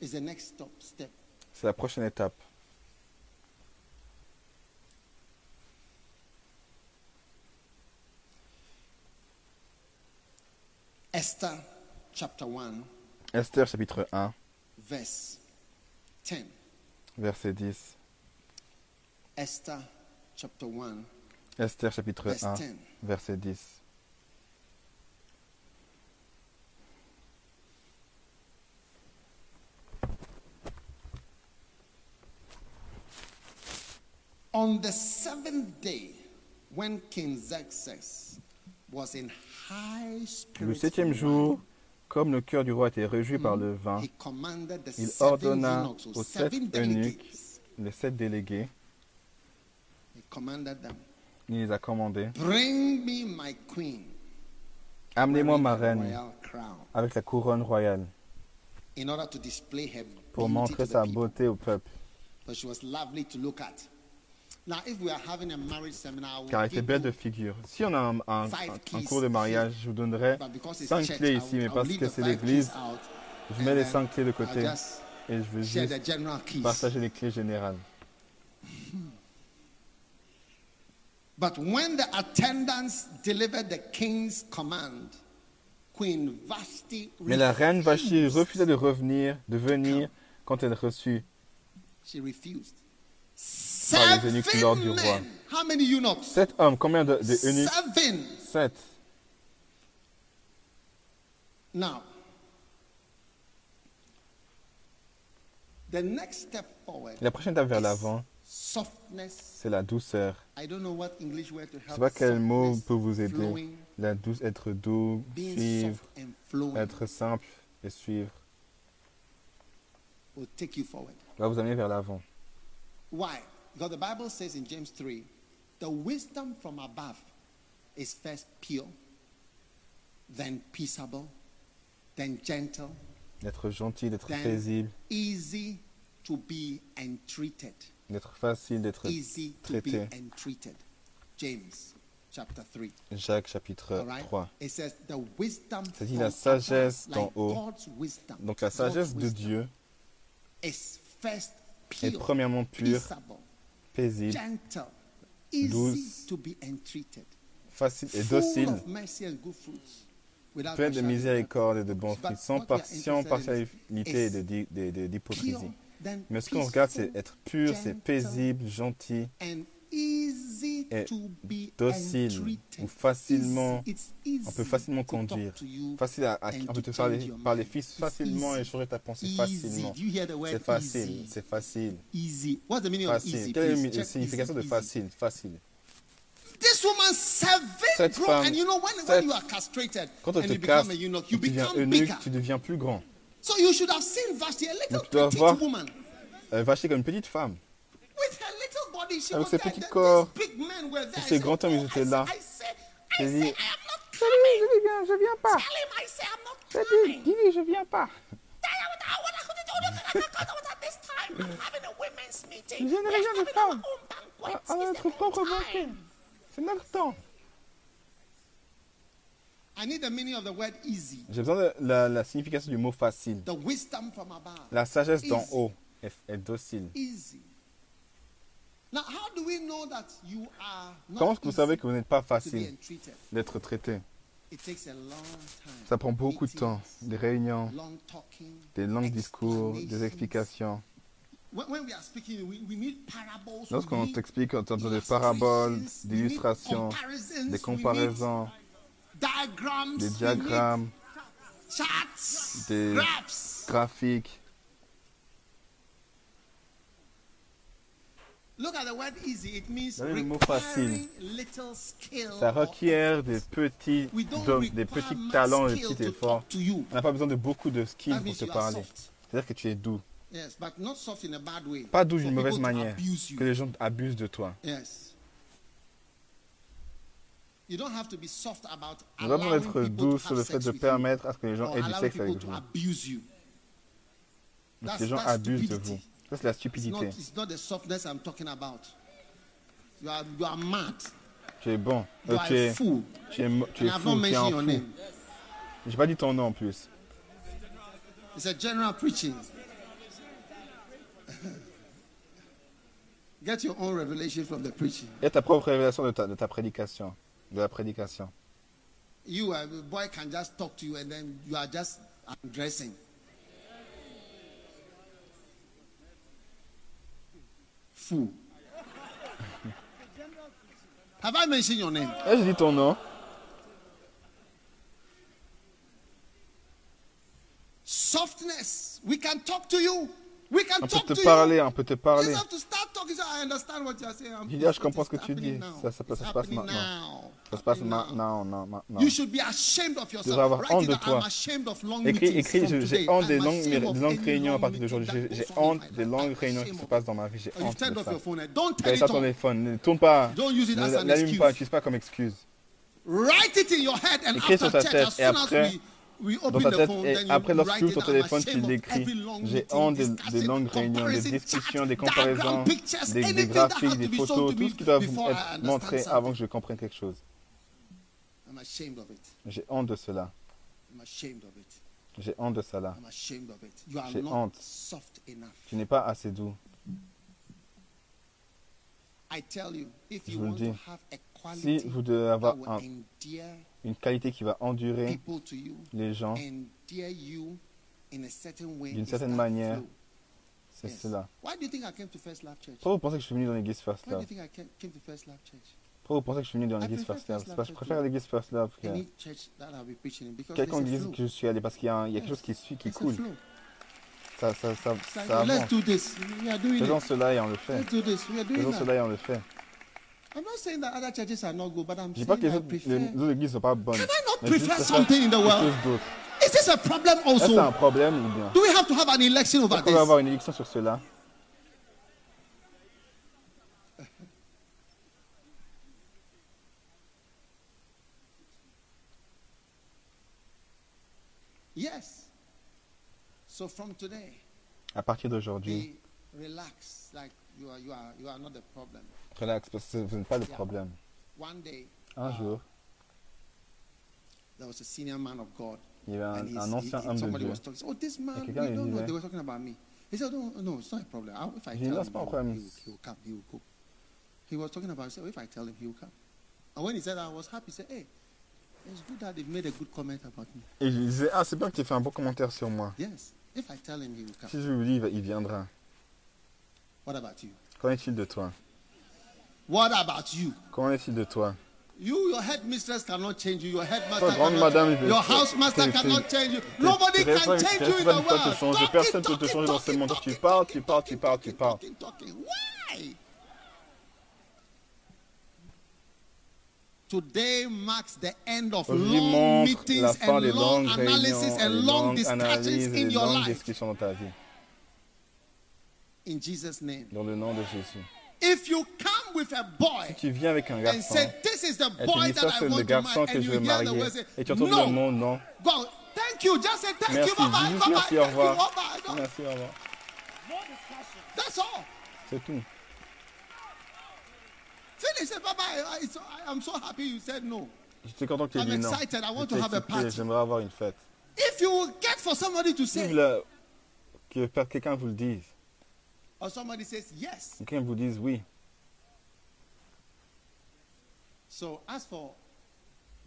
is the next stop step. C'est la prochaine étape. Esther chapter 1, Esther chapitre 1, verse 10. verset 10. Esther chapter 1, Esther chapitre verse 1, 10. verset 10. On the seventh day, when King Xerxes was in high Le spirits, septième jour, comme le cœur du roi était réjoui par le vin, he commanded the il ordonna aux sept eunuques, les sept délégués, il les a commandés. Bring me my queen, Amenez-moi ma reine avec la couronne royale pour montrer sa beauté au peuple. Car elle était give belle you- de figure. Si on a un, cours de mariage, je vous donnerai cinq clés ici, mais parce que c'est l'église, je mets les cinq clés de côté et je share juste partager les clés générales. But when the attendants delivered the king's command, Queen Vashti Mais la reine Vashti refused. refusa de revenir, de venir quand elle reçut She refused. Par les eunuques lors du roi. sept hommes. Combien de, de eunuques? Seven. Sept. Now, the next step forward, La prochaine étape vers l'avant, softness. c'est la douceur. I don't know what English word to Je help. sais pas quel mot peut vous aider. La douce, être doux, being suivre, soft and flowing être simple et suivre. will take you forward. Va vous amener vers l'avant. Why? Because the Bible says in James 3, the wisdom from above is first pure, then peaceable, then gentle, D'être gentil, d'être paisible, easy to be entreated. d'être facile, d'être Easy to be traité. entreated. James chapter 3. Jacques chapitre right? 3. It says the wisdom from la sagesse d'en haut. God's wisdom, Donc la God's sagesse de wisdom Dieu is first est pure, premièrement pure, peaceable, paisible, douce, facile et docile, pleine de miséricorde et de bons fruits, sans, partialité et de de- de- d'hypocrisie. Mais ce qu'on regarde, c'est être pur, c'est paisible, gentil, be docile, ou facilement- on peut facilement conduire, facile à, à- on peut te parler, parler fils facilement et changer ta pensée facilement. C'est facile, c'est facile, Easy. What's the meaning of facile. Quelle est la signification de facile? Facile. This woman Cette femme, and you know when, when cette- you are castrated Quand on and te you become casse, a eunuch, tu you deviens become eunuque, bigger. tu deviens plus grand. So you should have seen Vashti, a little tu dois voir- woman Elle va acheter comme une petite femme. with her Avec ses petits corps, I ces grands hommes, ils "Oh," étaient là. J'ai dit, je viens, je viens pas. J'ai dit, dis-lui, je viens pas. Je viens de femmes. À notre propre banquet. C'est notre temps. I need the meaning of the word easy. J'ai besoin de la, la signification du mot facile. The wisdom from above. La sagesse d'en haut est, est docile. Easy. Now, how do we know that you are not Comment est-ce que vous savez que vous n'êtes pas to be facile d'être traité? It takes a long time. Ça prend beaucoup de temps. Des réunions, des longs discours, des explications. When, when we are speaking, we, we need parables. we Lorsqu'on t'explique, t'entend des illustrations, paraboles, need des comparaisons, des diagrammes, des graphiques. Look at the word easy. It means Regardez le mot little skill. Ça requiert des petits, require des petits talents, des petits efforts. talk to you. On n'a pas besoin de beaucoup de skills pour te parler. C'est-à-dire que tu es doux. Yes, but not soft in a bad way. Pas doux d'une mauvaise manière. abuse you. Que les gens abusent de toi. Yes. You don't have to be soft about people doux sur have le fait de permettre à ce que les gens aient du sexe avec to vous. que les gens abusent de vous. Ça, c'est la It's not, stupidité. it's not the softness I'm talking about. You are, you are mad. Tu es bon. You Euh, are tu es, fool. tu es, tu es fou. Tu es un fou. J'ai pas dit ton nom en plus. It's a general preaching. Get your own revelation from the preaching. Et ta propre révélation de ta, de ta prédication. De la prédication. You, a boy, can just talk to you and then you are just undressing. Fool. Have I mentioned your name? J'ai dit ton nom. Softness. We can talk to you. We can On peut talk te to parler, you. on peut te parler. you're saying. I'm- Je comprends ce que tu dis. Ça, ça, se passe maintenant. Ça se passe maintenant, maintenant. Yourself. devrais avoir honte de toi. Écris, écris, j'ai honte des longues, des longues réunions à partir d'aujourd'hui. J'ai on honte des longues réunions qui se passent dans ma vie. J'ai honte de ça. Tu ton on. téléphone. Ne tourne pas. Excuse. pas, n'utilise pas comme excuse. Écris sur ta tête et après, Dans ta tête, et après, lorsque tu ouvres ton téléphone, tu ashamed of l'écris. J'ai honte des, longues réunions, des discussions, des comparaisons, des, graphiques, des photos, to tout ce qui doit être montré avant que je comprenne quelque chose. J'ai honte de cela. I'm ashamed of it. J'ai honte de cela. I'm ashamed of it. You are J'ai honte. Tu n'es pas assez doux. I tell you, if Je you vous le dis. have a Si vous devez avoir un- une qualité qui va endurer les gens, D'une certaine manière, c'est cela. Pourquoi vous pensez que je suis venu dans l'église First Love? Pourquoi vous pensez que je suis venu dans l'église First Love? Parce que je préfère l'église First Love que quelqu'un dise que je suis allé parce qu'il y a, quelque chose qui suit, qui coule. Ça, ça, ça, ça avance. Faisons cela et on le fait. Faisons cela et on le fait. I'm not saying that other churches are not good, but I'm Je dis pas saying que les I autres, prefer. les églises ne sont pas bonnes. Can I not prefer something in the world? Is this a problem Est-ce que c'est un also? problème ou bien? Do we have to have an election over va this? avoir une élection sur cela? Yes. So from today, À partir d'aujourd'hui, be relaxed. Like you are, you are, you are not the problem. relax, parce que vous n'êtes pas le problème. One day, Un jour, there was a senior man of God. il y avait And un, un ancien he- homme de somebody Dieu. was talking. Oh, this man, lui don't know. They were talking about me. He said, no, no, it's not a problem. If I tell him, c'est pas un he will, problème. he will, come. He will go. He was talking about. He said, oh, if I tell him, he will come. And when he said, that, I was happy. He said, hey, it's good that they've made a good comment about me. Et je disais, ah, c'est bien que tu aies fait un bon commentaire sur moi. Yes. If I tell him, he will come. Si je lui dis, il viendra. What about you? Qu'en est-il de toi? What about you? Qu'en est-il de toi? You, your headmistress cannot change you. Your headmaster grande cannot, madame, your housemaster cannot change you. Nobody can change you in the world. personne peut te changer dans ce monde. Tu parles, tu parles, tu parles, tu parles. Why? Today marks the end of long meetings and long analysis and long discussions in your life. discussions dans ta vie. In Jesus' name. Dans le nom de Jésus. If you come with a boy Tu viens avec un and garçon. say, This is the boy dit that ça, I c'est le want to garçon marry, que and je you veux hear the marier. Et tu entends le No. mot non. Go. Thank you. Just say thank Merci, you. Bye bye. dis merci, au Thank you. revoir. Merci, au revoir. That's all. C'est tout. Finish it. Bye bye. I'm so happy you said no. J'étais content que tu aies I'm dit non. excited. I want to have a excité, party. J'aimerais avoir une fête. If you will get for somebody to Si say, que quelqu'un vous le dise, or somebody says yes. quelqu'un vous dise oui. So as for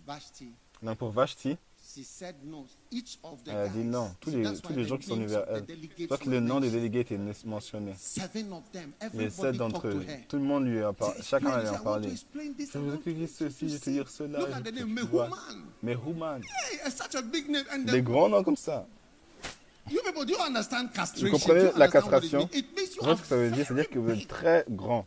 Vashti, Donc pour Vashti, she said no. Each of the elle a dit non. Tous les, tous les the gens qui sont venus vers elle. C'est que le nom des délégués était mentionné. Seven of them. Les sept d'entre eux, tout le monde lui a parlé, chacun Explain allait this, en I want parler. to explain this, Je vais vous expliquer to- ceci, je vais te dire cela. Mais Human. A Des grands noms comme ça. you people, do you understand Vous comprenez Do you la castration? voyez are ce que ça veut dire? C'est-à-dire que vous êtes très grand.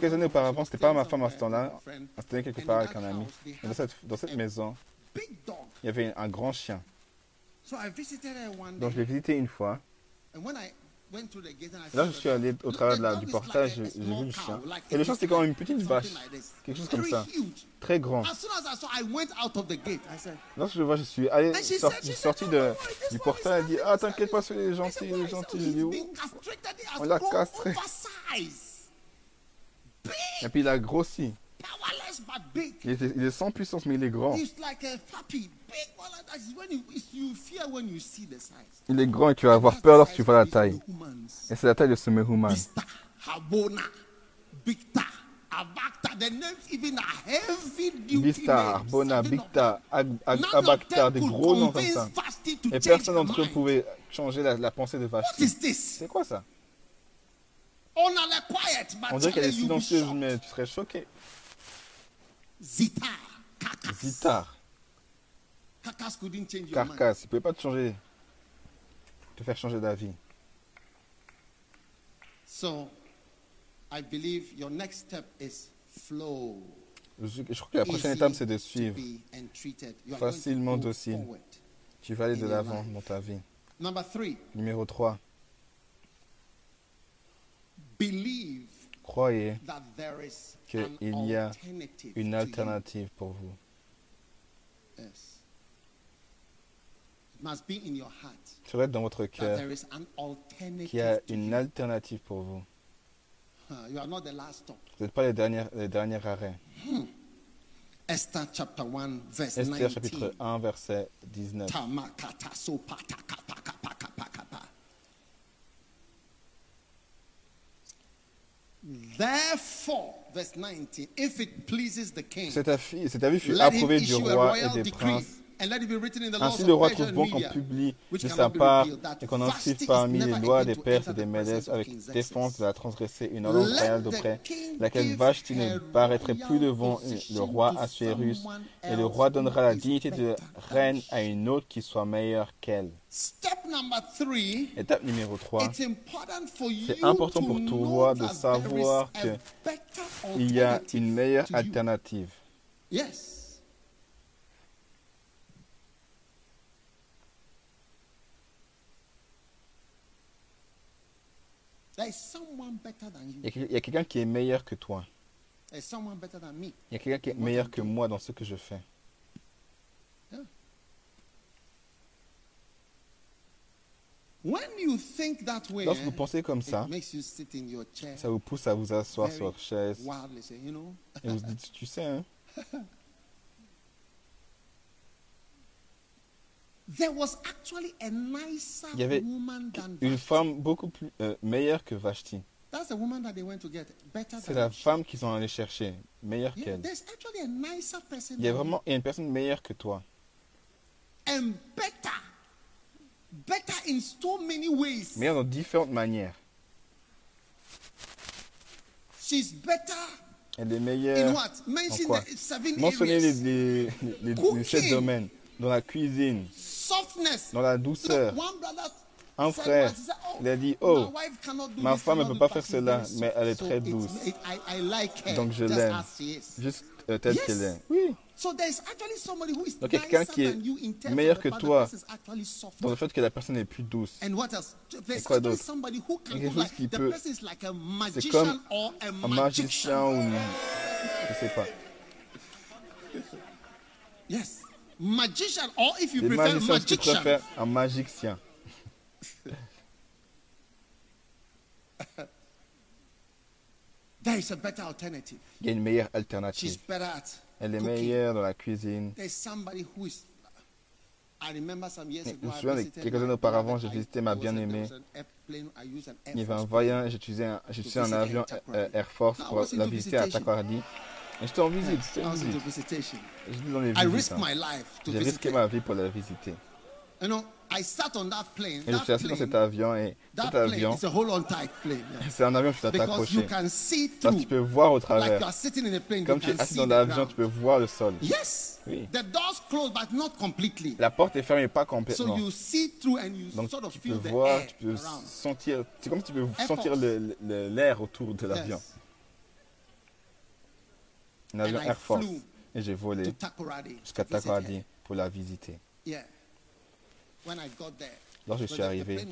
Quelques années auparavant, c'était pas ma femme à ce temps-là. On se tenait quelque part avec un ami. Et dans cette, dans cette maison, il y avait un grand chien. So I visited her one Donc je l'ai visité une fois. Et là, je suis allé au travers de la- du portage, a j'ai vu le chien. Et le chien, c'était quand même like une petite vache. Quelque chose comme ça. Très grand. Lorsque je le vois, je suis allé, sorti, sorti de, "No, no, this du portail. Elle dit, ah, t'inquiète pas, celui-là, il est I gentil, il est gentil. "Oh, Je dis, he's où been castrated. He has On l'a castré. Et puis il a grossi. Il, est sans puissance, mais il est grand. Il est grand et tu vas avoir peur lorsque tu vois la taille. Et c'est la taille de ce Mehuman. Bista. Arbona, Abactar, them des gros noms comme ça. Et personne d'entre eux pouvait changer la, la pensée de Vashti. C'est quoi ça? On dirait qu'elle est silencieuse, mais tu serais choqué. Zitar, carcass. Zitar, Carcass couldn't change your mind. carcasse, il ne pouvait pas te changer, te faire changer d'avis. So, I believe your next step is flow. Je, je crois que la prochaine Easy étape, c'est de suivre. Facilement docile. Tu vas aller de l'avant dans ta vie. Number three, Numéro 3. believe Croyez that there is Que an il y a alternative une alternative pour vous. Yes. It must be in your heart Ça doit être dans votre cœur qu'il y a une alternative pour vous. Vous n'êtes pas les derniers, les derniers arrêts. Esther chapter 1 verse Esther 19. chapitre 1 verset 19. Tamakata sopata kapa kapa kapa kapa. Therefore, verse 19, if it pleases the king, Cet avis, cet avis fut let him approuvé du issue a roi royal et des decree, princes. Ainsi le roi trouve bon qu'on publie de sa part et qu'on inscrive parmi les lois des Perses et des Médès avec défense de la transgresser une Let royale d'auprès, king laquelle Vashti ne paraîtrait plus devant le roi Assuérus, et le roi donnera la dignité de reine à une autre qui soit meilleure qu'elle. Step number three. Étape numéro 3. It's important for you C'est important pour toi de savoir there is a que better Il y a une meilleure alternative. Yes. There is someone better than you. Il y a quelqu'un qui est meilleur que toi. There is someone better than me. Il y a quelqu'un qui est meilleur que moi dans ce que je fais. When you think that way, Lorsque vous eh, pensez comme ça, ça vous pousse à vous asseoir sur votre chaise et vous vous dites, tu sais, hein, there was actually a nicer Il y avait woman than une femme beaucoup plus euh, meilleure que Vashti. That's the woman that they went to get, better C'est la femme qu'ils sont allés chercher, meilleure qu'elle. there's actually a nicer person Il y a vraiment une personne meilleure que toi. you. and better, better in so many ways. Meilleure dans différentes manières. She's better Elle est in meilleure Mentionnez les, les, les- les- sept domaines. Dans la cuisine. Dans la douceur. Un frère, oh, il a dit, oh, ma femme ne peut pas faire cela, mais elle est très douce. Donc je l'aime. juste euh, telle qu'elle est. Oui. Donc, il y a quelqu'un qui est meilleur que toi. Dans le fait que la personne est plus douce. And what else? There's quoi d'autre? Il y quelque chose qui the peut- person is like a C'est comme or a un magicien ou. Je sais pas. Magician or if you Les prefer magiciens, si tu magician. préfères un magicien. There is a better alternative. Il y a une meilleure She's alternative. better at Elle est cooking. meilleure dans la cuisine. There's somebody who is. I remember some years Je ago. me souviens de quelques années auparavant, j'ai visité ma bien-aimée. Il y avait un j'ai utilisé un, un avion euh, Air Force pour la visiter à Takoradi. J'étais en visite, j'étais en visite. J'étais dans les I risked hein. my life to J'ai risqué ma vie pour la visiter. You know, I sat on that plane. Et je suis assis dans cet avion et cet avion, c'est un avion que tu dois t'accrocher. can see Parce through. que tu peux voir au Like you travers. are sitting in a plane, Comme you tu es can assis see dans the l'avion, tu peux voir le sol. Yes. Oui. The doors closed, but not completely. La porte est fermée, pas So complètement. you see through and you Donc sort of tu feel peux the voir, air tu peux around. sentir. C'est comme si tu peux sentir l'air autour de l'avion. Un avion Air Force. Et j'ai volé jusqu'à Takoradi pour la visiter. Yeah. When I got there, Lorsque je suis arrivé,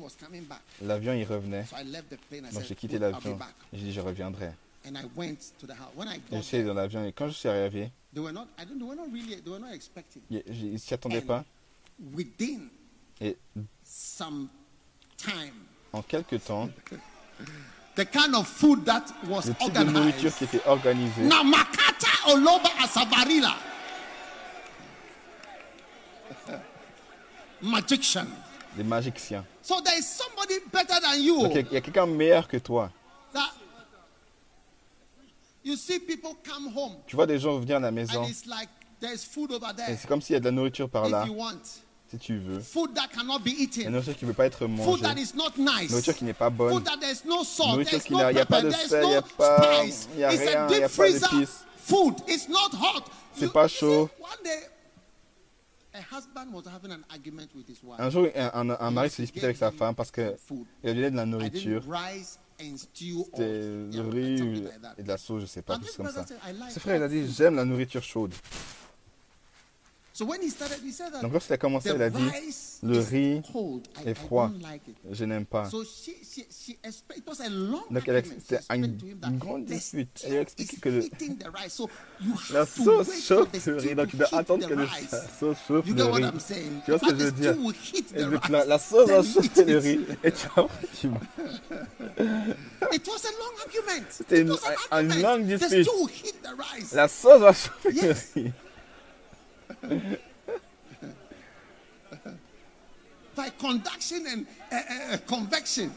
l'avion il revenait. Donc j'ai quitté "Good, I'll be l'avion. back." Et j'ai dit je reviendrai. Et je suis allé dans l'avion et quand je suis arrivé, ils ne s'y attendaient pas. Et en quelques temps, the kind of food that was le type de nourriture organized. qui était organisé, Namakata Oloba Asabarila. Magician. des magiciens. So there is somebody better than you. Donc il y a- quelqu'un meilleur que toi. That you see people come home Tu vois des gens venir à la maison and it's like there's food over et there. c'est comme s'il y a de la nourriture par là. If you want, si tu veux. food that cannot be La eaten, nourriture qui ne peut pas être food mangée. that is not nice, Nourriture qui n'est pas bonne. food that there's no salt, Nourriture qui no n'a- a pas de sel, y a no pas- spice. y a It's rien, a y a deep pas freezer d'épices. food. It's not hot. C'est pas chaud. One day, a husband was having an argument with his wife. Un jour, un, un- un mari se disputait avec sa femme parce qu'elle Food. donnait de la nourriture. C'était le riz et de la sauce, je sais pas, chose comme ça. Ce frère, il a dit food. J'aime la nourriture chaude. So when he started, he said that Donc, lorsqu'il a commencé, il a dit Le riz est froid. Je n'aime pas. Donc, elle c'était une- grande dispute. Elle lui a expliqué que le- La sauce chauffe le riz, donc doit heat attendre que le- la sauce chauffe le riz. Tu vois ce que je veux dire? Et donc, la, sauce va chauffer le riz. Et tu tu argument. C'était It une- une longue dispute. La sauce va chauffer le riz. By conduction and uh, uh, convection.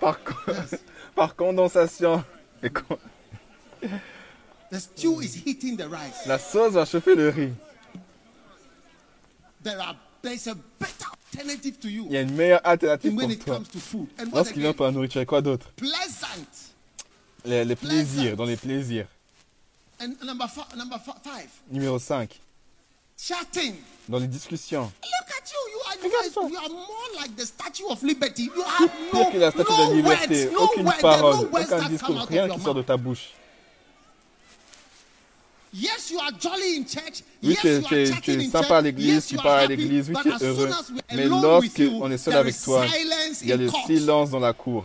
Par, co- par condensation. Et con- The stew is heating the rice. La sauce va chauffer le riz. There are there's a better alternative to you Il y a une meilleure alternative when pour it toi. Lorsqu'il vient pour la nourriture, quoi d'autre? Pleasant. les, les plaisirs, dans les plaisirs. And number five, number five, Numéro 5. Chatting. Dans les discussions. Look at you. You are, you are, you are more like the Statue of Liberty. You have Pire no, que la statue de la no liberté? words, no Aucune parole, no words aucun that come discours, out rien of qui your sort de mouth. ta bouche. Yes, you are jolly in church. Oui, yes, tu es, you tu are es- tu es in sympa church. à l'église, yes, tu you parles are à happy. l'église, oui, But tu es as soon heureux. Mais lorsque with you, on est seul there avec is toi, silence il y a in le court. silence dans la cour.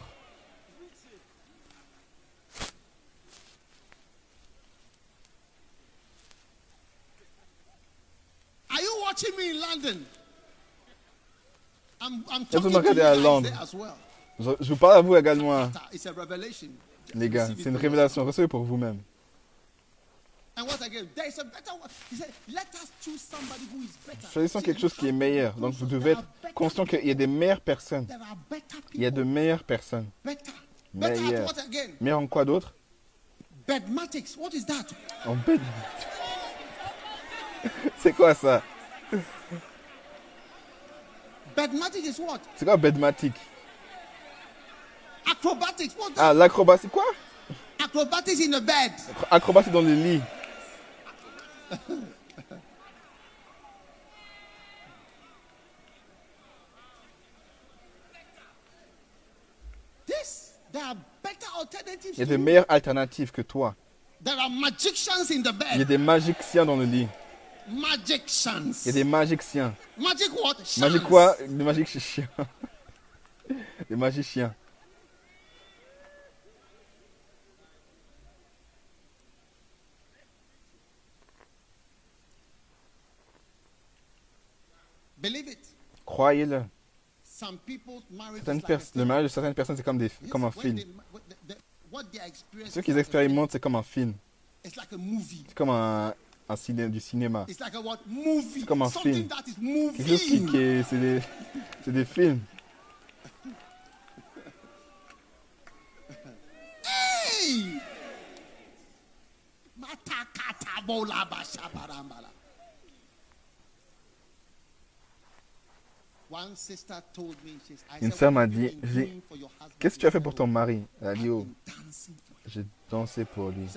Are you watching me in London? I'm, I'm Est-ce que vous talking to me you regardez à guys Londres there as well. Je, je vous parle à vous également, It's a revelation. les gars. C'est une révélation. Recevez pour vous-même. Choisissons quelque chose qui est meilleur. Donc vous devez être conscient qu'il y a des meilleures personnes. Il y a de meilleures personnes. Meilleures. Meilleures en quoi d'autre? Bedmatics. What is that? En bête. C'est quoi ça? Bedmatics is what? C'est quoi bedmatique Acrobatics. What? Ah, l'acrobatie. Quoi? Acrobatics in the bed. Acrobatie dans le lit. This. There are better alternatives. Il y a de meilleures alternatives que toi. There are magicians in the Il y a bed. des magiciens dans le lit. Magicians. Il y a des magiciens. Magic what? Magique Chance. quoi? Des magiciens. Des magiciens. Believe it. Croyez-le. Certaines le mariage de certaines personnes, c'est comme, des, comme un film. they- what the- the- what they experience Ceux is qui like a film. expérimentent, c'est comme un film. C'est comme un, un ciné, du cinéma. It's like a what? Movie. C'est comme un Something film. that is moving. Quelque chose qui, qui est. C'est des, c'est des films. Hey! Matakatabolabashabarambala. One sister told me, she's, I Une sœur "What m'a dit, been j'ai- doing for your husband?" Qu'est-ce que tu as fait pour ton mari? Elle a "I've dit, oh, been dancing for him." j'ai dansé pour lui.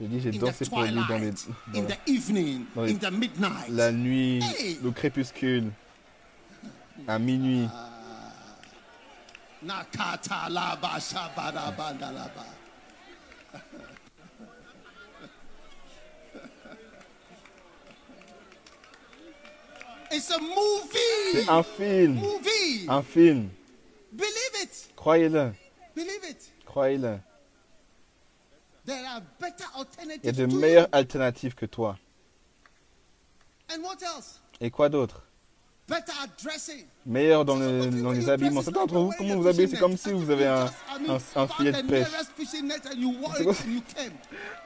J'ai dit, j'ai dansé pour lui dans les- dans dans les-. La nuit, le crépuscule, à minuit. C'est un film. movie. Un film. Believe it. Croyez-le. Believe it. Croyez-le. There are better Il y a de meilleures alternatives que toi. And what else? Et quoi d'autre? Meilleur dans, le, dans les habillements. Certains d'entre vous, comment vous habillez C'est comme si vous avez un, un, filet de pêche.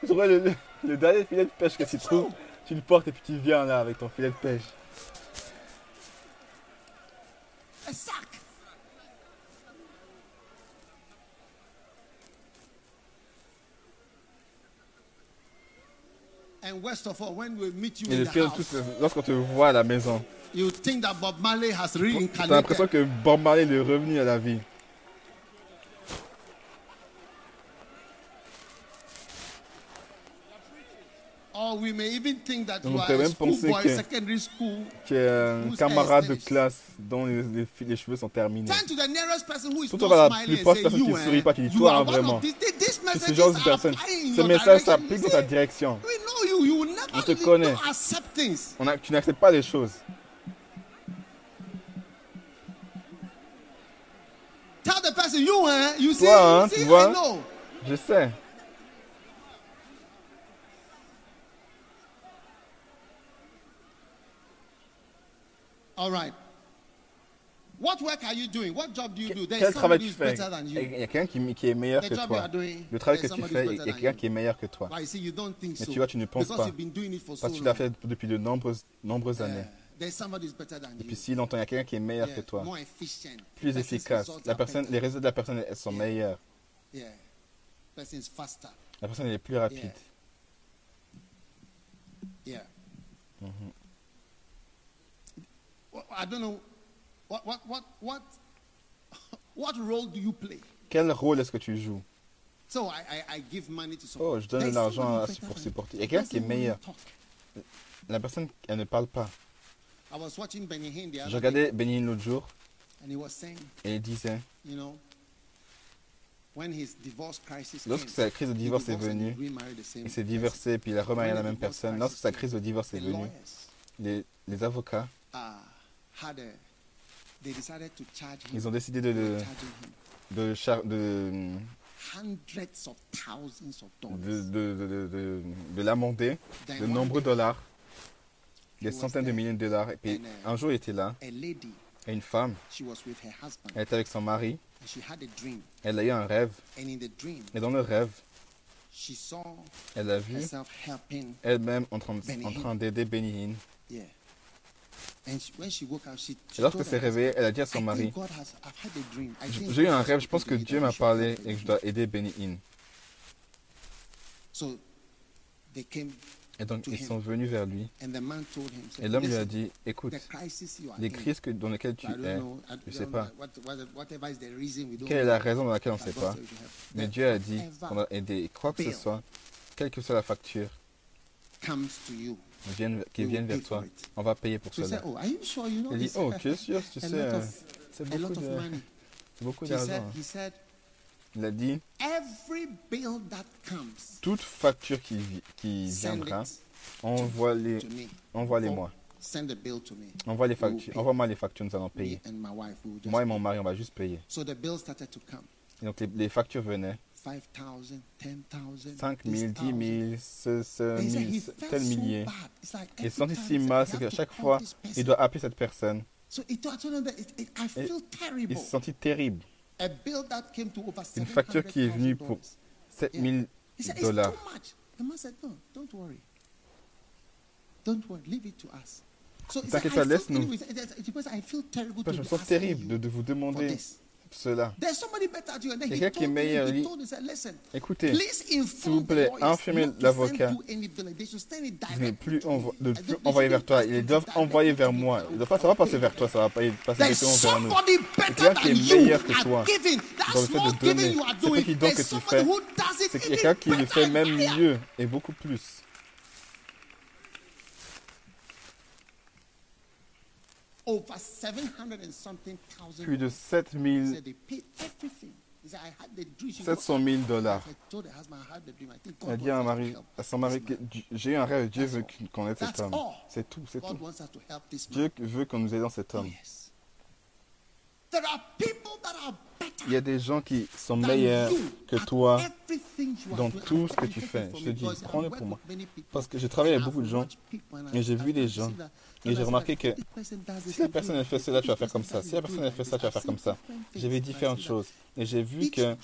C'est le- le dernier filet de pêche que tu trouves, tu le portes et puis tu viens là avec ton filet de pêche. A sack. And And worst of all, when we Et le pire de tout, lorsqu'on te voit à la maison, you think that Bob Marley has t'as l'impression que Bob Marley est revenu à la vie. Or we may even think that On you are peut a même penser que- secondary school. Qui est un Whose camarade de classe dont les, les, les cheveux sont terminés. Turn to the nearest person who is Surtout vers la smiling plus proche personne qui ne sourit pas, dis, you toi, hein, vraiment. C'est ce genre de personne. Ce message s'applique dans ta direction. We know you. You will never On te connaît. On a- tu n'acceptes pas les choses. Tell the person you, eh, you see, Toi, hein, tu vois. Je sais. All right. What work are you doing? What job do you do? There Quel is travail somebody tu fais? better than Il y a quelqu'un qui, qui est meilleur The que job toi. doing, Le travail que tu fais, il y a quelqu'un qui est meilleur que toi. Mais so. tu vois, tu ne penses because pas. so Parce que tu l'as fait depuis de nombreuses, nombreuses années. Et you. puis si longtemps, il y a quelqu'un qui est meilleur Yeah, que toi, plus efficace. La personne, les résultats de la personne elles sont meilleurs. Yeah. La personne elle est plus rapide. Yeah. Well, I don't know. What, what, what, what, what role do you play? Quel rôle est-ce que tu joues? So I, I, I give money to someone. Oh, je donne de l'argent pour supporter. Il y a quelqu'un qui est meilleur. La personne, elle ne parle pas. I was watching Benny Hinn the Je other day, regardais Benny Hinn l'autre jour and he was saying, et il disait, you know, when his divorce crisis lorsque came, sa crise de divorce est divorced and he venue, remarried the same il s'est person. divorcé puis il a remarié When la the même divorce personne. crisis Lorsque sa came, crise de divorce the est venue, lawyers les, les avocats, uh, had a, they decided to charge him. ils ont décidé de, de, de, de, hundreds of thousands of de, l'amender de nombreux dollars, des centaines de millions de dollars. Et puis uh, un jour, il était là, et une femme, she was with her husband, elle était avec son mari, and she had a dream. elle a eu un rêve, And in the dream, et dans le rêve, she saw elle a vu herself helping. elle-même en train, en train d'aider Benny Et lorsque s'est réveillée, elle a dit à son mari, a j'ai eu un rêve, je pense que Dieu m'a parlé et que je dois aider Benny came, Et donc, ils sont venus vers lui. Et l'homme lui a "Listen, dit, écoute, les in, crises dans lesquelles tu es, je sais don't pas. quelle est la raison dans laquelle on ne sait pas. Mais Dieu a dit qu'on doit aider. Quoi que ce soit, quelle que soit la facture comes to you, vienne- qui we will vienne pay vers toi, for it. on va payer pour cela. oh, are you sure you know Il dit, oh, tu es sûr, tu sais, euh, c'est beaucoup beaucoup d'argent. Il a dit, toute facture qui, qui viendra, envoie-les envoie-les For- moi. Send the bill to me. Envoie les factures. Envoie-moi les factures, nous allons payer. and my wife we will just Moi et mon mari, on va juste payer. So the bill started to come. Et donc les, les factures venaient. 5,000, 10,000. 5 000, 10 000, 10,000. ce, ce, tel millier. bad. It's like Il every se sentit time si mal, "I c'est qu'à chaque fois, il person." doit appeler cette personne. Et Il se sentit terrible. Une facture qui est venue $700,000. pour 7 Yeah. 000 He said, it's dollars. T'inquiète pas, laisse-nous. je me sens terrible de, de vous demander. Cela. Quelqu'un qui est meilleur, Écoutez, inform vous plaît, informez l'avocat. ne directly plus, envo- de plus envoyer vers toi. Ils doivent envoyer vers moi. Il doit pas, ça va passer vers toi, ça va pas passer directement vers nous. quelqu'un qui est meilleur que toi dans le fait de donner. giving you are Ce doing. petit don que tu fais, C'est quelqu'un qui le fait même mieux et beaucoup plus. Over 700 and something thousand. Plus de dollars. 7 He 000, said they paid everything. He said, I had the dream. She 700 000 dollars. Elle a dit à, mari, à son mari que j'ai eu un rêve, Dieu veut qu'on aide cet homme. C'est tout, c'est tout. Dieu veut qu'on nous aidons cet Oh, homme. yes. There are people that are better Il y a des gens qui sont than meilleurs que toi everything you are dans tout ce que tu fais. Je te dis, prends-le pour moi. Parce que j'ai travaillé avec beaucoup de gens et j'ai vu des gens Et j'ai remarqué que si la personne elle fait cela, tu vas faire comme ça. Si la personne elle fait ça, tu vas faire comme ça. J'ai vu différentes choses. Et j'ai vu que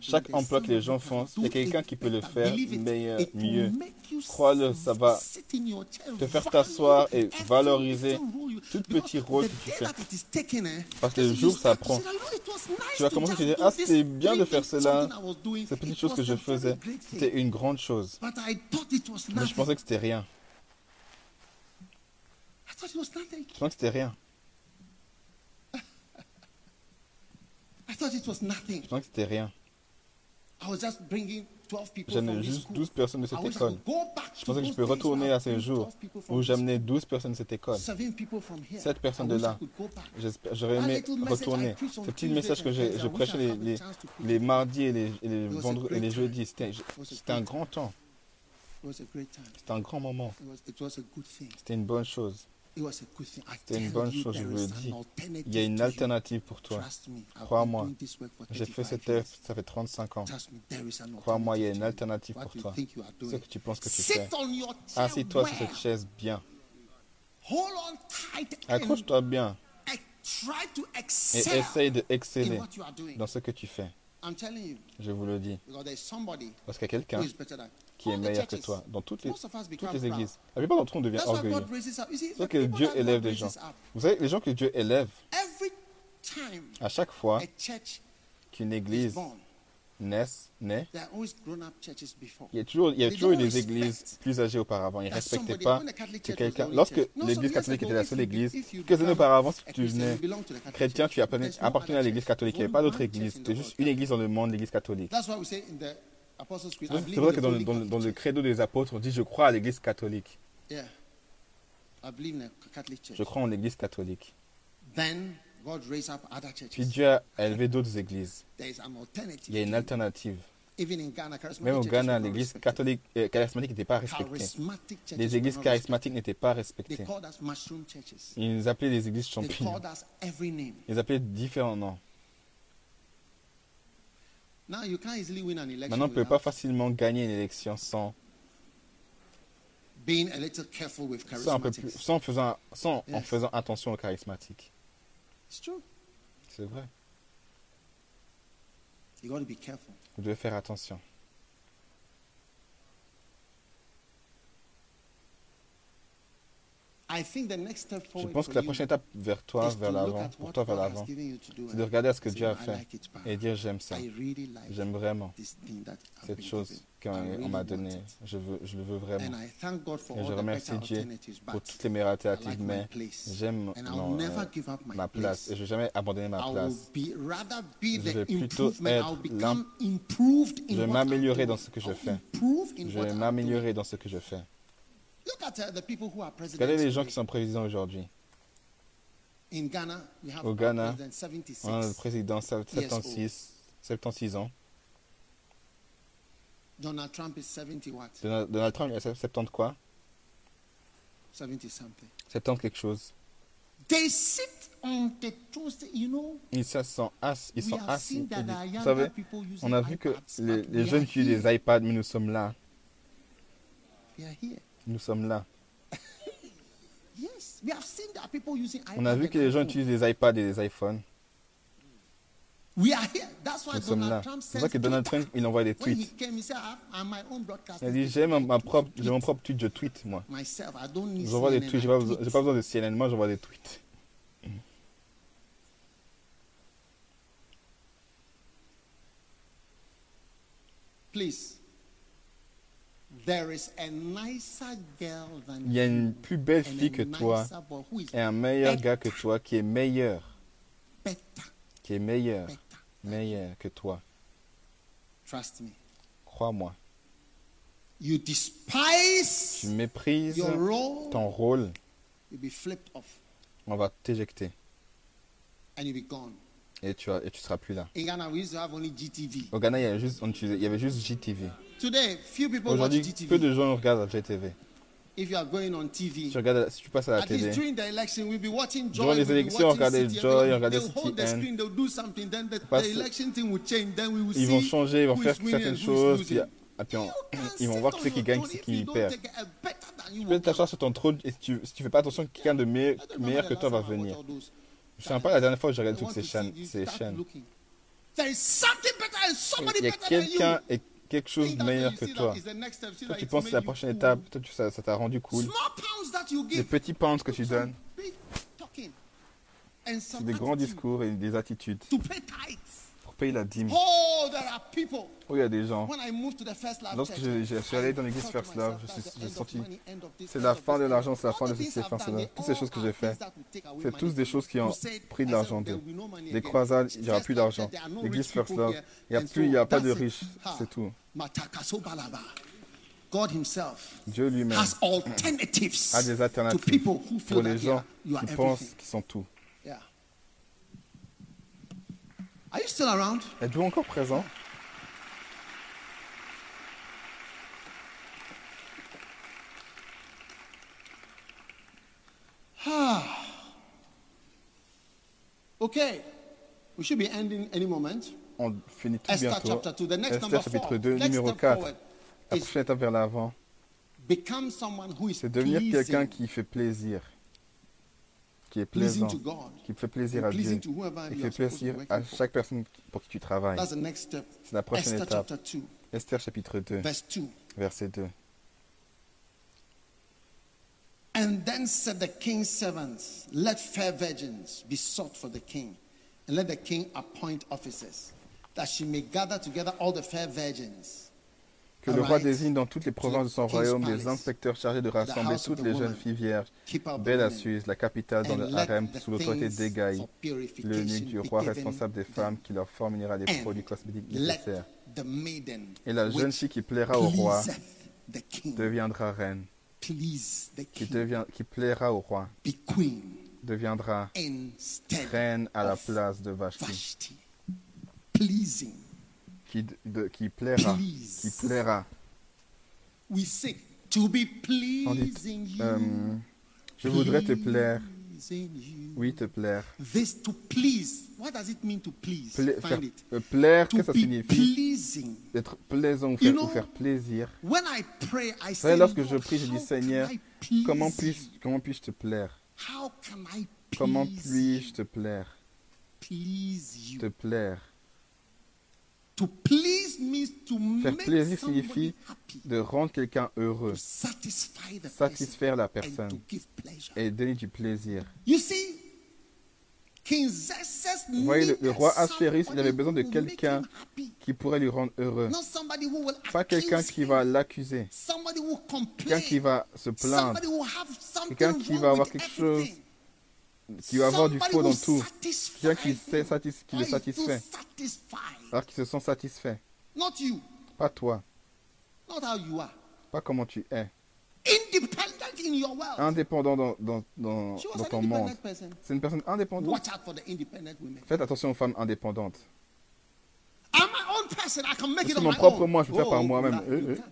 chaque emploi que les gens font, il y a quelqu'un qui peut le faire meilleur, mieux. Crois-le, ça va te faire t'asseoir et valoriser tout petit rôle que tu fais. Parce que le jour ça prend, tu vas commencer à te dire, ah, c'était bien de faire cela. Ces petites choses que je faisais, c'était une grande chose. Mais je pensais que c'était rien. Je pensais que c'était rien. I thought it was nothing. Je pensais que c'était rien. I was just bringing 12 people J'amenais juste school. 12 personnes de cette école. Je pensais que je peux retourner à ces jours 12 people from où j'amenais 12 personnes de cette école. Seven people from here. 7 personnes de là. J'aurais aimé retourner. Ce petit message que je prêchais les, mardis et les, et les, vendredis, et jeudis. C'était un grand temps. C'était un grand moment. C'était une bonne chose. C'était une bonne chose, je vous le is dis. Il y a une alternative pour toi. Crois-moi. J'ai fait 35 cette œuvre, ça fait 35 ans. Crois-moi, il y a une alternative pour toi. Ce que tu penses que tu fais. Assis-toi sur cette chaise bien. Accroche-toi bien et essaye de in exceller what you are doing. dans ce que tu fais. I'm telling you, Je vous le dis. because there's somebody Parce qu'il y a quelqu'un qui est meilleur que toi dans toutes les, toutes les églises. La plupart d'entre nous devient orgueilleux. C'est que Dieu élève des gens. Vous savez, les gens que Dieu élève, à chaque fois qu'une is église born, naisse, naît, il y a toujours, il y a toujours eu des églises plus âgées auparavant. Ils ne respectaient pas que quelqu'un. Lorsque l'église catholique était la seule église, quelques années auparavant, si tu venais chrétien, tu appartenais, à l'église catholique. Il n'y avait pas d'autre église. C'était juste une église dans le monde, l'église catholique. C'est vrai que dans le, Holy dans le- Catholic dans le Church. credo des apôtres, on dit Je crois à l'église catholique. Je crois en l'église catholique. Puis. Dieu a élevé d'autres églises. Il y a une alternative. Même au Ghana, l'église catholique, euh, charismatique n'était pas respectée. Les églises charismatiques n'étaient pas respectées. Ils nous appelaient les églises champignons. Ils appelaient différents noms. Now you can't easily win an election Maintenant, on ne peut pas facilement gagner une élection sans, being a little careful with sans, un peu plus, sans, en faisant, sans en Yes. faisant attention aux charismatiques. C'est vrai. You got to be careful. Vous devez faire attention. I think the next step Je pense que la prochaine étape vers toi, vers l'avant, pour toi vers l'avant, c'est de regarder à ce que Dieu a "I fait et dire j'aime ça. J'aime vraiment cette chose qu'on m'a donnée. Je, veux, je le veux vraiment. I thank God for Et je remercie Dieu pour toutes les meilleures alternatives, mais j'aime euh, give up my ma place et je ne vais jamais abandonner ma place. Je vais plutôt être I'll become l'im- improved in Je vais m'améliorer dans ce que je fais. Je vais m'améliorer dans ce que je fais. Regardez les gens qui sont présidents aujourd'hui. Au Ghana, president 76. On a le président Yes, 76, 76 ans. Donald Trump is 70 what? Donald, Donald Trump, il a 70 quoi? 70 something. 70 quelque chose. They sit on the toast, you know. Ils sont assis. Ils sont assis. Vous savez, on a vu que les, jeunes utilisent des iPads, mais nous sommes là. We are here. Nous sommes là. On a vu que les gens utilisent des iPads et des iPhones. Nous sommes là. C'est pour ça que Donald. Trump, il envoie des tweets. came, he said, "I have my own broadcast. Il a dit, j'ai ma propre, mon propre tweet, je tweet, moi. J'envoie des tweets, j'ai I pas, besoin- tweet. j'ai pas besoin de CNN, moi j'envoie des tweets. Please. There is a nicer girl than Il y a une plus belle and fille a que toi et un meilleur gars que toi qui est meilleur, better, qui est meilleur, meilleur que toi. Crois-moi. You Tu méprises ton rôle, you'll be flipped off on va t'éjecter and you'll be gone. et tu, et tu seras plus là. GTV. Au Ghana, il y avait juste, on il y avait juste JTV. Today, few people watch Aujourd'hui, peu de gens regardent la JTV. If you are going on TV, Si tu, regardes, si tu passes à la télé. Durant les élections, regardez Joy, regardez they'll hold the CTN. screen, they'll do something, then the, Parce- the election thing will change, then we will ils vont changer, ils vont faire certaines choses, puis, on- can ils vont voir qui c'est qui gagne, qui c'est qui perd. Tu peux t'asseoir sur ton trône et si tu, si tu fais pas attention, quelqu'un de meilleur, que toi va venir. Je ne sais pas la dernière fois que j'ai regardé toutes ces chaînes. Ces chaînes. looking. There is something better and somebody Il y a quelqu'un et quelque chose that meilleur que toi. Toi, tu penses que c'est la prochaine étape. Toi, tu, ça ça t'a rendu cool. Give. petits pounds que tu donnes, c'est des grands discours et des attitudes la dîme. Oh. Oh, il y a des gens. Lorsque je, je suis allé dans l'église First Love, je suis- this, c'est la fin de l'argent, c'est la fin de they Toutes ces choses que j'ai fait, things that will take away c'est tous des choses qui ont pris de l'argent d'eux. Les croisades, il n'y aura plus d'argent. L'église First Love, il n'y a plus, il n'y a pas de riches, c'est tout. Matakasobalaba. God Himself Dieu lui-même a des alternatives pour les gens qui pensent qu'ils sont tout. Yeah. Are you still around? Êtes-vous encore présent? Okay. We should be ending any moment. On finit tout Esther bientôt. chapter 2. The next Esther number chapitre four. 2, Next numéro step 4. forward La prochaine étape vers l'avant, become someone who is c'est devenir quelqu'un qui fait plaisir, qui est plaisant, qui fait plaisir à Dieu, qui fait plaisir à chaque personne pour qui tu travailles. C'est la prochaine étape. chapter 2, Esther chapitre 2, verse 2. verset 2. And then said the king's servants, Let fair virgins be sought for the king, and let the king appoint officers, that she may gather together all the fair virgins. Que le roi désigne dans toutes les provinces de son royaume des inspecteurs chargés de rassembler toutes les jeunes filles vierges, belles à Suse, la capitale dans le harem sous l'autorité for purification l'eunuque du roi responsable des femmes qui leur fournira And produits cosmétiques nécessaires. Et la jeune fille qui plaira au roi deviendra reine, qui, devient, qui plaira au roi deviendra reine à la place de Vashti. Qui, de- qui plaira, Please. qui plaira. We to be dit, euh, je voudrais te plaire, oui te plaire. This to please. What does it mean to please? Pla- Find faire- it. euh, plaire, qu'est-ce que ça signifie? D'être plaisant ou You faire, know, ou faire plaisir. When I pray, I Vous say, savez, lorsque je prie, je dis Seigneur, comment puis-je comment te plaire? How can I Comment puis-je te plaire? Please you? Te plaire. To please means to Faire make plaisir signifie happy, de rendre quelqu'un heureux, to satisfy the satisfaire la person, and personne. et donner du plaisir. You see, King Xerxes Vous voyez, le, le roi il somebody avait besoin de quelqu'un qui pourrait lui rendre heureux. Pas quelqu'un qui va l'accuser, quelqu'un qui va se plaindre, quelqu'un qui va avoir quelque chose. Qui va avoir du faux dans tout, quelqu'un qui, satis- qui le satisfait, alors qu'il se sent satisfait. Not you, Pas toi, not how you are. pas comment tu es. Independent in your world. Indépendant dans, dans, dans, ton monde. C'est une personne indépendante. Watch out for the independent women. Faites attention aux femmes indépendantes. I'm my own person. I can make Je it suis on mon propre moi, je peux faire par Oh, moi-même. you Euh, euh. can't.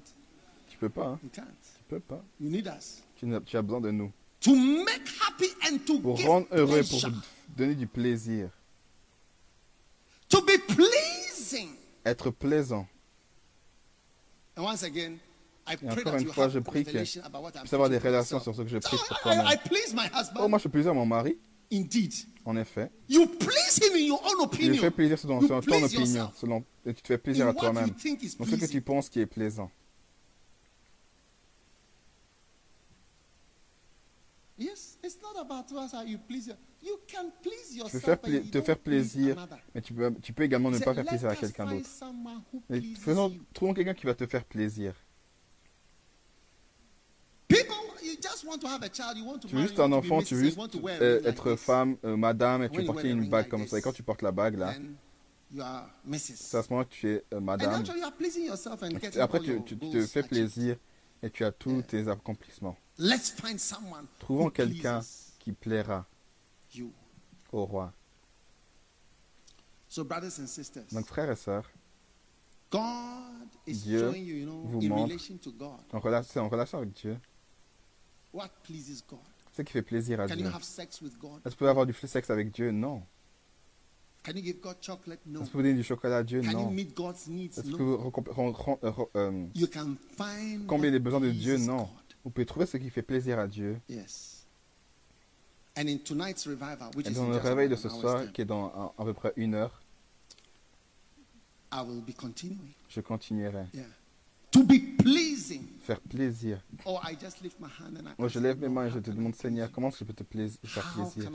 Tu peux pas, hein. You can't. Tu peux pas. You need us. Tu, n'as- tu as besoin de nous. To make happy and to Pour give rendre heureux, pour donner du plaisir. To be pleasing. Être plaisant. And once again, I Et encore that une fois, je prie que revelation about what tu I'm puisses avoir des relations sur ce que je prie pour I, toi-même. I please my husband. Oh, moi, je plaisir à mon mari. Indeed. En effet. You please him in your own Tu lui opinion. fais plaisir selon, ton opinion. Selon, et tu te fais plaisir In à toi-même. Dans ce que tu penses qui est plaisant. Yes, it's not about us how you please. your- You can please Tu peux faire te faire plaisir, mais tu peux, tu peux également ne pas faire plaisir à quelqu'un d'autre. faisons, trouvons quelqu'un qui va te faire plaisir. People, you just want to have a child, you want to Tu veux juste un enfant, tu veux juste euh, être femme, euh, madame, et tu veux porter une bague comme ça. Et quand tu portes la bague, là, c'est à ce moment que tu es euh, madame. Et après, tu, te fais plaisir et tu as tous tes accomplissements. Let's find someone Trouvons who quelqu'un qui plaira you. au roi. So, brothers and sisters, Donc, frères et sœurs, God is Dieu showing you, you know, vous in montre relation to God, en relation, c'est en relation avec Dieu, what pleases God? ce qui fait plaisir à Can you Dieu. have sex with God? Est-ce que tu peux avoir du sexe avec Dieu? Non. Can you give God chocolate? No. Est-ce que vous donnez du chocolat à Dieu? Can you Non. meet God's needs? Est-ce que vous euh, re- You can find comblez what les besoins de Dieu? Non. God. Vous pouvez trouver ce qui fait plaisir à Dieu. Yes. And in tonight's revival, which Et dans le réveil de ce soir, time, qui est dans à, à peu près une heure, I will be continuing. je continuerai. Yeah. To be pleasing. Faire plaisir. Oh, I just lift my hand and I Moi, je lève mes mains et je te demande, Seigneur, comment je peux te plais- faire plaisir?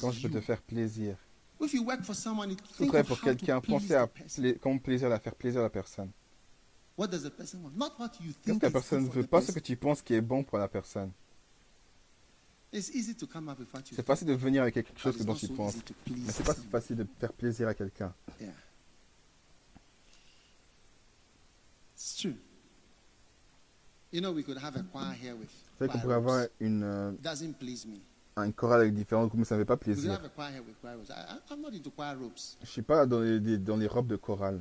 Comment je peux te faire plaisir? If you work for someone, think pour quelqu'un, pensez à comment plaisir à faire plaisir à la personne. What does the person want? Not what you Qu'est-ce que la personne for veut Pas ce que tu penses qui est bon pour la personne. C'est facile de venir avec quelque chose dont tu penses. Mais c'est pas si facile de faire plaisir à quelqu'un. Vous savez qu'on pourrait avoir une, euh, It doesn't please me. Un choral avec différents groupes, ça ne fait pas plaisir. Je suis pas dans les, des- dans les robes de chorale.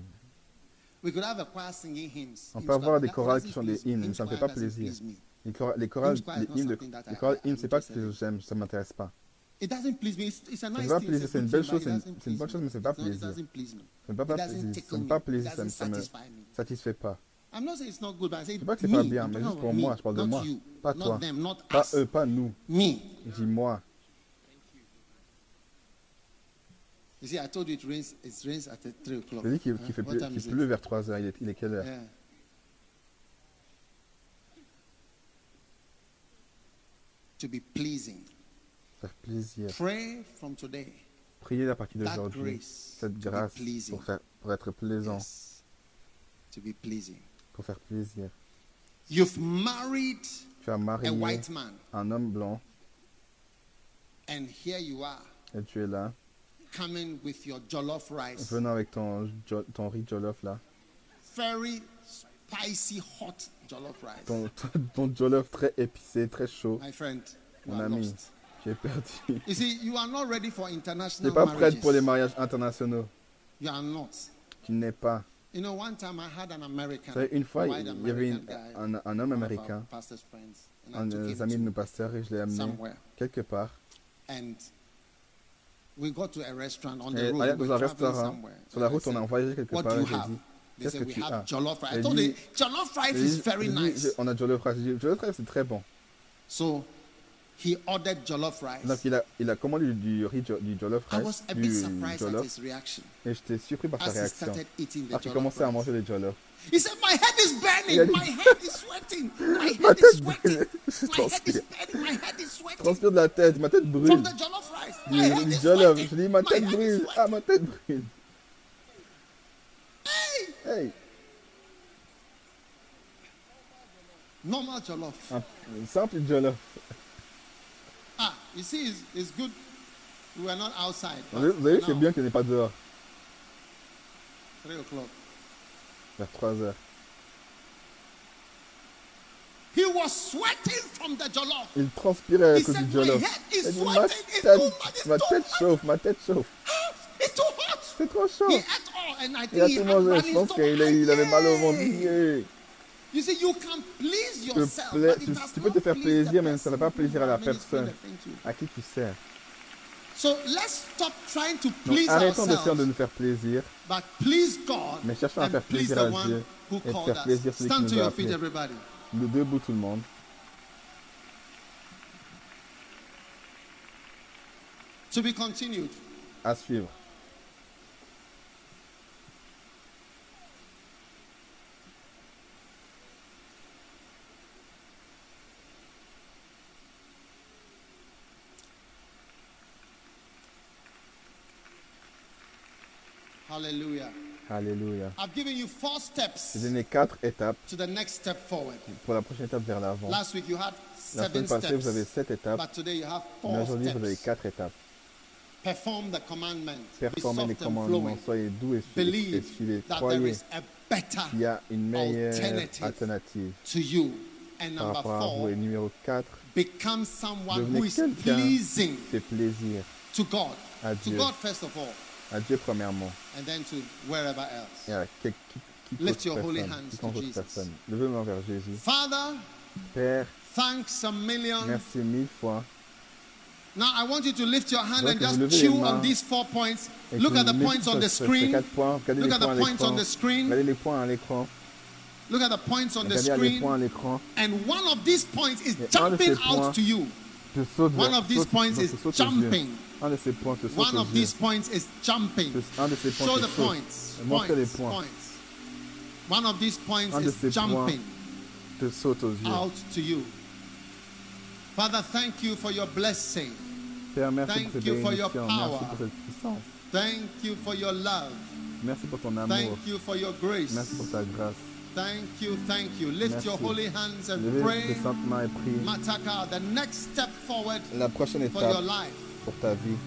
On peut avoir des chorales qui sont des me. hymnes, ça me fait pas plaisir. me. Les, chora- les chorales, les hymnes, de, les chorales hymnes, c'est pas ce que j'aime, ça m'intéresse pas. Me. Ça me fait pas plaisir, c'est une belle chose, c'est une- bonne chose, me. mais pas me. Ça me fait It pas plaisir, ça me me. pas It plaisir, ça me, me satisfy me. satisfait pas. I'm not saying it's not good, but I say pas que c'est me. pas bien, mais juste pour moi, je parle de not moi, you, pas not toi. them, not Pas us. eux, pas nous. Me. Dis-moi. You see, I told you it rains. It rains at 3 o'clock. Dis qu'il fait pleu- pleut vers 3 heures. Il est, il est quelle heure? Yeah. To be pleasing. Faire plaisir. Pray from today. Priez à partir d'aujourd'hui. Cette grâce pour, faire, pour être plaisant, Yes. To be pleasing. Pour faire plaisir. You've married Tu as a marié white man, un homme blanc and here you are et tu es là, coming with your jollof rice. venant avec ton, riz jollof là. Very spicy, hot jollof rice. Ton, jollof très épicé, très chaud. My friend, Mon ami, lost. tu es perdu. You see, you are not ready for Tu international n'es pas prête pour les mariages internationaux. You are not. Tu n'es pas. You know, one time I had an American, savez, une fois, il y avait une- un, un homme américain, friends, un des amis de nos pasteurs, et je l'ai amené somewhere. quelque part. And we got to a restaurant on the road. dans un restaurant, sur la route, on a envoyé quelque part, et j'ai dit, qu'est-ce que we tu have as? jollof rice. I jollof rice is very nice. On a jollof rice. Jollof rice, c'est très bon. So he ordered jollof rice. Donc il a, il a commandé du, du riz, du jollof I rice, was a bit surprised at his reaction et j'étais surpris par sa réaction. Alors qu'il commençait à manger les jollof. He said, My head is Il a burning. dit- My head is sweating. My Ma head is tête sweating. My head is burning. My head is sweating. transpire de la tête, ma tête brûle. From the jollof rice. Du, My head du is jollof, sweating. je dis, ma tête brûle. Ah, ma tête brûle. Hey! Hey, Normal jollof. un simple jollof. Ah, you see, it's, it's good. We were not outside. Vous vu, c'est bien qu'il n'est pas dehors, Three o'clock. vers 3 heures. He was sweating from the jollof. Il transpirait à cause du "My jollof. Il dit, ma sweating. It's tête, ma chauffe, ma tête chauffe. It's too hot. C'est trop chaud. Il a tout mangé. Je pense qu'il avait mal au ventre. You see, you can please peux yourself, pla- but it tu- peux te faire plaisir, mais ça ne va pas plaisir à la personne. À qui tu sers So let's stop trying to Donc please arrêtons d'essayer de nous faire plaisir, but please God mais cherchons à faire please plaisir the à one Dieu who et faire plaisir us. celui qui Stand to nous a your feet, appelés. everybody. Le debout tout le monde. To be continued. À suivre. Hallelujah. Alléluia. I've given you four steps J'ai donné quatre étapes to the next step forward. pour la prochaine étape vers l'avant. Last week you had La seven passée, vous avez steps, sept étapes, but today you have mais four aujourd'hui, vous avez steps. quatre étapes. Perform the commandment. Be Performez les soft and commandements, flowing. soyez doux et suivez. et Believe suivez. that there Croyez is a better qu'il y a une meilleure alternative. alternative to you. And par number rapport à vous. four, Et numéro 4, become someone who devenez is quelqu'un pleasing qui fait plaisir to God. à To Dieu. God first of all, à Dieu premièrement and then to wherever else. et à qui- qui- Lift your holy hands to Jesus. personne. Levez-moi vers Jésus. Father, Père, thanks a million merci mille fois Now I want you to lift your hand and just levez chew on these four points. Look at the points on the screen. quatre points. Regardez Look at the points on the screen. Regardez les points à l'écran. Look at the points on the Regardez les points à screen. And one of these points is Et un de ces jumping out to you. One of these points is jumping. Un de ces points te saute One aux of yeux. these points is jumping. Te- Un de ces points Show te the saute. points. Montre les Points. points. Points. One of these points Un de is ces points jumping te saute aux yeux. out to you. Father, thank you for your blessing. Père, merci Thank pour cette you for your bénédiction. power. Merci pour cette puissance. Thank you for your love. Merci pour ton amour. Thank you for your grace. Merci pour ta grâce. Thank you, thank you. Lift Merci. your holy hands and Levez pray. tes saintes mains et prie. Mataka, the next step forward La prochaine for your étape life. Pour ta vie.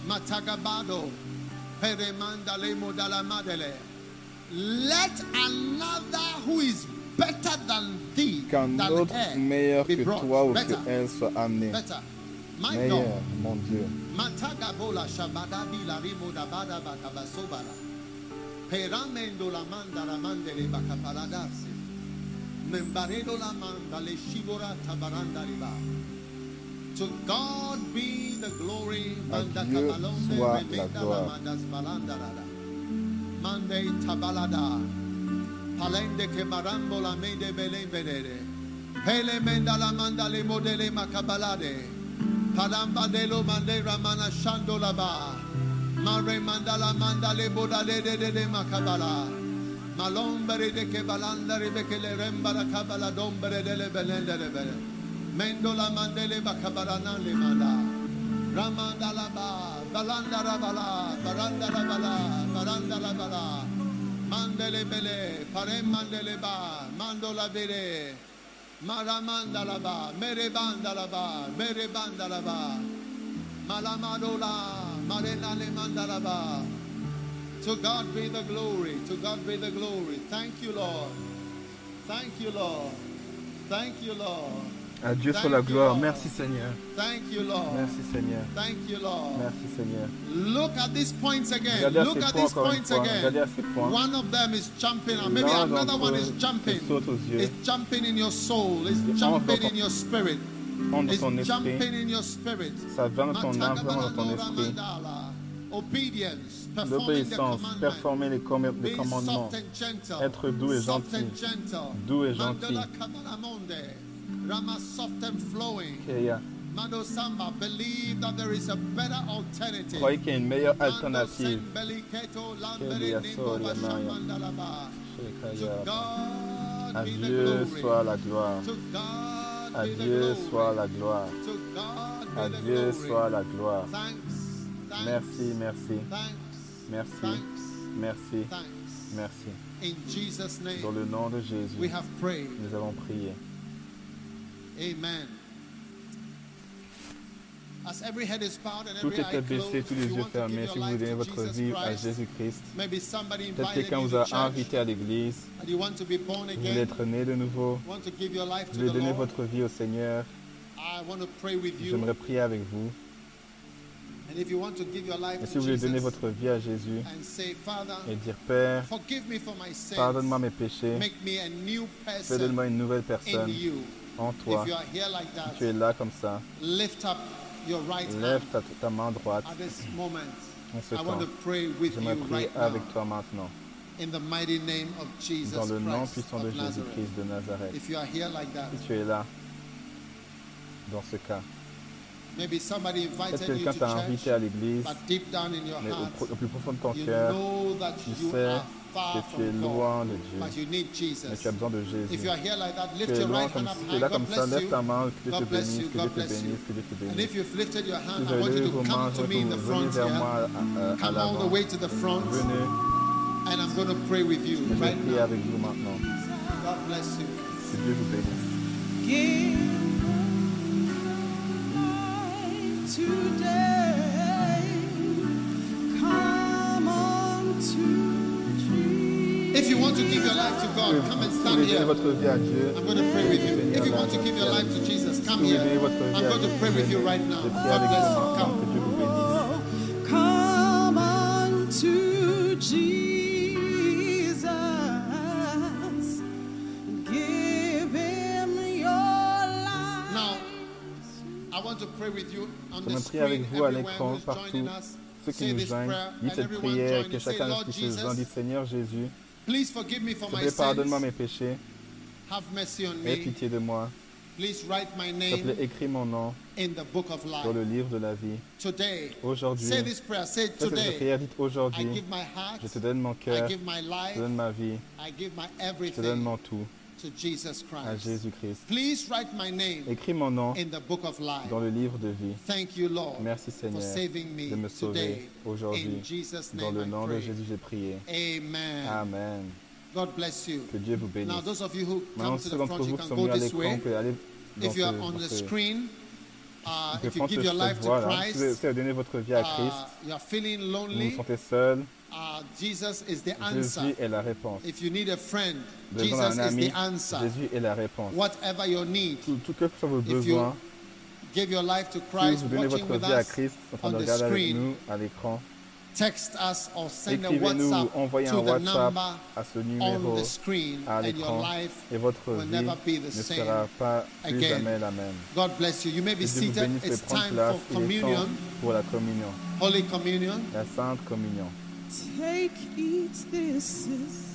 Let another who is better than thee, Qu'un autre meilleur be que brought. toi ou better, que elle soit amené. Meilleur, God. mon Dieu. Shabadabi la manda le shibora tabaranda riba. To God be the glory. À Dieu soit la gloire. mandas balanda rada. Mande tabalada. Palende marambo la mende bele bedere. Pele menda la manda le modele makabalade. Palamba de lo mande ramana shando la ba. Mare manda la manda le de de de de makabala. Malombere de ke balanda re ke le remba la kabala dombere de le belende de bele. Mendo la mandele bakabala na le manda. Ramanda la ba, balanda la bala, baranda la bala, baranda la bala. Mandele bele, pare mandele ba, mando la bele. Maramanda la ba, mere banda la ba, mere banda la ba. Malamadola, marena le manda la ba. To God be the glory, to God be the glory. Thank you, Lord. Thank you, Lord. Thank you, Lord. À Dieu soit la gloire. Merci Seigneur. Thank you, Lord. Merci Seigneur. Thank you, Lord. Merci Seigneur. Look at these points again. Regardez Look ces at points these points again. ces points. One of them is jumping out. Maybe another one is jumping. It's jumping in your soul. It's jumping dans in your spirit. It's jumping in your spirit. Ça va dans ton âme, dans ton esprit. L'obéissance, performer les, comm- les commandements. and. Être doux et gentil. and. Doux et gentil. Rama soft and flowing. Mado Samba, believe that there is a better alternative. Croyez qu'il y a une meilleure Mando alternative. Soria Maya. God À Dieu glory. soit la gloire. To God À Dieu soit la gloire. À Dieu soit la gloire. Merci, merci, merci, merci, merci. In Jesus' Dans name, le nom de we Jésus, have prayed. nous avons prié. Amen. As every head is bowed and Tout every eye était baissé, closed, tous les yeux fermés. Si vous donnez to votre vie à Christ, Jésus-Christ, peut-être quelqu'un vous a invité à l'église, vous voulez être né de nouveau, vous voulez donner votre vie au Seigneur, j'aimerais prier avec vous. Et si vous voulez donner votre vie à Jésus et dire Père, pardonne-moi mes péchés, Make me a new fais de person moi une nouvelle personne. En toi. Si tu es là comme ça, lève ta, ta main droite en ce temps. J'aimerais prier avec toi maintenant. in the mighty name of Jesus Dans le nom puissant de. Jésus-Christ de Nazareth. If you are here like that, Si tu es là, dans ce cas, peut-être quelqu'un t'a invité à l'église, mais au, plus profond de ton cœur, tu sais far que tu es from God, loin de Dieu, but you need mais Jesus. tu as besoin de If Jésus. you are here like that, Tu lift es your loin right comme hand up si tu es high. là God comme ça, bless lève you. ta main, que Dieu te God bless bénisse, you. que Dieu God te bless you. bénisse, que Dieu te And bénisse. if you've lifted your hand, Vous I avez want you levé to vos mains, come je to veux me que in the vous front vers here. moi euh, à, à- à Come all the l'avant. way to the front, Venez, and I'm going to pray with you je vais right prier now. avec vous maintenant. God bless you. Que Dieu vous bénisse. Today. Come on to Jesus. If you want to give your life to God, come and Si vous stand voulez donner here. votre vie à Dieu, I'm going to pray with you. If you want to give your life to Jesus, si come vous voulez here. donner votre vie I'm à going to Dieu, pray with you right je now. prie God avec bless vous you. maintenant. Come. Que Dieu vous bénisse. Come on to Jesus. Give him your life. Now, I want to pray pray with you on the J'aimerais prier avec screen, vous à everywhere l'écran, who's joining partout. us. Ceux qui Say nous this joignent, prayer dites and cette everyone prière join que it. Say, chacun Lord puisse se Jesus, joindre. Dites Seigneur Jésus, please forgive me for my pardonne-moi sins. mes péchés. Have mercy on Aie pitié de moi. Please write my S'il te plaît, name écris mon nom in the book of dans le life. livre de la vie. Today, Aujourd'hui, say this prayer. Say faites cette today. prière, dites I aujourd'hui, give my heart. je te donne mon I cœur, give my je life. te donne ma vie, I give my je te donne mon tout to Jesus à Christ. Jésus-Christ. Please write my name Écris mon nom in the book of life. dans le livre de vie. Thank you, Lord, Merci for Seigneur saving me de me sauver today. aujourd'hui. In Jesus' Dans name le I nom de. Jésus, j'ai prié. Amen. Amen. God bless you. Que Dieu vous bénisse. Now, those of you who Maintenant, come to ceux the d'entre front, vous you qui can sont go à this l'écran, way. vous If you are on the screen, uh, vous if you give your life to vous Christ, si vous donnez votre vie à Christ, uh, you are feeling vous vous lonely, sentez seul, Jesus is the answer. Jésus est la réponse. If you need a friend, Vous avez besoin Jesus d'un is ami, the answer. Jésus est la réponse. Whatever your need, Tout, tout que If you besoins, give your life to si Christ, vous donnez votre with vie à us Christ, en train on de the regarder avec screen, nous à l'écran, text us or send a écrivez-nous, WhatsApp envoyez un to the WhatsApp number à ce on numéro the screen, à l'écran life et votre will vie never be the ne same sera pas plus again. jamais la même. God bless you. You may be vous seated. It's time for communion, pour la communion, Holy Communion. la Sainte Communion. Take, eat, this is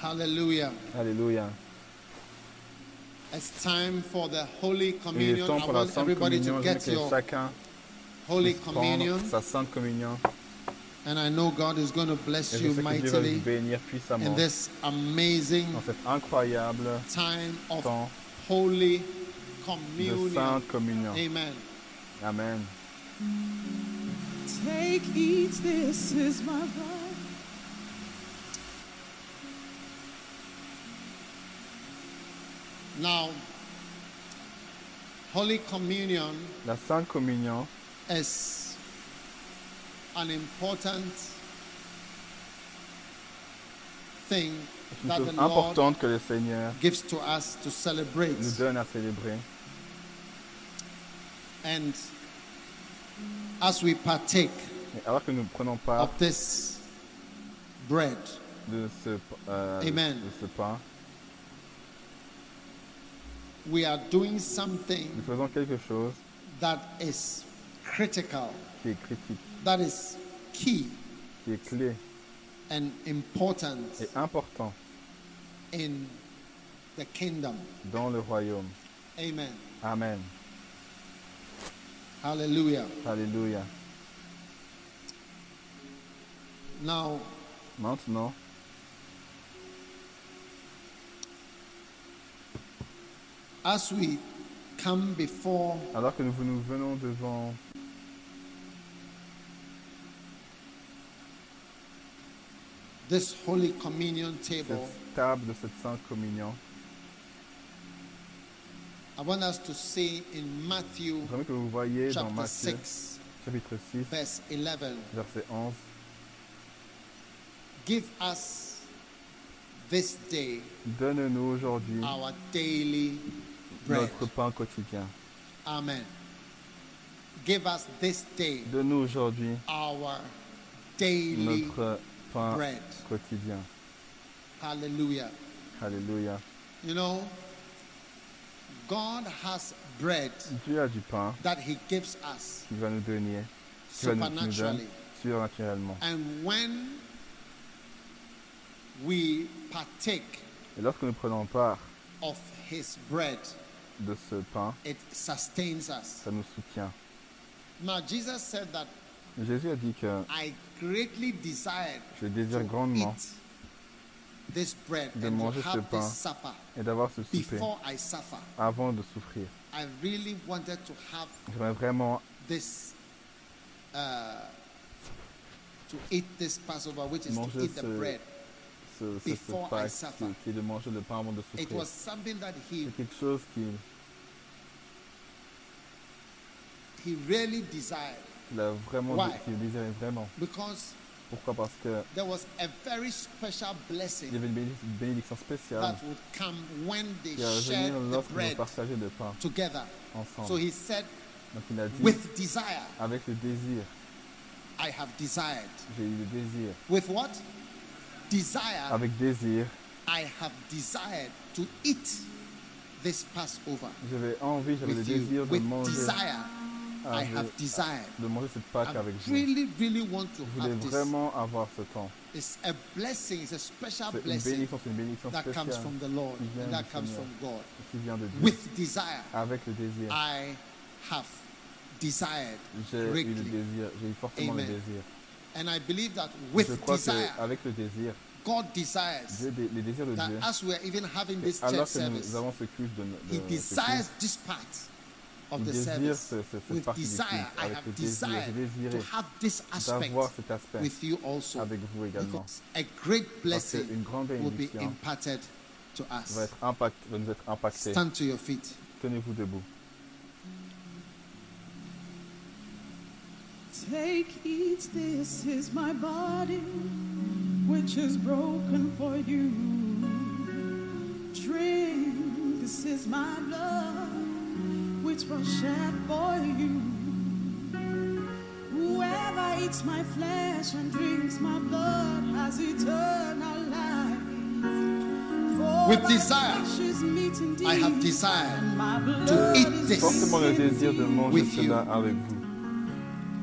Hallelujah. Hallelujah. It's time for the Holy Il est Communion. temps I pour la want Sainte everybody Communion. to Je veux get que your chacun Holy puisse Communion. prendre sa Sainte Communion. And I know God is going to bless Et je you sais que Dieu va vous mightily bénir in this amazing dans cette incroyable time of temps Holy de Communion. Sainte Communion. Amen. Amen. take, eat, this is my blood. Now, Holy Communion La Sainte Communion is an important thing est une that chose the Lord importante que le Seigneur gives to us to celebrate. nous donne à célébrer. And as we partake Et alors que nous prenons part of this bread, de ce, euh, Amen. de ce pain, we are doing something nous faisons quelque chose that is critical, qui est critique, that is key qui est clé and important et important in the kingdom. dans le royaume. Amen. Amen. Hallelujah. Alléluia. Now, Maintenant, as we come before alors que nous nous venons devant this Holy Communion table, cette table de cette Sainte Communion, I want us to see in Matthew que vous voyez dans Matthieu 6, chapitre 6, verse 11. verset 11, Give us this day Donne-nous aujourd'hui our daily bread. notre pain quotidien. Amen. Give us this day Donne-nous aujourd'hui our daily notre pain bread. quotidien. Hallelujah. Alléluia. You know, God has bread Dieu a du pain that He gives us qu'il va nous donner, qu'il va nous, nous donne supernaturally. surnaturellement. And when we partake Et lorsque nous prenons part of His bread, de ce pain, it sustains us. ça nous soutient. Now, Jesus said that Jésus a dit que I greatly desired je désire to grandement eat de and to manger ce have pain this supper et d'avoir ce souper before I suffer. avant de souffrir. I really wanted to have J'aimerais vraiment this, uh, to eat this Passover, which is to manger eat the ce, bread. ce, ce, ce Before I Pâques suffer. qui, est de manger le pain avant de It souffrir. was something that he, C'est quelque chose qu'il he really desired qu'il a vraiment, qu'il désirait vraiment. because Pourquoi? Parce que there was a very special il y blessing avait une bénédic- une bénédiction spéciale that would come when they qui allait venir nous bread partageons le pain together. ensemble. So he said, Donc il a dit, with desire, avec le désir, I have desired. j'ai eu le désir. With what? Desire, Avec désir, I have desired to eat this Passover J'avais envie, j'avais le désir de manger, desire. I avec- have desired. de manger cette Pâque I avec vous. really, really want to Je voulais have this. vraiment avoir ce temps. It's a blessing, it's a special C'est une blessing bénédiction, c'est une bénédiction that comes spéciale from the Lord qui vient and that du comes Seigneur. from God. qui vient de Dieu. With desire, Avec le désir. I have desired J'ai eu le greatly. désir, j'ai eu fortement Amen. le désir. And I believe that Je with crois desire, qu'avec le désir, God desires Dieu, dé- les désirs de that Dieu, as we are even having this alors church que service, nous avons ce culte de, de He ce desires culte, this part of the service. ce- ce- cette With desire, culte. I have désir, desired désiré to have this aspect aspect with you also. avec vous également. Because a great blessing will be imparted to va, us. être impact, va nous être impactée. Stand to your feet. Tenez-vous debout. Take, eat, this is my body, which is broken for you. Drink, this is my blood, which was shed for you. Whoever eats my flesh and drinks my blood has eternal life. For With desire, flesh is meat indeed, I have desired to eat is this. Forcément le désir de manger With you. cela avec vous.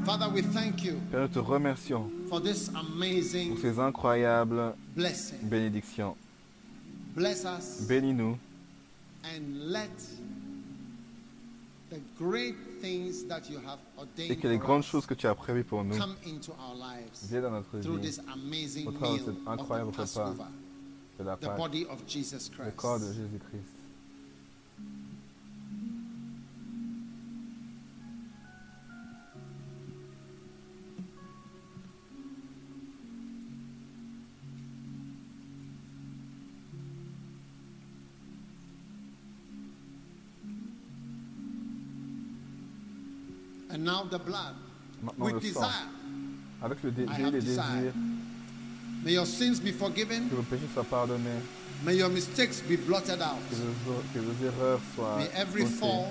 Father, we thank you Père, nous te remercions for this pour amazing ces incroyables blessing. bénédictions. Bless us Bénis-nous et que les grandes choses que tu as prévues pour nous viennent dans notre vie au travers de cet incroyable repas de la Pâque, le Christ. corps de Jésus-Christ. And now the blood Maintenant with le sang, desire. avec le dé- I have May your sins be forgiven. que vos péchés soient pardonnés, May your mistakes be blotted out. que vos, que vos erreurs soient May every ôtées, fall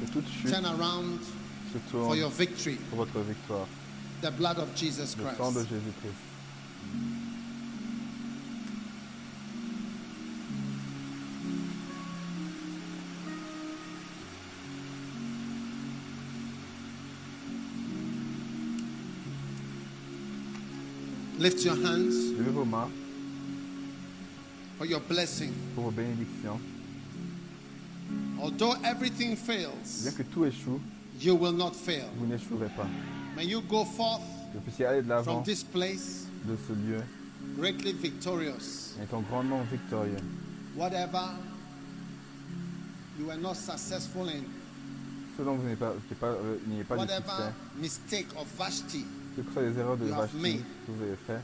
que toute chute turn around se for your victory. pour votre victoire. The blood of Jesus Le sang de Jésus-Christ. Lift your hands Levez vos mains for your blessing. pour vos bénédictions. Although everything Bien fails, que tout échoue, you will not fail. vous n'échouerez pas. May you go forth Que vous puissiez aller de from this place de ce lieu greatly victorious. en étant grandement victorieux. Whatever you were not successful in, Ce dont vous n'ayez pas, pas, euh, pas de succès, mistake of Vashti, que ce soit les erreurs de Vashti que vous avez fait,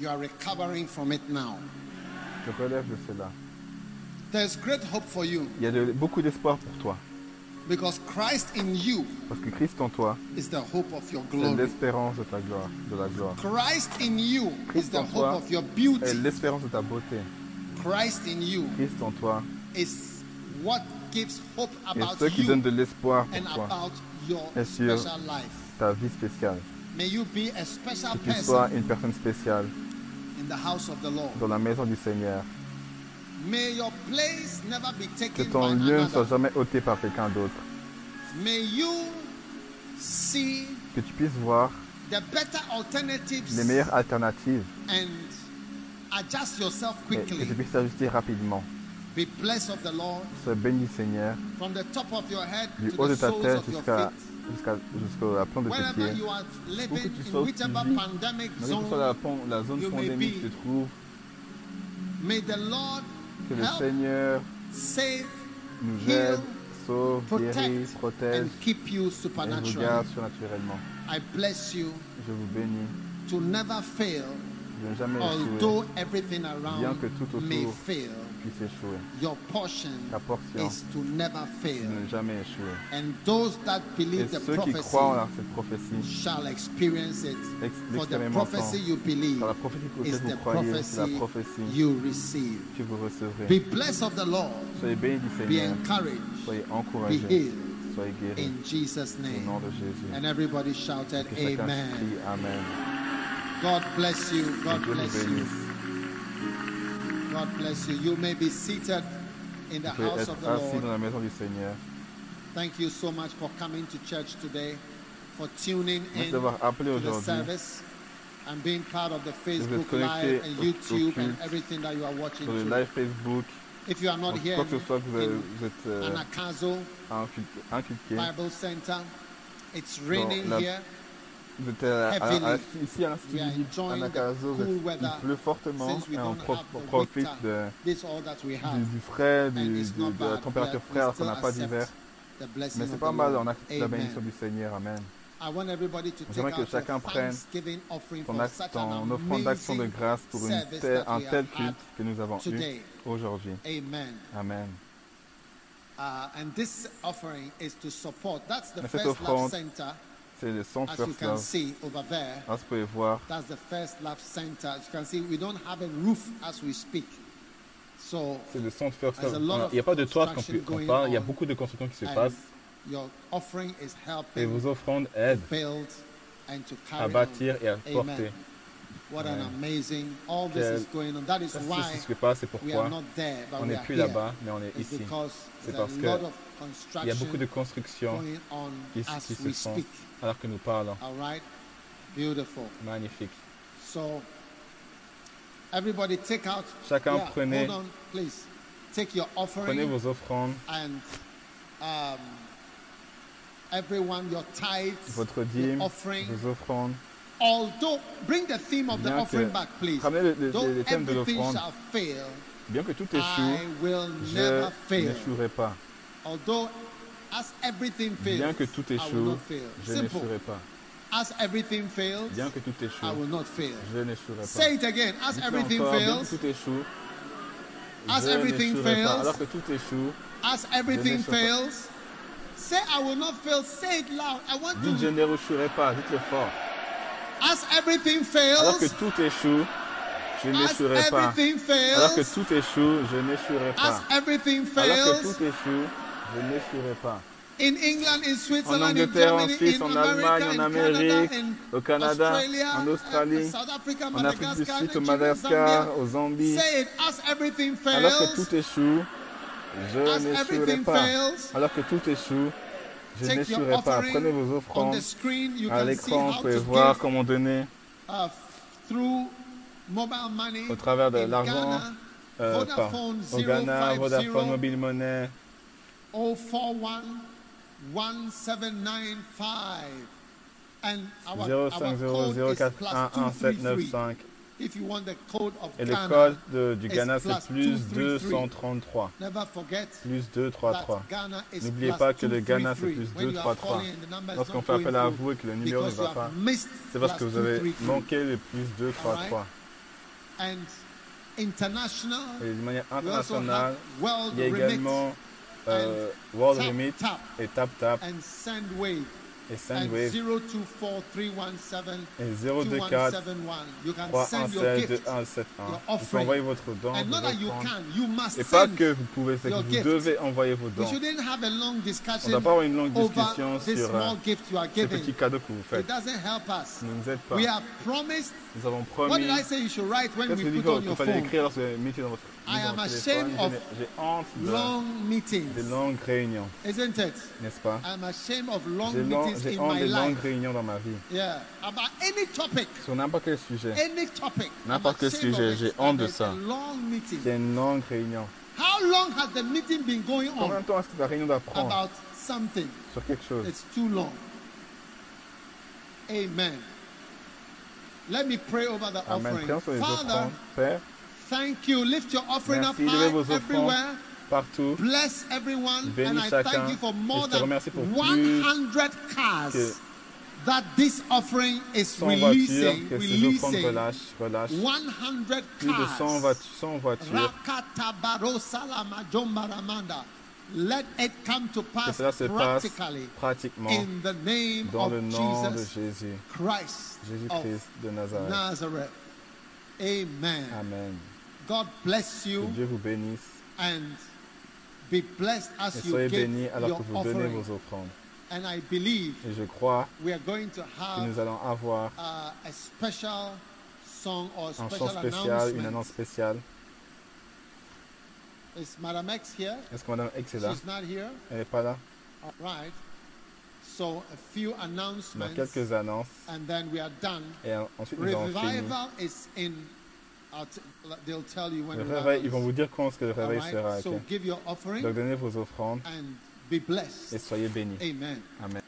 you are recovering from it now. je relève de cela. There's great hope for you Il y a de- beaucoup d'espoir pour toi, because Christ in you parce que Christ en toi, is the hope of your c'est glory. l'espérance de ta gloire, de la gloire. Christ in you is Christ the en hope toi of your est l'espérance de ta beauté. Christ in you Christ en toi is what gives hope est about ce qui donne de l'espoir pour toi, Et sur ta vie spéciale. May you be a special Que tu sois person une personne spéciale in the house of the Lord. dans la maison du Seigneur. May your place never be Que ton lieu ne soit jamais ôté par quelqu'un d'autre. Que tu puisses voir les meilleures alternatives et que quickly. tu puisses t'ajuster rapidement. Be blessed of the Lord Sois béni Seigneur, from the top of your head du haut de ta tête of your jusqu'à jusqu'à plante de tes pieds. Où que tu sois où tu vis, que soit la, zone, la may pandémique be. qui se trouve, may the Lord que le Seigneur save, nous heal, aide, sauve, guérit, protège and keep you et nous supernaturally. garde surnaturellement. I bless you Je vous bénis to never fail, de ne jamais échouer, bien que tout may autour fail. Your portion La portion is to never fail. ne jamais échouer. And those that Et believe the ceux qui croient en prophecy cette prophétie, shall experience it. ex- For the prophecy you believe Car la prophétie pour is laquelle the vous croyez, c'est la prophecy prophétie you receive. que vous recevrez. Be blessed of the Lord. Soyez bénis du Be Seigneur, encouraged. soyez Be encouragés, healed. soyez guéris. In Jesus' Au name. nom de Jésus. And everybody shouted, Que chacun Amen. crie Amen. God bless you. Que God Dieu vous bless you. bénisse. God bless you. You may be seated in the house of the Lord. dans la maison du Seigneur. Thank you so much for coming to church today, for tuning in to the service and being part of the Facebook Live and YouTube and everything that you are watching. Sur le live Facebook, If you are not here quoi que soit vous, in vous êtes euh, Anakazo. Bible Center, it's raining here. Vous êtes Heavily. ici à l'Institut il pleut fortement et on pro- profite de, du, frais, du- de, la température frais alors qu'on n'a pas d'hiver. Mais c'est pas mal, on accepte la bénédiction du Seigneur. Amen. I want everybody to take J'aimerais que chacun prenne Ton, ton an offrande d'action de grâce pour une telle- un tel culte que nous avons eu aujourd'hui. Amen. Amen. Uh, and this offering is to support. That's the Mais cette first love offrande, center, C'est le son as you can see over there. Là, vous pouvez voir, That's the first love center. As you can see, we don't have a roof as we speak. So c'est le son First There's a Love. lot of Il n'y a pas de toit quand construction on going parle, il y a beaucoup de construction qui se your offering is et helping vos offrandes aident build and to à carry bâtir on. et à Amen. porter. What an amazing! All this is going on. That is why ce qui se passe, c'est we are pourquoi not there, but on we n'est are plus here. là-bas, mais on est It's ici. because C'est there's parce a que lot of Il y a beaucoup de construction constructions going on qui, se font. Alors que nous parlons. All right, beautiful. Magnifique. So everybody take out. Chacun yeah, prenez- Hold on, please. Take your offering Prenez vos offrandes, and um, everyone your tithes, votre your dîme, offering. vos offrandes. Although bring the theme of the Bien offering back, please. Ramenez le, le- Though le thème de everything l'offrande. shall fail, Bien que tout échoue, je n'échouerai pas. Although Bien que tout I échoue, je n'échouerai pas. As everything fails, Bien que tout I échoue, will not fail. je n'échouerai Say pas. it again. As everything encore, bien fails, que tout échoue, As je everything fails, pas. Alors que tout échoue, as everything pas. fails, say I will not fail. Say it loud. I want dites je to. n'échouerai pas, dites-le fort. As everything Alors que fails, tout échoue, je n'échouerai pas. everything Alors que fails, tout échoue, je n'échouerai as pas. everything Alors que fails, tout échoue, je n'échouerai pas. in England, in En Switzerland, in Angleterre, en Germany, Suisse, in en Allemagne, en Amérique, au Canada, Australia, en Australie, South Africa, en Afrique du Sud, au Madagascar, au Zambie. Alors que tout échoue, je n'échouerai pas. Alors que tout échoue, je n'échouerai pas. Prenez vos on the offrandes. screen. You À l'écran, vous pouvez voir comment donner uh, through mobile money au travers de l'argent. Euh, par- au Ghana, 050 Vodafone Mobile Money, 041 1795. And our, our 050 code is 04 plus 11 233. 795. If you want the code of Et le code de- du Ghana, plus c'est plus 233. 233. never forget Plus that 233. Ghana is N'oubliez pas que le Ghana, c'est 233. plus When you are 233. calling and the number is Lorsqu'on fait appel à vous et que le numéro ne va pas, c'est parce que vous avez 233. manqué le plus 233. And international, Et de manière internationale, il y a Remit également euh, World Tap, Remit Tap et Tap Tap and Sendwave et and Sendwave 024317 et 024 2171. You can 3 send 1 your 7 2 gift. 1 7 1. your Vous pouvez envoyer votre don, Et pas que vous pouvez, c'est que vous devez envoyer vos dons. On ne doit pas avoir une longue discussion sur euh, small gift you are ce giving. petit cadeau que vous It faites. ne nous aide pas. We have promised. Nous avons promis. Qu'est-ce que dit put on qu'il fallait écrire lorsque vous mettez dans votre I am ashamed of J'ai- honte de, Long meetings. longues réunions, Isn't it? n'est-ce pas? I'm ashamed of long J'ai long- meetings j'ai in honte my des longues life. réunions dans ma vie. Yeah. About any topic. Sur n'importe quel sujet. Any topic. N'importe quel I'm ashamed sujet, of it. j'ai honte de ça. a long meeting. A une longue réunion. How long has the meeting been going Combien on de temps est-ce que la réunion doit prendre? About something? sur quelque chose It's too long. Amen. Let me pray over the Amen. offering. Prions sur les Father, offrandes. Père, thank you. Lift your offering Merci, up levez high vos offrandes. everywhere. partout, Bless everyone. Bénis and I chacun. thank you for more Et je te than remercie pour 100 cars that this offering is 100 voitures, releasing. que ces offrandes Releasing. relâchent, relâchent. 100 Plus de 100 cars. voitures. 100 voitures. Rakatabarosalamajombaramanda. Let it come to Que pass cela se passe practically pratiquement in the name dans of le nom de Jesus Jésus, Christ of Jésus-Christ de Nazareth. Nazareth. Amen. Amen. God bless you. Dieu vous bénisse. And be blessed as et soyez bénis alors que vous donnez vos offrandes. And I believe et je crois we are going to have que nous allons avoir a, special song or special un chant spécial, une annonce spéciale. Madame X here? Est-ce que Madame X est là? She's not here. Elle n'est pas là. All right. So a few announcements. Quelques annonces. And then we are done. Et ensuite nous Revival is in le réveil, ils vont vous dire quand ce le réveil sera. Donc donnez vos offrandes et soyez bénis. Amen. Amen.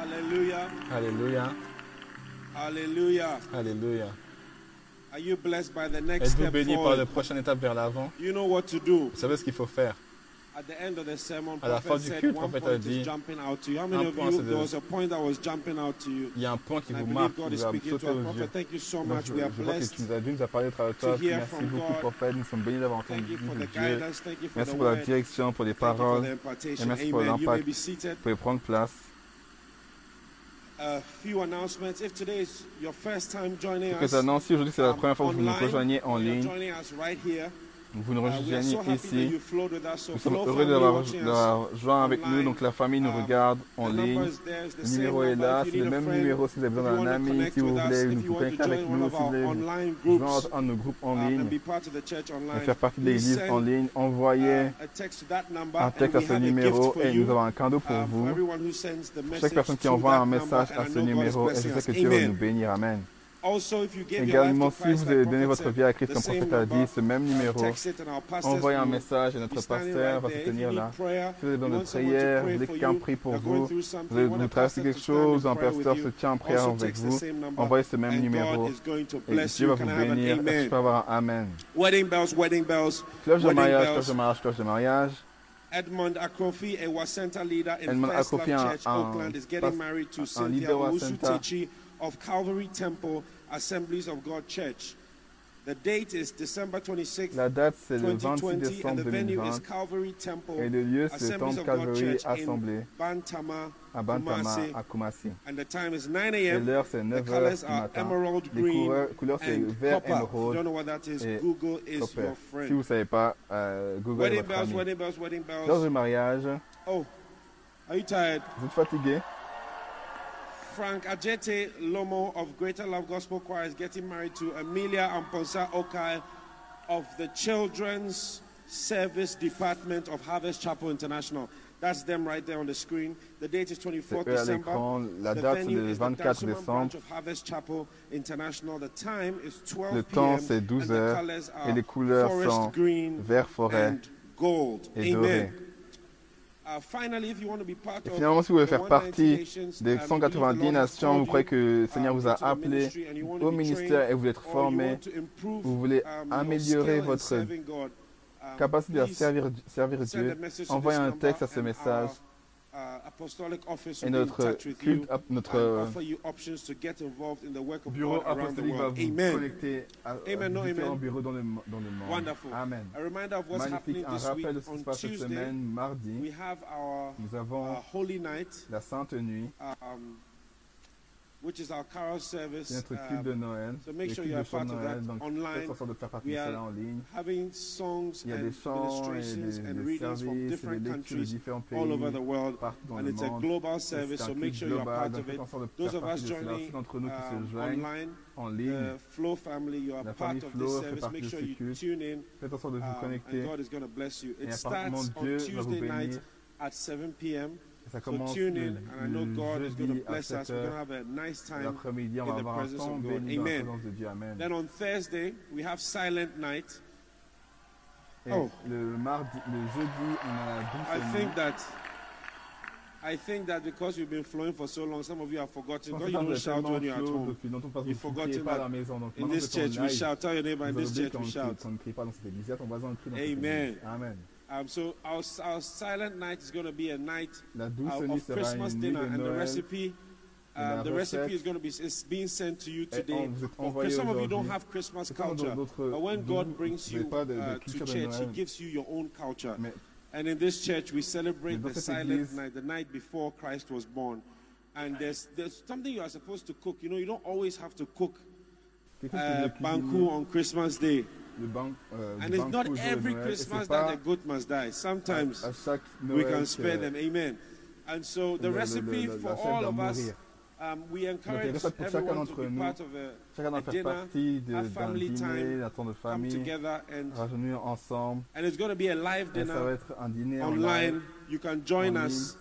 Alléluia. Alléluia. Alléluia. Alléluia. Êtes-vous béni par la prochaine étape vers l'avant? Vous savez ce qu'il faut faire à la fin du culte, le prophète a dit. Il y a un point qui vous marque, qui a sauté aux yeux. Donc, je, je vois que tu nous nous a parlé à travers toi. Merci beaucoup, prophète. Nous sommes bénis d'avoir entendu Dieu. Merci pour la direction, pour les paroles. Et merci pour l'impact. Vous pouvez prendre place. Quelques annonces. Si aujourd'hui c'est la première fois que vous nous rejoignez en ligne, donc vous nous rejoignez ici. Nous sommes heureux de la, rejoindre avec nous. Donc la famille nous regarde en ligne. Le numéro est là. C'est le même numéro si vous avez besoin d'un ami. Si vous voulez nous connecter avec nous, si vous voulez joindre un de nos groupes en ligne, et faire partie de l'église en ligne, envoyez un texte à ce numéro et nous avons un cadeau pour vous. Chaque personne qui envoie un message à ce numéro, et je sais que Dieu va nous bénir. Amen. Également, si vous avez donné votre vie à Christ comme prophète a dit, ce même numéro, envoyez un message et notre pasteur va se tenir là. Si vous avez besoin de prière, dès qu'un prie pour vous, vous, traversez quelque chose, un pasteur se tient en prière avec vous, envoyez ce même numéro et Dieu va vous bénir. Est-ce que je avoir un Amen? Cloche de mariage, cloche de mariage, cloche de mariage. Edmond Akrofi, a Wasenta leader in First Love Church, Oakland, is getting married to Cynthia of Calvary Temple Assemblies of God Church. The date is December 26, La date c'est le 26 décembre 2020 et le lieu c'est le temple Calvary Assemblée à Bantama à Kumasi. Et l'heure c'est 9h du matin. Les couleurs, couleurs c'est vert émeraude et copper. Si vous ne savez pas, euh, Google est votre ami. Lors du mariage, oh, are you tired? vous êtes fatigué? Frank Ajete Lomo of Greater Love Gospel Choir is getting married to Amelia Amponsa Okai of the Children's Service Department of Harvest Chapel International. That's them right there on the screen. The date is 24 December. La date c'est le 24 International. The time is 12 and the colors are green, vert forêt et doré. Et finalement, si vous voulez faire partie des 190 nations, vous croyez que le Seigneur vous a appelé au ministère et vous voulez être formé, vous voulez améliorer votre capacité à servir, servir Dieu, envoyez un texte à ce message et notre, culte, notre euh, bureau apostolique va vous Amen. connecter à, euh, Amen, différents Amen. bureaux dans le, dans le monde. Wonderful. Amen. Magnifique. Un rappel de ce qui se passe cette semaine, mardi. Nous avons la Sainte Nuit. Um, which is our carol service. Notre culte de um, Noël. So make sure you are part of that online. We are having songs and illustrations and readings from different countries all over the world, and it's a global service. So make sure you are part of it. Those of us joining um, online. en ligne. Uh, Flow family, you are la part Flow fait partie de ce culte. Faites en sorte de vous um, connecter. Et à partir de Dieu va vous bénir. At 7 p.m. Ça commence so tune in, and I know God is going to bless us. We're going to have a nice time in the presence of God. Amen. Amen. Then on Thursday, we have silent night. Oh. Le mardi, le jeudi, on a I think that I think that because you've been flowing for so long, some of you have forgotten. God, you don't shout when you're at home. You've forgotten that in this church we shout. Tell your neighbor, in this church we shout. Amen. Amen. Um, so our, our silent night is going to be a night uh, of Christmas dinner, and the recipe, the uh, recipe is going to be is being sent to you today. Because some of you don't have Christmas culture, but when God brings you uh, to church, He gives you your own culture. And in this church, we celebrate the silent night, the night before Christ was born. And there's there's something you are supposed to cook. You know, you don't always have to cook uh, banku on Christmas Day. Le ban- euh, And du it's not banquet au jour de every Noël, et c'est Christmas pas that the goat must die. à, Sometimes à chaque we Noël can que- spare them. Amen. And so the Le- le- recipe le- for la sève all doit of us, mourir. um, we Donc, encourage il reste pour chacun everyone to d'entre be nous, part of a, chacun doit a faire dinner, partie de- a d'un family dîner, time, d'un temps de come famille, together, and réunis ensemble. and it's going to be a live Et ça va dinner être un dîner online. online. You can join en us.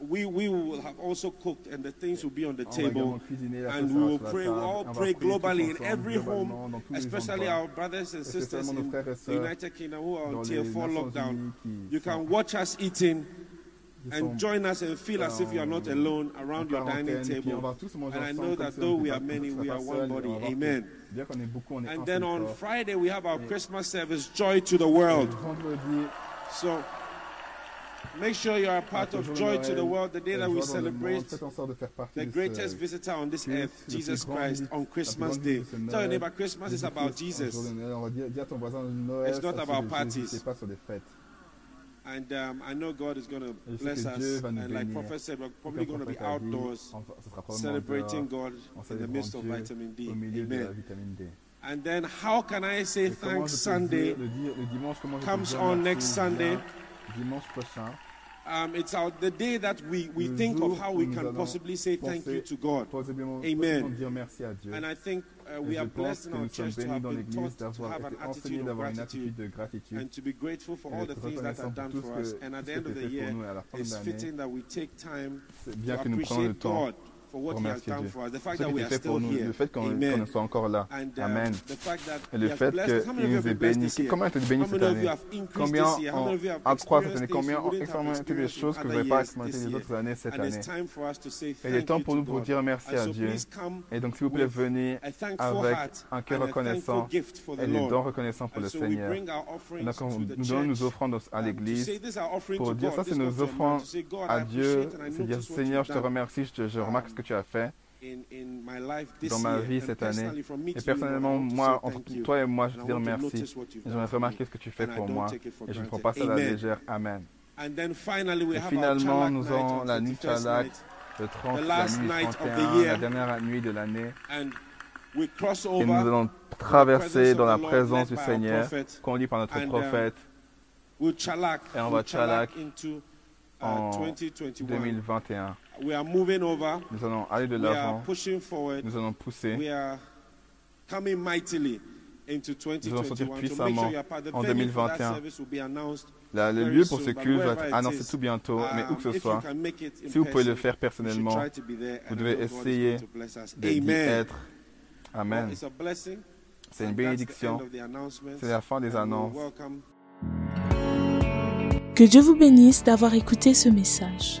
We we will have also cooked, and the things will be on the On va également table. cuisiner, la And sauce we sera will sur la pray, we table. all On va pray prier tous globally in ensemble, every globalement, home, dans tous les especially endroits. our brothers and sisters Spécialement nos in frères et the sœurs United Kingdom who are dans on les tier 4 Nations lockdown. Unies qui You can sont- watch us eating qui and sont join us and feel as if you are not en- alone en around your dining quarantaine, et puis on table. va tous manger And I ensemble, know comme that si on though n'était we pas- are many, on we serait are pas one seul, body. on va voir que Amen. Bien qu'on est beaucoup, on est un And then seul on corps. Friday we have our Et- Christmas service, Joy to the World. Vendredi, So Make sure you are a part of joy to the world the day that we celebrate the greatest visitor on this earth, Jesus Christ, on Christmas Day. Tell your neighbor, Christmas is about Jesus. It's not about parties. And um, I know God is going to bless us. And like Prophet said, we're probably going to be outdoors celebrating God in the midst of vitamin D. Amen. And then, how can I say thanks Sunday? Comes on next Sunday. Dimanche prochain. Um, it's our, the day that we, we Le think jour of how où we nous can possibly say thank you to God. Amen. possiblement dire merci à Dieu. And I think uh, Et we je are pense blessed in que our nous sommes church to have been taught to have an attitude of gratitude attitude de gratitude. and to be grateful for et all the things that are done for que- us. And at the end of the year, nous. Et à la fin de it's l'année, fitting that we take time to que nous prenions le appreciate temps God pour remercier Dieu. fact Ce qu'il fait pour nous, le fait qu'on soit encore là. Um, Amen. Et le fait qu'il nous ait bénis. Comment été béni How cette année? Combien this year? How on many of you have accroît cette année? Combien you on wouldn't have expérimenté des choses que vous n'avez pas years expérimenté this les autres années cette année Et il est thank temps pour nous pour dire merci à Dieu. Et donc, s'il vous plaît, venez avec un cœur reconnaissant et les dons reconnaissants pour le Seigneur. donc, nous donnons nos offrandes à l'Église pour dire ça, c'est nos offrandes à Dieu. C'est dire, Seigneur, je te remercie, je, te- je remarque ce que tu as fait dans ma vie cette année. Et personnellement, moi, entre toi et moi, je te dis merci. j'aimerais remarquer ce que tu fais pour moi. Et je ne prends pas ça à la légère. Amen. And then finally, we Et finalement, nous aurons on la nuit 31st Chalak, le 30, The la last nuit night of the 31, year. la dernière nuit de l'année. And we cross Et nous allons traverser dans la présence du Seigneur, prophet. conduit par notre um, prophète. Et on va Chalak uh, en 2021. 2021. We are moving over. Nous allons aller de We are l'avant, pushing forward. nous allons pousser. We are coming mightily into Nous allons sortir 2021. So make puissamment en venue for that 2021. service will be announced La- le lieu pour soon, ce but culte va wherever être it annoncé is, tout bientôt, mais où que um, ce if soit, you can make it in si vous pouvez le person, faire you should personnellement, try to be there, vous devez essayer d'y Amen. être. Amen. it's a blessing. C'est une bénédiction. of the announcements. C'est la fin des annonces. welcome Que Dieu vous bénisse d'avoir écouté ce message.